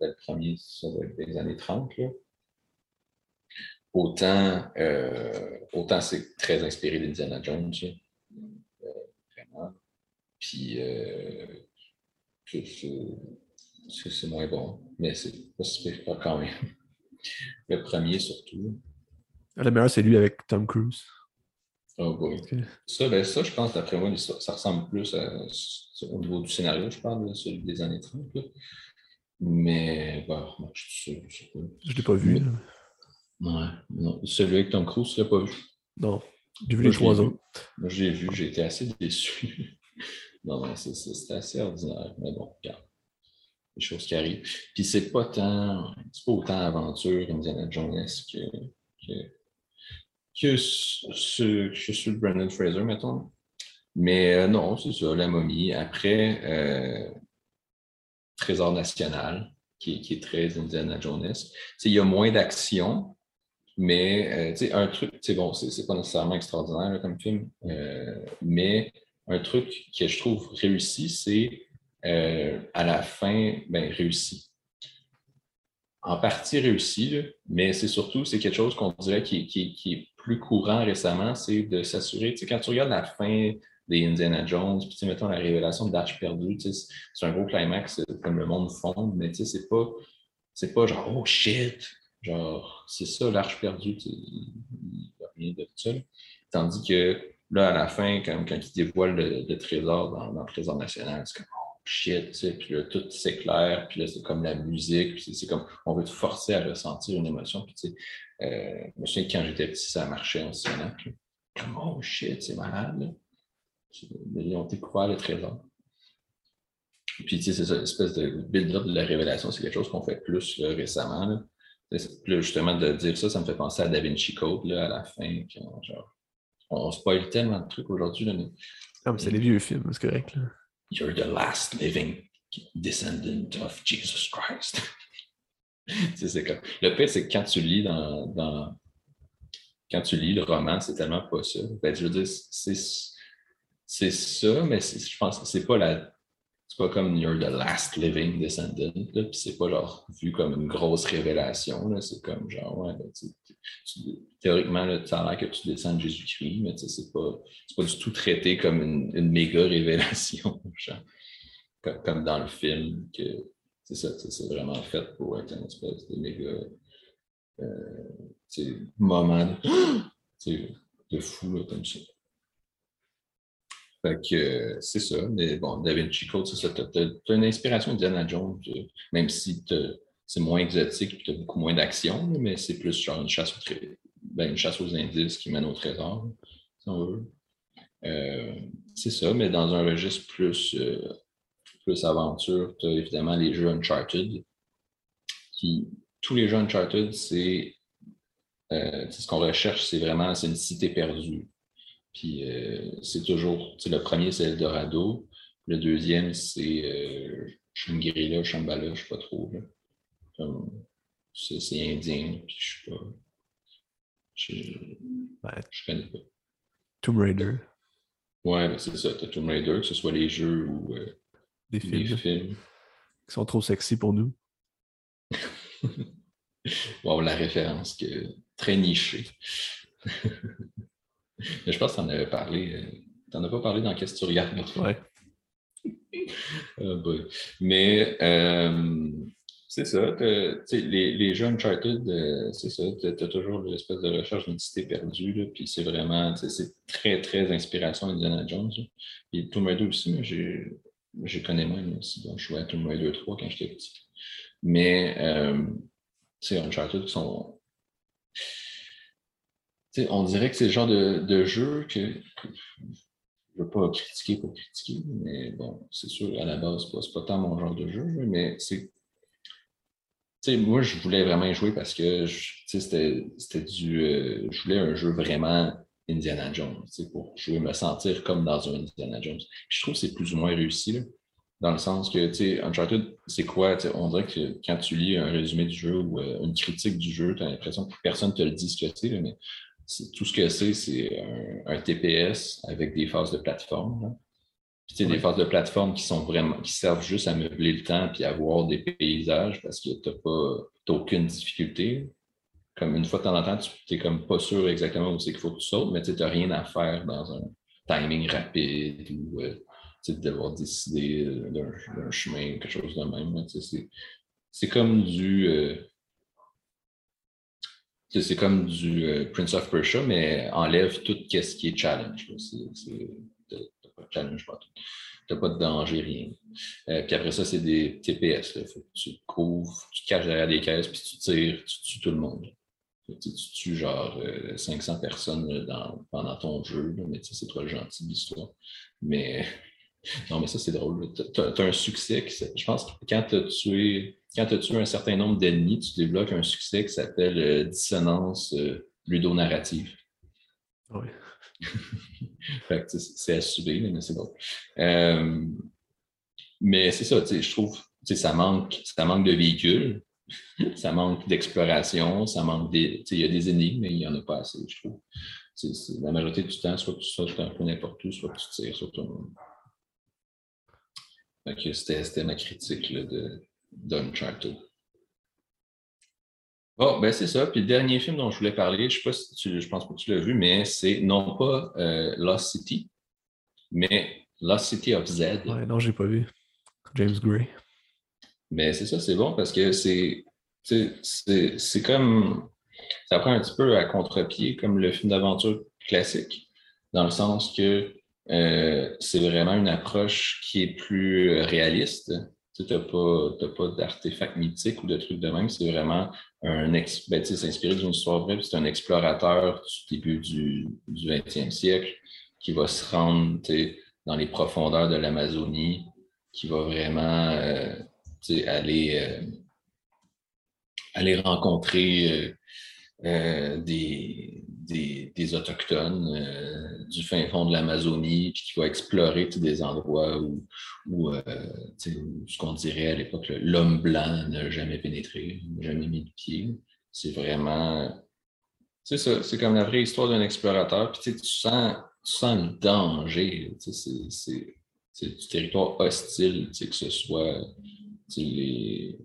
le premier, ça doit être des années 30. Là. Autant, euh, autant c'est très inspiré d'Indiana Jones. vraiment. Puis c'est- moins bon. Mais c'est pas quand même. Le premier surtout. Le meilleur, c'est lui avec Tom Cruise. Oh. Ok. Ça, ben ça, je pense, d'après moi, ça, ça ressemble plus à, au niveau du scénario, je parle, celui des années 30. là. Mais, bon, moi, je suis sûr, je. Je l'ai pas vu. Ouais, non. Celui avec Tom Cruise, je l'ai pas vu. Non. J'ai vu Moi, les trois autres. Moi, je l'ai vu, j'ai été assez déçu. Non, non, c'est assez ordinaire. Mais bon, regarde. Les choses qui arrivent. Puis c'est pas tant, c'est pas autant aventure Indiana Jones que, que, que ce, que sur Brandon Fraser, mettons. Mais euh, non, c'est ça, la momie. Après, euh, Trésor national, qui, qui est très Indiana Jones. Il y a moins d'action, mais euh, un truc, bon, c'est pas nécessairement extraordinaire comme film, mais un truc que je trouve réussi, c'est euh, à la fin, ben, réussi. En partie réussi, mais c'est surtout, c'est quelque chose qu'on dirait qui, est- qui qui est plus courant récemment, c'est de s'assurer, tu sais, quand tu regardes la fin des Indiana Jones, puis mettons la révélation de l'Arche perdue, c'est- un gros climax, comme le monde fonde, mais tu sais, c'est pas, c'est pas genre, oh shit, genre, c'est ça, l'Arche perdue, il n'y a rien de ça. là. Tandis que là, à la fin, quand, quand ils dévoilent le, trésor dans, le Trésor national, c'est comme, oh shit, tu sais, puis là, tout s'éclaire, puis là, c'est comme la musique, puis c'est- comme, on veut te forcer à ressentir une émotion, puis tu sais, euh, je me souviens que quand j'étais petit, ça marchait en cinéma, puis comme, oh shit, c'est malade, là. Ils ont découvert le trésor. Puis, tu sais, c'est ça, l'espèce de build-up de la révélation, c'est quelque chose qu'on fait plus récemment. Là. Là, justement, de dire ça, ça me fait penser à Da Vinci Code là, à la fin. genre, on, spoil tellement de trucs aujourd'hui. là, mais Ah, mais c'est les vieux films, c'est correct. Là. You're the last living descendant of Jesus Christ. [LAUGHS] Sais, c'est comme... Le pire, c'est que quand tu lis dans, dans- Quand tu lis le roman, c'est tellement pas ça. Ben, je veux dire, c'est c'est ça, mais c'est- je pense que c'est pas la. C'est pas comme You're the last living descendant. Puis c'est pas genre vu comme une grosse révélation. C'est comme genre, ouais, tu- théoriquement, là, ça a l'air que tu descends de Jésus-Christ, mais c'est pas, pas du tout traité comme une, méga révélation. [LAUGHS] genre. Comme, dans le film, que c'est c'est vraiment fait pour être une espèce de méga euh, moment de, [GASPS] fou comme ça. Fait que euh, c'est ça, mais bon, Da Vinci Code, c'est ça. T'as- t'as une inspiration d'Indiana Jones, euh, même si c'est moins exotique et tu as beaucoup moins d'action, mais c'est plus genre une chasse, au ben, une chasse aux indices qui mène au trésor, si on veut. Euh, c'est ça, mais dans un registre plus, plus aventure, tu as évidemment les jeux Uncharted. Qui, tous les jeux Uncharted, c'est tu ce qu'on recherche, c'est vraiment une cité perdue. Puis euh, c'est toujours, le premier, c'est Eldorado. Le deuxième, c'est euh, Shangri-La, Shambhala, je ne sais pas trop. c'est indien, puis je sais pas. Je, je connais pas. Tomb Raider, Ouais, mais c'est ça. T'as Tomb Raider, que ce soit les jeux ou euh, des les films films. qui sont trop sexy pour nous. [LAUGHS] Wow, la référence que, très nichée. [LAUGHS] Mais je pense que tu en avais parlé. euh, T'en as pas parlé dans Qu'est-ce que tu regardes? L'autre fois? Ouais. [LAUGHS] Boy. Mais euh, c'est ça, tu les, les jeux Uncharted, euh, c'est ça, tu as toujours l'espèce de recherche d'une cité perdue, là, puis c'est vraiment, tu c'est très, très inspiration Indiana Jones. là. Puis Tomb Raider aussi, j'ai, je connais moins moi aussi, donc je jouais à Tomb Raider 3 quand j'étais petit. Mais, euh, tu sais, Uncharted sont... on dirait que c'est le genre de, jeu que, je ne veux pas critiquer pour critiquer, mais bon, c'est sûr, à la base, c'est pas, pas tant mon genre de jeu, mais c'est. Moi, je voulais vraiment y jouer parce que c'était du. euh, je voulais un jeu vraiment Indiana Jones, pour jouer, me sentir comme dans un Indiana Jones. Je trouve que c'est plus ou moins réussi. Là. Dans le sens que, tu Uncharted, c'est quoi? On dirait que quand tu lis un résumé du jeu ou euh, une critique du jeu, tu as l'impression que personne ne te le dit ce que c'est, mais tout ce que c'est, c'est un, TPS avec des phases de plateforme. Puis, tu sais, des phases de plateforme qui sont vraiment, qui servent juste à meubler le temps puis à voir des paysages parce que tu n'as pas, aucune difficulté. Comme une fois de temps en temps, tu n'es comme pas sûr exactement où c'est qu'il faut que tu sautes, mais tu n'as rien à faire dans un timing rapide ou euh, de devoir décider d'un chemin, quelque chose de même. C'est comme du. Euh, c'est comme du euh, Prince of Persia, mais enlève tout ce qui est challenge. Tu n'as pas de challenge, pas n'as pas de danger, rien. Euh, puis après ça, c'est des TPS. Là. Tu couvres, tu te caches derrière des caisses, puis tu tires, tu tues tout le monde. Tu, tues genre 500 personnes pendant ton jeu, mais c'est trop gentil l'histoire. Mais [LAUGHS] non, mais ça, c'est drôle. Tu as, un succès. je pense que quand tu as tué quand tu tué un certain nombre d'ennemis, tu débloques un succès qui s'appelle euh, dissonance euh, ludonarrative. Oui. [LAUGHS] c'est à subir, mais c'est drôle. Euh, mais c'est ça, je trouve, ça manque, ça manque de véhicules, [LAUGHS] ça manque d'exploration, ça manque des. Il y a des énigmes, mais il n'y en a pas assez, je trouve. la majorité du temps, soit tu sautes un peu n'importe où, soit tu tires sur tout le monde. C'était ma critique de d'Uncharted. Bon, ben c'est ça. Puis le dernier film dont je voulais parler, je ne sais pas si tu, je pense pas que tu l'as vu, mais c'est non pas euh, Lost City, mais Lost City of Z. Ouais, non, j'ai pas vu. James Gray. Mais c'est ça, c'est bon parce que c'est c'est comme ça prend un petit peu à contre-pied comme le film d'aventure classique, dans le sens que euh, c'est vraiment une approche qui est plus réaliste. Tu n'as pas, pas d'artefacts mythiques ou de trucs de même. C'est vraiment un ex, ben, inspiré d'une histoire vraie. C'est un explorateur du début du, du 20e siècle qui va se rendre dans les profondeurs de l'Amazonie, qui va vraiment euh, aller, aller rencontrer euh, des, des, Autochtones euh, du fin fond de l'Amazonie, puis qui va explorer des endroits où, où euh, ce qu'on dirait à l'époque, l'homme blanc n'a jamais pénétré, n'a jamais mis de pied. C'est vraiment. C'est ça, c'est comme la vraie histoire d'un explorateur. Puis tu sens, sens le danger. C'est du territoire hostile, que ce soit les,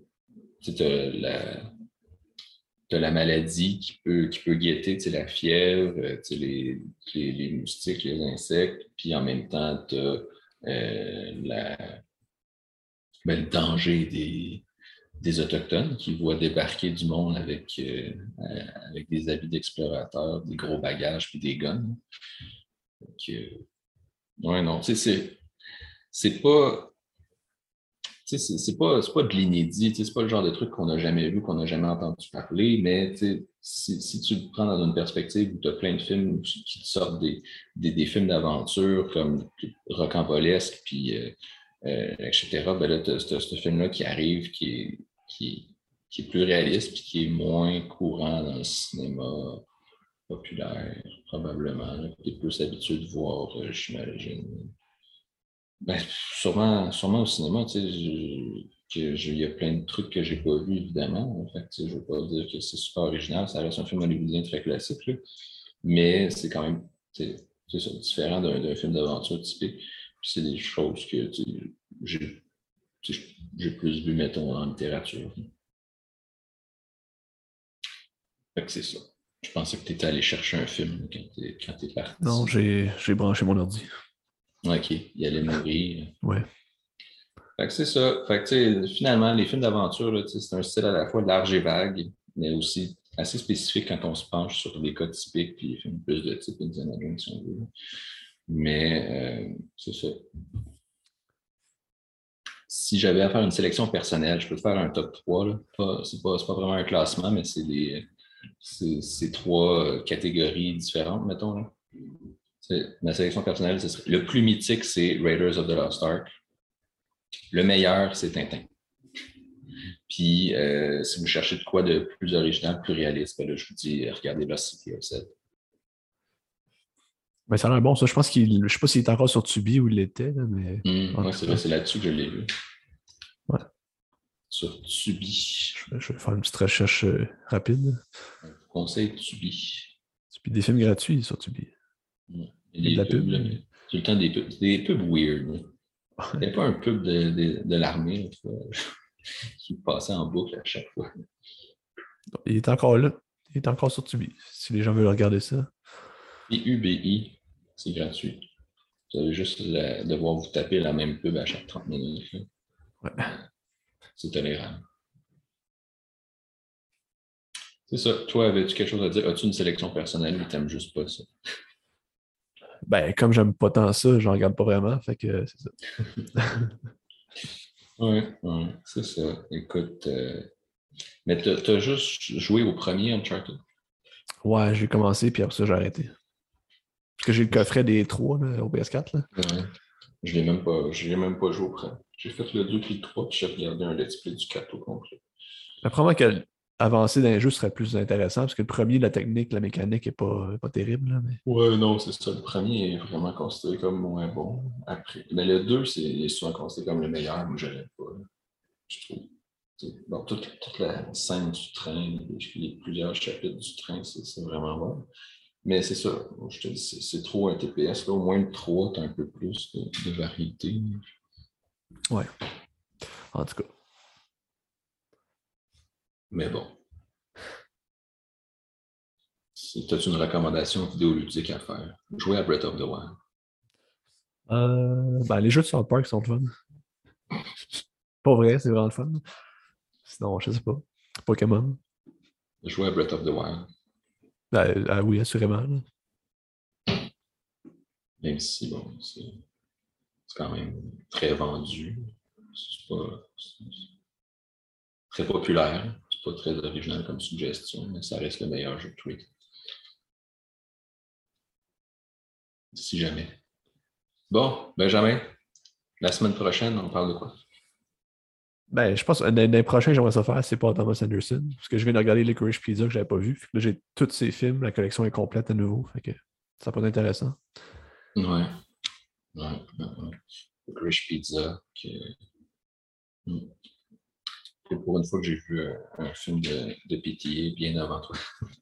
la, tu la maladie qui peut, qui peut guetter la fièvre, euh, les, les, les, moustiques, les insectes, puis en même temps, tu as euh, ben, le danger des, des Autochtones qui voient débarquer du monde avec, euh, avec des habits d'explorateurs, des gros bagages puis des guns. Donc, ouais, non, c'est pas c'est pas, pas de l'inédit, c'est pas le genre de truc qu'on n'a jamais vu, qu'on n'a jamais entendu parler, mais si, si, tu le prends dans une perspective où tu as plein de films qui te sortent des, des, films d'aventure comme Rocambolesque, puis euh, euh, etc., ben là, tu as, ce film-là qui arrive, qui est, qui, qui est plus réaliste, puis qui est moins courant dans le cinéma populaire, probablement. Tu es plus habitué de voir, euh, j'imagine. Ben, sûrement, sûrement au cinéma, tu sais, il y a plein de trucs que j'ai pas vus, évidemment. En fait, je ne veux pas dire que c'est super original, ça reste un film hollywoodien très classique, mais c'est quand même c'est ça, différent d'un film d'aventure typique. C'est des choses que j'ai plus vu, mettons, en littérature. Fait c'est ça. Je pensais que tu étais allé chercher un film quand tu es, parti. Non, j'ai branché mon ordi. OK, il allait mourir. Ouais. Fait que c'est ça. Fait que, finalement, les films d'aventure, c'est un style à la fois large et vague, mais aussi assez spécifique quand on se penche sur des cas typiques, puis les films plus de type Indiana Jones, si on veut. Mais euh, c'est ça. Si j'avais à faire une sélection personnelle, je peux te faire un top 3. Ce n'est pas, pas, vraiment un classement, mais c'est trois catégories différentes, mettons. Là. Ma sélection personnelle, le plus mythique, c'est Raiders of the Lost Ark. Le meilleur, c'est Tintin. Puis, euh, si vous cherchez de quoi de plus original, plus réaliste, ben je vous dis, regardez Lost City of Set. Mais ça a l'air bon, ça. Je pense qu'il. Je sais pas s'il est encore sur Tubi ou il l'était, là, mais. Ouais, tout c'est cas. vrai, c'est là-dessus que je l'ai vu. Ouais. Sur Tubi. Je, je vais faire une petite recherche euh, rapide. Conseil Tubi. Puis des films gratuits sur Tubi. Il Il y y a a de la pub. là, mais c'est tout le temps des pubs. C'est des pubs weird. a pas un pub de, de, de l'armée [LAUGHS] qui passait en boucle à chaque fois. Il est encore là. Il est encore sur Tubi. Si les gens veulent regarder ça. Et UBI, c'est gratuit. Vous avez juste la- devoir vous taper la même pub à chaque 30 minutes. Ouais. C'est tolérable. C'est ça. Toi, avais-tu quelque chose à dire? As-tu une sélection personnelle ou t'aimes juste pas ça? Ben, comme j'aime pas tant ça, j'en regarde pas vraiment. Fait que c'est ça. [LAUGHS] Oui, ouais, c'est ça. Écoute, euh, mais t'as as juste joué au premier Uncharted? Ouais, j'ai commencé, puis après ça, j'ai arrêté. Parce que j'ai le coffret des trois là, au PS4. Là. Ouais. Je l'ai même pas, je l'ai même pas joué au premier. J'ai fait le 2 puis le 3, puis j'ai regardé un let's play du 4 au complet. Mais probablement qu'avancer dans les jeux serait plus intéressant, parce que le premier, la technique, la mécanique est pas, pas terrible. Là, mais... Ouais, non, c'est ça. Le premier est vraiment considéré comme moins bon. Après. Mais le 2, c'est souvent considéré comme le meilleur. Moi, je l'aime pas. là. Je trouve. Bon, toute, toute la scène du train, les, plusieurs chapitres du train, c'est vraiment bon. Mais c'est ça. Je te dis, c'est- trop un TPS. Là. Au moins le 3, tu as un peu plus de, de variété. En tout cas. Mais bon. Si tu as une recommandation vidéoludique à faire, jouer à Breath of the Wild. Euh, ben, les jeux de South Park sont le fun. pas vrai, c'est vraiment le fun. Sinon, je sais pas. Pokémon. Jouer à Breath of the Wild. Ben, ah oui, assurément. là. Même si, bon, c'est quand même très vendu. C'est pas très populaire. Pas très original comme suggestion, mais ça reste le meilleur jeu de temps. Si jamais. Bon, Benjamin, la semaine prochaine, on parle de quoi? Ben, je pense que l'année prochain, j'aimerais ça faire, c'est pas Thomas Anderson. Parce que je viens de regarder Licorice Pizza que j'avais pas vu. Là, j'ai tous ces films, la collection est complète à nouveau. Fait que ça peut être intéressant. Ouais. Ouais, ouais, ouais. Licorice Pizza. Que... Pour une fois que j'ai vu un film de, de PTA bien avant toi. [LAUGHS]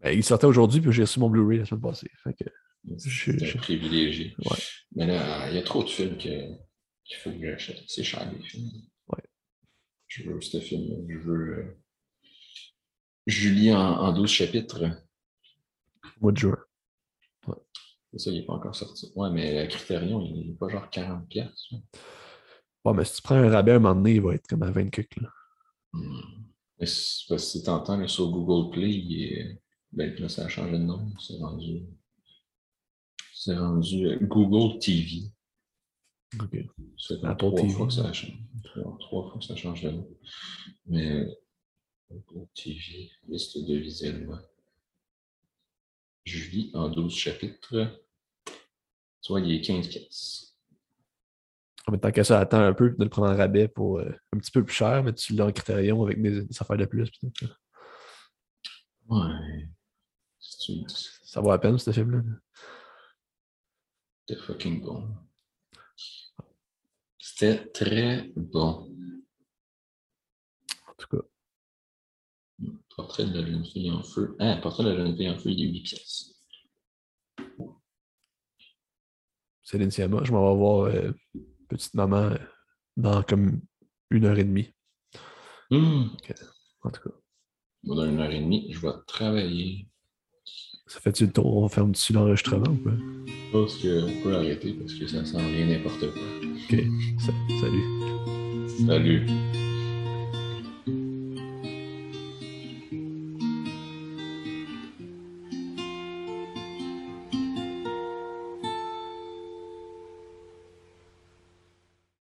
Ben, il sortait aujourd'hui, puis j'ai reçu mon Blu-ray la semaine passée. Fait que, Je- un privilégié. Ouais. Mais là, il y a trop de films qu'il faut que j'achète. C'est cher, les films. Ouais. Je veux ce film. Je veux euh, Julie en, en 12 chapitres. mois de juin. C'est ça, il n'est pas encore sorti. Ouais, mais Criterion, il n'est pas genre 40 pièces. Ouais, mais si tu prends un rabais un moment donné, il va être comme à 20 cucs, là. Mais c'est parce que c'est tentant, là, sur Google Play, il est... ben, là, ça a changé de nom. C'est rendu. C'est rendu euh, Google TV. OK. Ça fait comme Apple trois TV. fois que ça change. Trois, trois fois que ça change de nom. Mais Google TV, liste de visionnement. Julie en 12 chapitres. Tu vois, il est 15 pièces. En même temps qu'à ça, attends un peu de le prendre en rabais pour euh, un petit peu plus cher, mais tu l'as en Criterion avec des, des affaires de plus. Ouais. Ça vaut la peine, ce film-là. C'était fucking bon. C'était très bon. En tout cas. Portrait de la jeune fille en feu. Ah, portrait de la jeune fille en feu, il est 8 pièces. Céline Sciamma. Je m'en vais voir euh, Petite Maman euh, dans comme une heure et demie. Hum. En tout cas. Dans une heure et demie, je vais travailler. Ça fait-tu le tour? On ferme dessus l'enregistrement ou quoi? Je pense qu'on peut arrêter parce que ça sent rien n'importe quoi. OK. Sa- Salut. Salut.